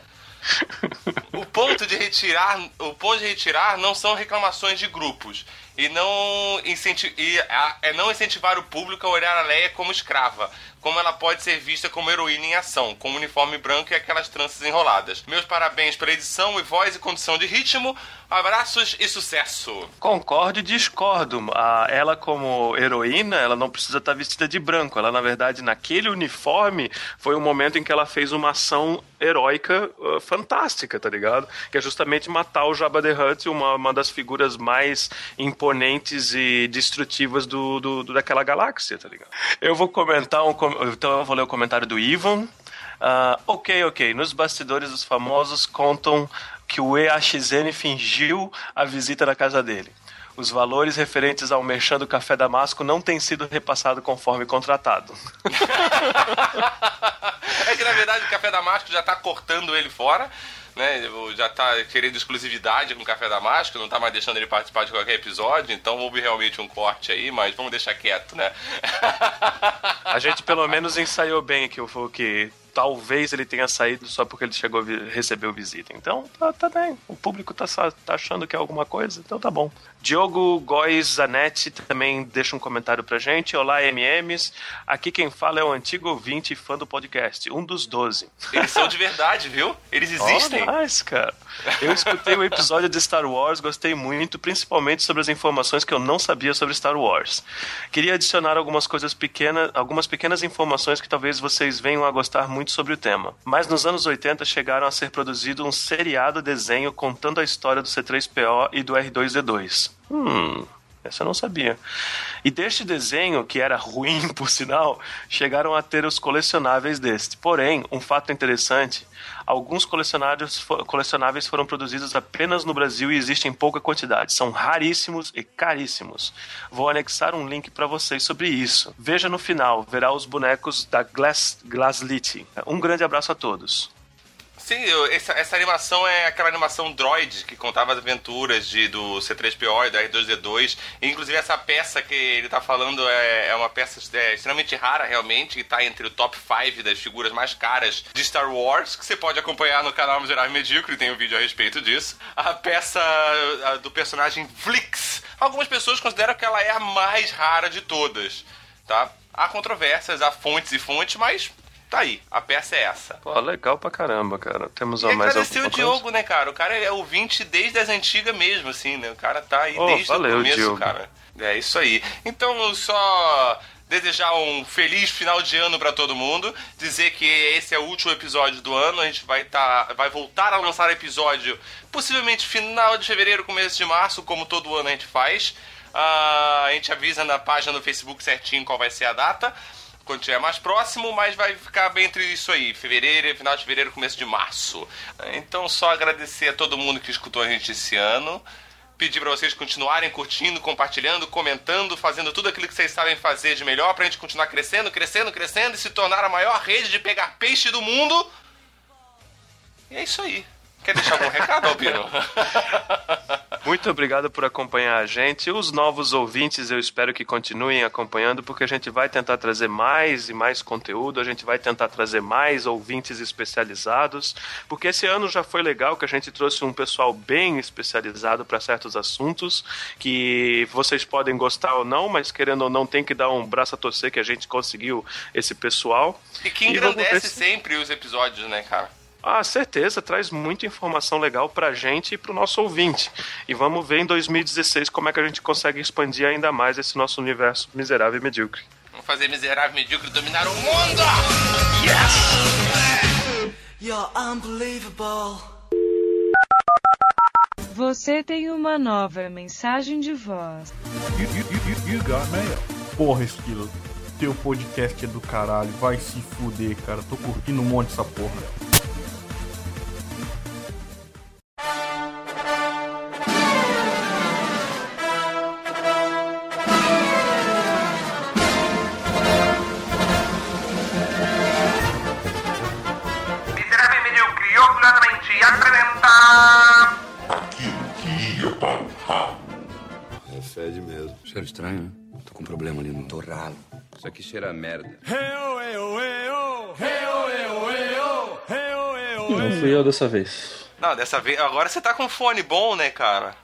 C: O ponto de retirar, o ponto de retirar não são reclamações de grupos e não incenti e a- é não incentivar o público a olhar a Leia como escrava, como ela pode ser vista como heroína em ação, com uniforme branco e aquelas tranças enroladas. Meus parabéns pela edição e voz e condição de ritmo. Abraços e sucesso.
D: Concordo e discordo. A, ela, como heroína, ela não precisa estar vestida de branco. Ela, na verdade, naquele uniforme, foi o momento em que ela fez uma ação heróica uh, fantástica, tá ligado? Que é justamente matar o Jabba the Hutt, uma, uma das figuras mais imponentes e destrutivas do, do, do- daquela galáxia, tá ligado? Eu vou comentar um. Então, eu vou ler o comentário do Ivan. Ah, ok, ok. Nos bastidores, os famosos contam que o EAXN fingiu a visita na casa dele. Os valores referentes ao merchan do Café Damasco não têm sido repassados conforme contratado.
C: É que na verdade o Café Damasco já tá cortando ele fora. Né, já tá querendo exclusividade com o Café Damasco, não tá mais deixando ele participar de qualquer episódio, então houve realmente um corte aí, mas vamos deixar quieto, né?
D: A gente pelo menos ensaiou bem aqui o que talvez ele tenha saído só porque ele chegou vi- recebeu visita. Então, tá, tá bem. O público tá, tá achando que é alguma coisa, então tá bom. Diogo Góes Zanetti também deixa um comentário pra gente. Olá, MMs. Aqui quem fala é o antigo ouvinte e fã do podcast, um dos 12.
C: Eles são de verdade, viu? Eles existem.
D: Oh, nice, cara. Eu escutei o episódio de Star Wars, gostei muito, principalmente sobre as informações que eu não sabia sobre Star Wars. Queria adicionar algumas coisas pequenas, algumas pequenas informações que talvez vocês venham a gostar muito sobre o tema. Mas nos anos 80 chegaram a ser produzido um seriado desenho contando a história do C3PO e do R2D2. Hum, essa eu não sabia. E deste desenho, que era ruim por sinal, chegaram a ter os colecionáveis deste. Porém, um fato interessante: alguns colecionáveis, colecionáveis foram produzidos apenas no Brasil e existem em pouca quantidade. São raríssimos e caríssimos. Vou anexar um link para vocês sobre isso. Veja no final, verá os bonecos da Glass, Glasslit. Um grande abraço a todos.
C: Sim, eu- essa, essa animação é aquela animação Droid que contava as aventuras de, do C3PO e da R2D2. E, inclusive, essa peça que ele tá falando é, é uma peça é, extremamente rara, realmente, e tá entre o top 5 das figuras mais caras de Star Wars, que você pode acompanhar no canal Miserável Medíocre, tem um vídeo a respeito disso. A peça a, do personagem Flix. Algumas pessoas consideram que ela é a mais rara de todas, tá? Há controvérsias, há fontes e fontes, mas tá aí, a peça é essa.
D: Pô, legal pra caramba, cara. Temos
C: E
D: mais
C: agradecer o
D: alguma coisa?
C: Diogo, né, cara? O cara é ouvinte desde as antigas mesmo, assim, né? O cara tá aí
D: Oh,
C: desde
D: valeu,
C: o começo,
D: Diogo.
C: cara. É isso aí. Então, só desejar um feliz final de ano pra todo mundo, dizer que esse é o último episódio do ano, a gente vai tá, vai voltar a lançar episódio possivelmente final de fevereiro, começo de março, como todo ano a gente faz. Ah, a gente avisa na página do Facebook certinho qual vai ser a data quando tiver mais próximo, mas vai ficar bem entre isso aí, fevereiro, final de fevereiro, começo de março. Então só agradecer a todo mundo que escutou a gente esse ano. Pedir pra vocês continuarem curtindo, compartilhando, comentando, fazendo tudo aquilo que vocês sabem fazer de melhor pra gente continuar crescendo, crescendo, crescendo e se tornar a maior rede de pegar peixe do mundo. E é isso aí. Quer deixar algum recado, Albino?
D: Muito obrigado por acompanhar a gente. Os novos ouvintes, eu espero que continuem acompanhando, porque a gente vai tentar trazer mais e mais conteúdo, a gente vai tentar trazer mais ouvintes especializados, porque esse ano já foi legal que a gente trouxe um pessoal bem especializado para certos assuntos, que vocês podem gostar ou não, mas querendo ou não, tem que dar um braço a torcer que a gente conseguiu esse pessoal.
C: E que
D: E
C: engrandece
D: se-
C: sempre os episódios, né, cara?
D: Ah, certeza, traz muita informação legal pra gente e pro nosso ouvinte. E vamos ver em 2016 como é que a gente consegue expandir ainda mais esse nosso universo miserável e medíocre.
C: Vamos fazer miserável medíocre dominar o mundo!
B: You're unbelievable.
L: Você tem uma nova mensagem de voz.
M: Porra, Esquilo, teu podcast é do caralho, vai se fuder, cara. Tô curtindo um monte dessa porra.
N: Fede mesmo. Cheiro estranho, né? Tô com um problema ali no torralo. Isso aqui cheira a merda.
E: Não fui eu dessa vez.
C: Não, dessa vez... Agora você tá com fone bom, né, cara?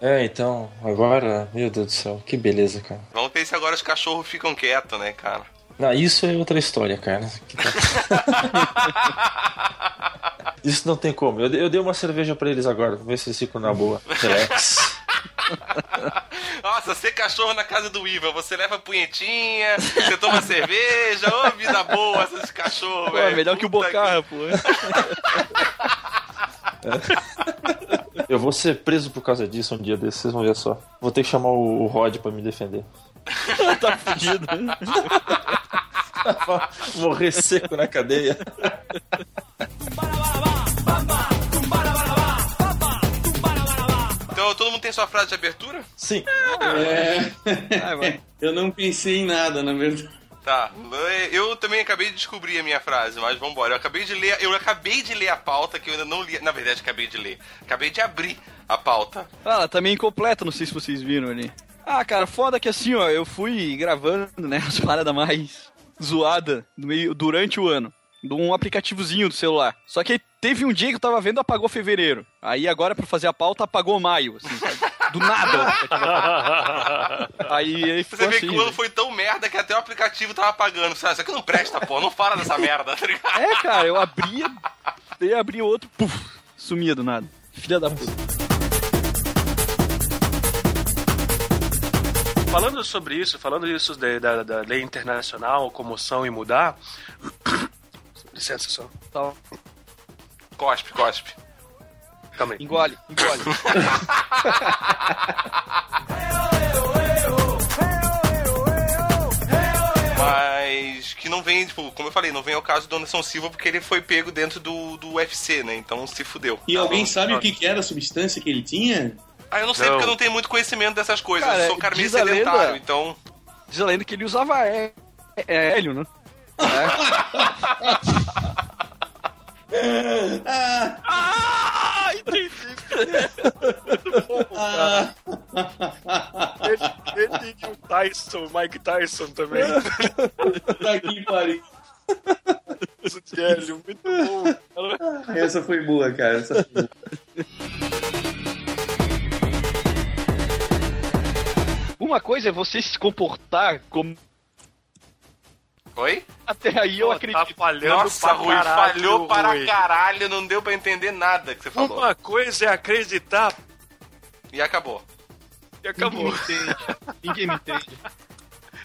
E: É, então, agora, meu Deus do céu, que beleza, cara.
C: Vamos ver se agora os cachorros ficam quietos, né, cara?
E: Não, isso é outra história, cara. Tá- Isso não tem como. Eu, dei- eu dei uma cerveja pra eles agora, vamos ver se eles ficam na boa. Relax.
C: Nossa, ser cachorro na casa do Iva, você leva punhetinha, você toma cerveja, ô vida boa esses cachorros,
F: Pô, é
C: velho.
F: melhor que o Bocarra, pô.
E: Eu vou ser preso por causa disso um dia desses, vocês vão ver só. Vou ter que chamar o, o Rod pra me defender.
F: tá fudido.
E: Morrer seco na cadeia.
C: Então todo mundo tem sua frase de abertura?
E: Sim.
G: É. Eu não pensei em nada, na verdade.
C: Tá, eu também acabei de descobrir a minha frase, mas vambora. Eu acabei de ler, eu acabei de ler a pauta que eu ainda não li. Na verdade, acabei de ler. Acabei de abrir a pauta.
F: Ah, ela tá meio incompleta, não sei se vocês viram ali. Ah, cara, foda que assim, ó, eu fui gravando, né, as paradas mais zoadas no meio, durante o ano. De um aplicativozinho do celular. Só que teve um dia que eu tava vendo, apagou fevereiro. Aí agora, pra fazer a pauta, apagou maio, assim, sabe? Do nada. aí ele
C: Você vê
F: assim.
C: que o ano foi tão merda que até o aplicativo tava apagando. Sabe? Isso aqui não presta, pô. Não fala dessa merda, tá ligado?
F: É, cara, eu abria, daí abria outro, puf, sumia do nada. Filha da puta.
D: Falando sobre isso, falando isso da, da, da lei internacional, comoção e mudar. Licença só.
F: Tá.
C: Cospe, cospe.
D: Calma aí.
F: Engole, engole.
C: Mas que não vem, tipo, como eu falei, não vem ao caso do Anderson Silva porque ele foi pego dentro do, do UFC, né? Então se fudeu.
G: E alguém
C: Não-
G: sabe o que, que era a substância que ele tinha?
C: Ah, eu não sei
F: Não.
C: porque eu não tenho muito conhecimento dessas coisas.
F: Cara,
C: eu sou um cara meio
F: a lenda-
C: sedentário, então.
F: Diz a lenda que ele usava é, é, hélio, né?
D: Ah, entendi.
G: Ah.
D: ele, ele e o Tyson, o Mike Tyson também.
G: Tá que pariu.
D: Isso de hélio, muito bom.
G: Essa foi boa, cara. Essa foi boa.
F: Uma coisa é você se comportar como.
C: Oi?
F: Até aí eu
D: Pô,
F: acredito.
D: Tá falhando
C: Nossa,
D: pra
C: Rui,
D: caralho,
C: falhou para
D: Rui.
C: caralho, não deu pra entender nada que você falou.
D: Uma coisa é acreditar
C: E acabou.
D: e acabou.
F: Ninguém me entende. Ninguém me entende.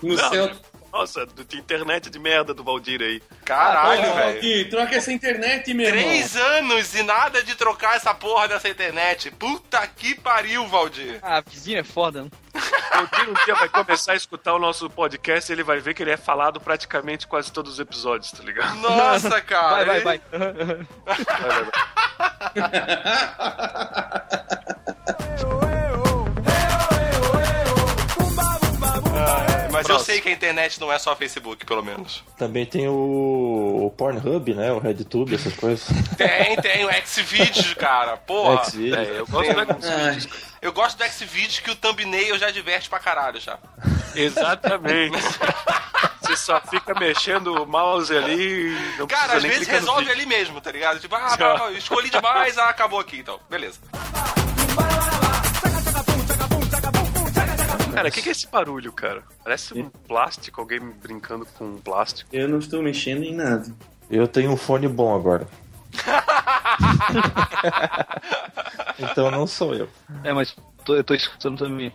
G: No
D: Não,
G: céu.
D: Nossa, do- de internet de merda do Valdir aí.
C: Caralho,
G: Ô,
C: velho.
G: Valdir, troca essa internet, meu irmão.
C: Três anos e nada de trocar essa porra dessa internet. Puta que pariu, Valdir.
F: Ah, a vizinha é foda, né?
D: O Valdir um dia vai começar a escutar o nosso podcast e ele vai ver que ele é falado praticamente quase todos os episódios, tá ligado?
C: Nossa, cara.
F: Vai, vai, vai.
D: Vai, vai, vai.
C: Sei que a internet não é só Facebook, pelo menos.
E: Também tem o, o Pornhub, né? O RedTube, essas coisas.
C: Tem, tem o Xvideos, cara. Porra.
E: Xvideos.
D: É, eu gosto do
G: Ai,
C: Eu gosto do Xvideos que o thumbnail já diverte pra caralho já.
D: Exatamente. Você só fica mexendo o mouse ali e não
C: Cara, às
D: nem
C: vezes resolve ali mesmo, tá ligado? Tipo, ah, escolhi demais, ah, acabou aqui, então. Beleza.
D: Cara, o que, que é esse barulho, cara? Parece um plástico, alguém brincando com um plástico.
G: eu não estou mexendo em nada.
E: Eu tenho um fone bom agora. então não sou eu.
F: É, mas tô- eu tô escutando também.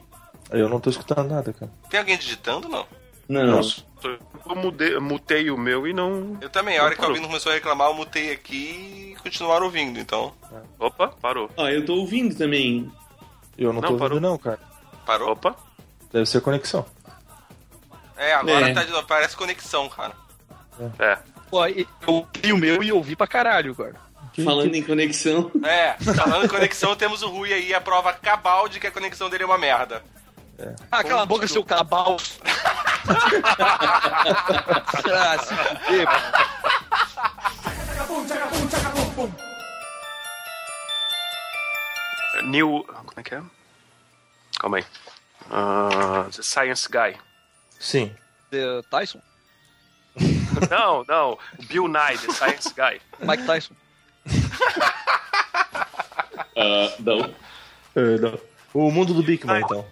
E: Eu não tô escutando nada, cara.
C: Tem alguém digitando, não?
G: Não.
D: Eu mudei, mutei o meu e não.
C: Eu também, a hora que o Albino começou a reclamar, eu mutei aqui e continuaram ouvindo, então.
D: Opa, parou.
G: Ó, eu tô ouvindo também.
E: Eu não,
D: Não,
E: tô
D: parou.
E: ouvindo não, cara.
C: Parou?
D: Opa.
E: Deve ser conexão.
C: É, agora
G: É.
C: tá de novo, parece conexão, cara.
D: É.
F: Pô, e- eu vi o meu e ouvi pra caralho, cara.
E: Que-
G: Falando
E: que-
G: em conexão.
C: É, falando em conexão, temos o Rui aí, a prova cabal de que a conexão dele é uma merda.
F: Ah, cala a boca, seu cabal. ah, se fuder, mano.
D: New. Como é que é? Calma aí. Ah, the Science Guy.
E: Sim.
F: The Tyson?
D: Não, não. Bill Nye, The Science Guy.
F: Mike Tyson?
G: Ah, não.
E: É, não. O mundo do Big Man, então.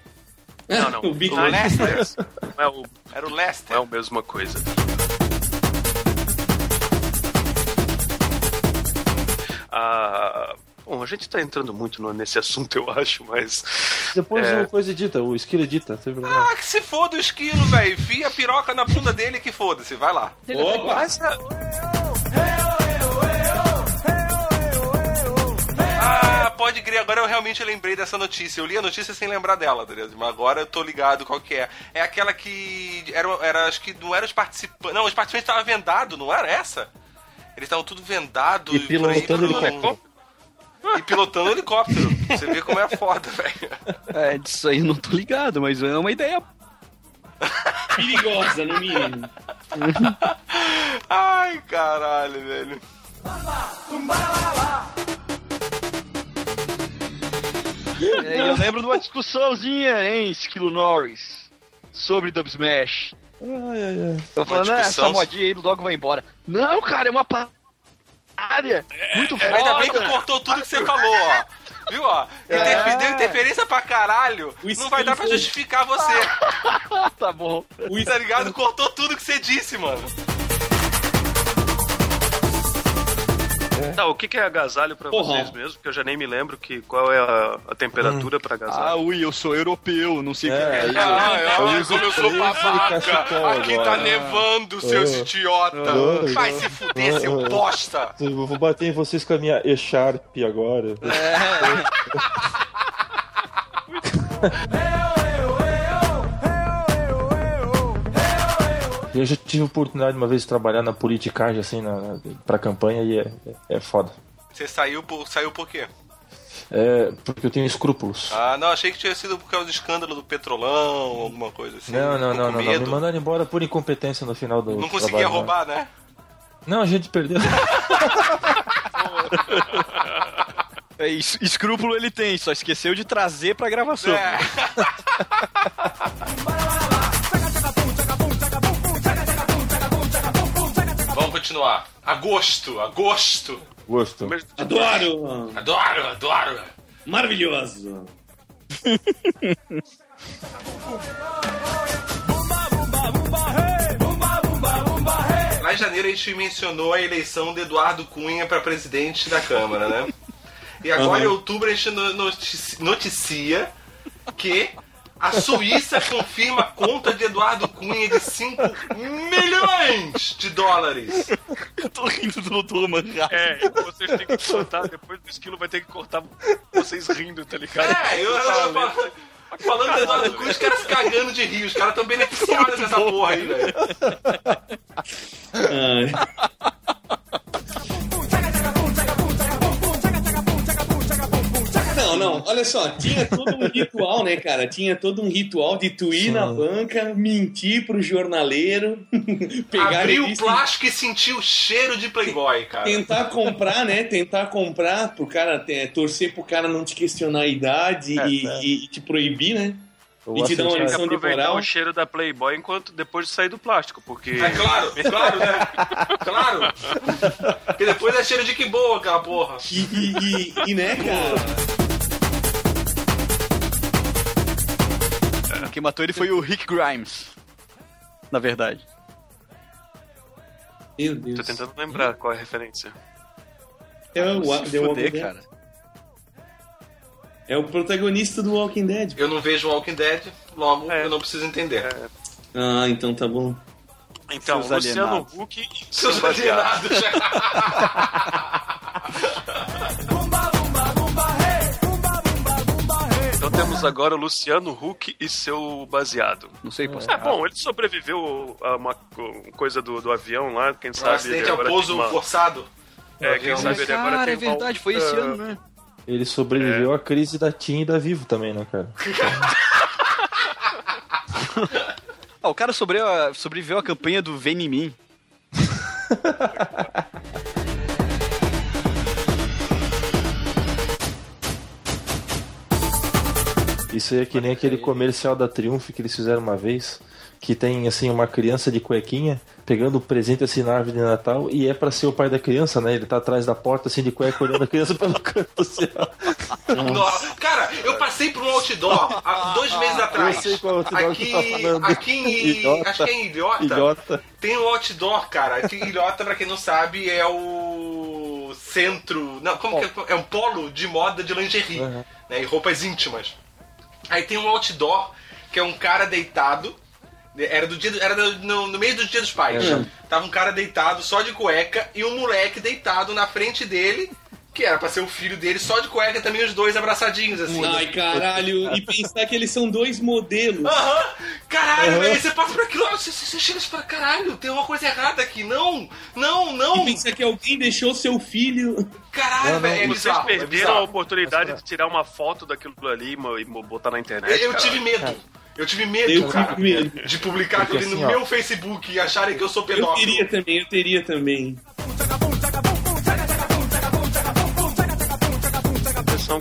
D: Não, não.
G: O
D: Nye
C: Nye.
D: Não é, o,
C: Era o
D: não
C: Lester.
D: é a mesma coisa. Bom, a gente tá entrando muito no- nesse assunto, eu acho, mas.
E: Depois
D: É.
E: o coisa edita, o skill edita, tem problema.
C: Ah, que se foda o esquilo, velho. Fia a piroca na bunda dele que foda-se, vai lá.
G: Opa!
D: Mas, ah,
C: Ah, pode crer, agora eu realmente lembrei dessa notícia. Eu li a notícia sem lembrar dela, beleza? Mas agora eu tô ligado qual que é. É aquela que. Era, era acho que não eram os participantes. Não, os participantes estavam vendados, não era essa? Eles estavam tudo vendados
E: E pilotando
C: por aí,
E: helicóptero.
C: E pilotando helicóptero. Você vê como é foda, velho.
F: É, disso aí eu não tô ligado, mas é uma ideia.
G: Perigosa, no mínimo.
C: Ai, caralho, velho.
F: É, eu lembro de uma discussãozinha, hein, Esquilo Norris, sobre Dub Smash.
E: Ai, ai, ai.
F: Eu falando,
C: Uma
F: "Ah, essa
C: discussão-
F: modinha aí logo vai embora. Não, cara, é uma área muito
C: É, Ainda bem que
F: foda.
C: cortou tudo que você falou, ó. Viu, ó? Interfe-
F: É.
C: Deu interferência pra caralho. Não vai dar pra justificar você.
F: tá bom.
C: Tá ligado? Cortou tudo que você disse, mano.
D: Tá, o que, que é agasalho pra
F: Porra.
D: vocês mesmo? Porque eu já nem me lembro que, qual é a, a temperatura pra agasalho.
F: Ah, ui, eu sou europeu, não sei o
E: É,
F: que
E: aí,
C: Ah, é,
E: Eu uso
C: como eu sou babaca. Aqui tá
E: agora.
C: nevando, seus
E: Ah.
C: idiota.
E: Ah.
C: Vai se fuder, seu
E: Ah.
C: bosta.
E: Eu vou bater em vocês com a minha E-Sharp agora. Eu já tive a oportunidade uma vez de trabalhar na politicagem, assim, na, pra campanha, e é, é foda.
C: Você saiu por, saiu por quê?
E: É, porque eu tenho escrúpulos.
C: Ah, não, achei que tinha sido por causa do escândalo do Petrolão, alguma coisa assim.
E: não, não, não, não, não. Me mandaram embora por incompetência no final do
C: Não conseguia
E: trabalho,
C: roubar, né?
E: Não, a gente perdeu.
F: É, es- escrúpulo ele tem, só esqueceu de trazer pra gravação.
C: É. continuar. Agosto, agosto.
E: Gosto.
G: Adoro!
C: Adoro, adoro.
G: Maravilhoso!
C: Lá em janeiro a gente mencionou a eleição de Eduardo Cunha para presidente da Câmara, né? E agora em
G: Aham.
C: outubro a gente no- notici- noticia que a Suíça confirma a conta de Eduardo Cunha de 5 milhões de dólares.
F: Eu tô rindo do Dr. Manhattan.
D: É, vocês têm que cortar, depois do esquilo vai ter que cortar vocês rindo, tá ligado?
C: É, eu, eu, falando de Eduardo Cunha, os caras se cagando de rir, os caras estão beneficiados dessa porra aí, velho.
G: Não, não, olha só, tinha todo um ritual, né, cara? Tinha todo um ritual de tu ir na banca, mentir pro jornaleiro, pegar
C: Abrir o
G: e
C: plástico e sentir o cheiro de Playboy, cara.
G: tentar comprar, né? Tentar comprar pro cara, é, torcer pro cara não te questionar a idade e, e- e te proibir, né? E te dar uma lição de moral.
D: o cheiro da Playboy enquanto depois de sair do plástico, porque.
C: É claro, claro, né? Claro. Porque depois é cheiro de que boa aquela porra.
G: E, e, e, e, né, cara?
F: Quem matou ele foi o Rick Grimes. Na verdade.
G: Meu Deus.
D: Tô tentando lembrar qual é a referência.
G: É o,
F: Se
G: The Walking Dead.
F: cara.
G: É o protagonista do Walking Dead.
C: Eu não vejo Walking Dead, logo eu não preciso entender.
G: Ah, então tá bom.
D: Então,
F: Seus
D: Luciano
F: alienados.
D: Huck e
C: Seus alienados.
D: temos agora o Luciano Huck e seu baseado.
F: Não sei por
D: É bom, ele sobreviveu a uma co- coisa do, do avião lá, quem sabe.
C: acidente
D: ele
C: ao
D: agora
C: pouso
D: uma-
C: forçado.
D: É, quem sabe ele agora
F: Cara,
D: tem
F: é verdade,
D: uma
F: foi esse ano, né?
E: Ele sobreviveu à crise da TIM e da Vivo também, né, cara?
F: Ah, o cara sobre- sobreviveu à campanha do Vem em mim.
E: Isso aí é que nem aquele comercial da Triumph que eles fizeram uma vez, que tem assim uma criança de cuequinha pegando o presente assim na árvore de Natal e é pra ser o pai da criança, né? Ele tá atrás da porta assim de cueca olhando a criança pelo canto assim.
C: Nossa, Cara, eu passei por um outdoor há dois meses atrás.
E: Eu sei qual outdoor
C: aqui,
E: que tá
C: aqui em.
E: Ilhota.
C: Acho que é em Ilhota.
E: Ilhota.
C: Tem um outdoor, cara. Aqui em Ilhota, pra quem não sabe, é o centro. Não, como que é? É um polo de moda de lingerie,
E: Uhum.
C: né? E roupas íntimas. Aí tem um outdoor que é um cara deitado. Era do dia era no, no meio do dia dos pais.
G: Uhum.
C: Tava um cara deitado só de cueca e um moleque deitado na frente dele, que era pra ser o filho dele, só de cueca também, os dois abraçadinhos, assim.
G: Ai, caralho. E pensar que eles são dois modelos.
C: Aham! Caralho,
G: Aham.
C: velho, você passa por aquilo, você, você chega e fala, caralho, tem uma coisa errada aqui, não, não, não!
G: E pensar que alguém deixou seu filho.
C: Caralho, velho, é
D: Vocês
C: é
D: perderam
C: bizarro.
D: a oportunidade de tirar uma foto daquilo ali e botar na internet.
C: Eu, eu tive medo. Eu tive medo,
G: Eu
C: cara,
G: tive medo.
C: de publicar
E: Porque
C: aquilo
E: assim,
C: no
E: ó.
C: meu Facebook e acharem que eu sou
G: Eu
C: pedófilo.
G: teria também, eu teria também.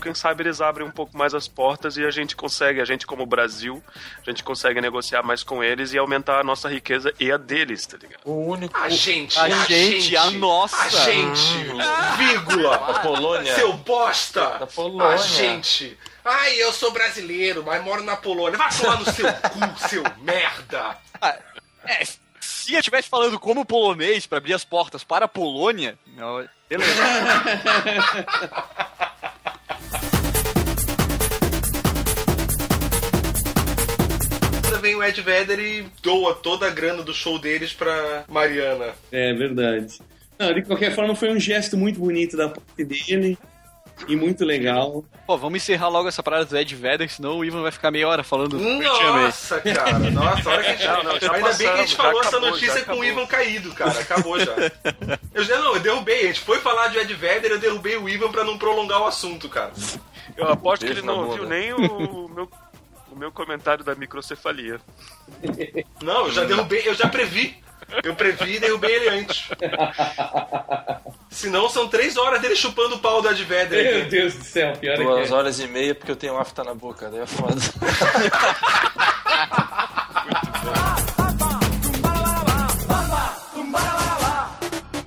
D: Quem sabe eles abrem um pouco mais as portas e a gente consegue, a gente como Brasil, a gente consegue negociar mais com eles e aumentar a nossa riqueza e a deles, tá ligado?
E: O único.
C: A gente,
F: A
C: a,
F: gente, a nossa.
C: A gente, vírgula.
E: Da Polônia.
C: Seu bosta.
E: Da Polônia.
C: A gente. Ai, eu sou brasileiro, mas moro na Polônia. Vai tomar no seu cu, seu merda.
F: É, se eu estivesse falando como polonês pra abrir as portas para a Polônia, não, beleza.
C: Vem o Ed Vedder e doa toda a grana do show deles pra Mariana.
G: É verdade. Não, de qualquer forma, foi um gesto muito bonito da parte dele e muito legal.
F: Pô, vamos encerrar logo essa parada do Ed Vedder, senão o Ivan vai ficar meia hora falando.
C: Nossa, cara. Nossa, a hora que a gente...
D: Não, não, já
C: Ainda bem que a gente falou essa
D: acabou,
C: notícia
D: já
C: com o. Ivan caído, cara. Acabou já. Eu já não, eu derrubei. A gente foi falar de Ed Vedder, eu derrubei o Ivan pra não prolongar o assunto, cara.
D: Eu aposto que ele não ouviu nem o meu, o meu comentário da microcefalia.
C: Não, eu já derrubei, eu já previ. Eu previ e derrubei ele antes. Senão são três horas dele chupando o pau do Ed Vedder.
G: Meu
C: aqui.
G: Deus do céu, pior é
E: Duas
G: que é.
E: horas e meia porque eu tenho afta na boca, daí é foda.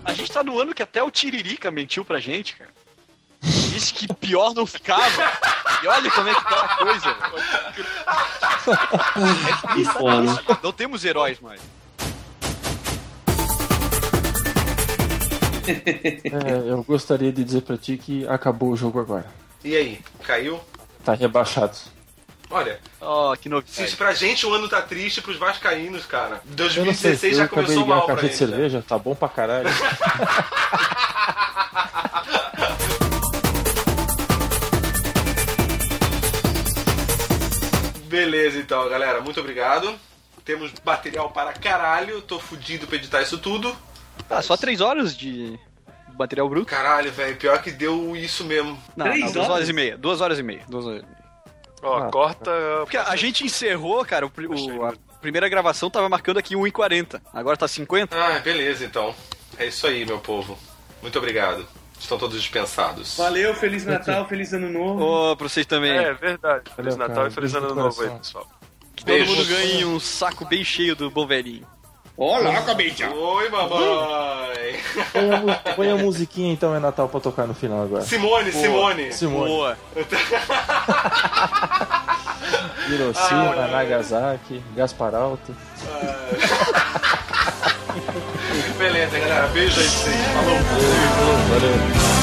F: A gente tá no ano que até o Tiririca mentiu pra gente, cara. Disse que pior não ficava. E olha como é que tá a coisa. Não temos heróis mais.
E: É, eu gostaria de dizer pra ti que acabou o jogo agora.
C: E aí, caiu?
E: Tá rebaixado.
C: Olha,
F: Oh, que
C: se
F: novidade.
C: isso pra gente o ano tá triste, pros vascaínos, cara.
E: Eu não sei,
C: 2016
E: eu
C: já começou mal pra
E: caixa de
C: gente. né?
E: cerveja, tá bom pra caralho.
C: Beleza, então, galera. Muito obrigado. Temos material para caralho. Tô fudido pra editar isso tudo.
F: Ah, só três horas de material bruto?
C: Caralho, velho. Pior que deu isso mesmo.
F: Não,
G: Três
F: não, duas
G: horas?
F: horas e meia. Duas horas e meia. Duas horas e meia.
D: Ó,
E: Ah,
D: corta.
F: Porque a gente encerrou, cara, o, o- a primeira gravação tava marcando aqui 1h40. Agora tá 50.
C: Ah, beleza, então. É isso aí, meu povo. Muito obrigado. Estão todos dispensados.
G: Valeu, Feliz Natal, Feliz Ano Novo.
F: Ô, pra vocês também.
D: É verdade. Feliz
E: Valeu,
D: Natal
E: cara.
D: e Feliz
E: Beijo
D: Ano
E: no
D: Novo aí, pessoal.
F: Que todo
C: Beijo.
F: mundo ganhe um saco bem cheio do bom velhinho.
G: Olá, Cabeça.
C: Oi, mamãe.
E: Põe a, põe a musiquinha então, é Natal pra tocar no final agora.
C: Simone, Simone.
E: Simone.
F: Boa.
E: Hiroshima, Nagasaki, Gaspar Alto.
C: Beleza, galera. Beijo aí pra vocês. Falou.
E: Valeu.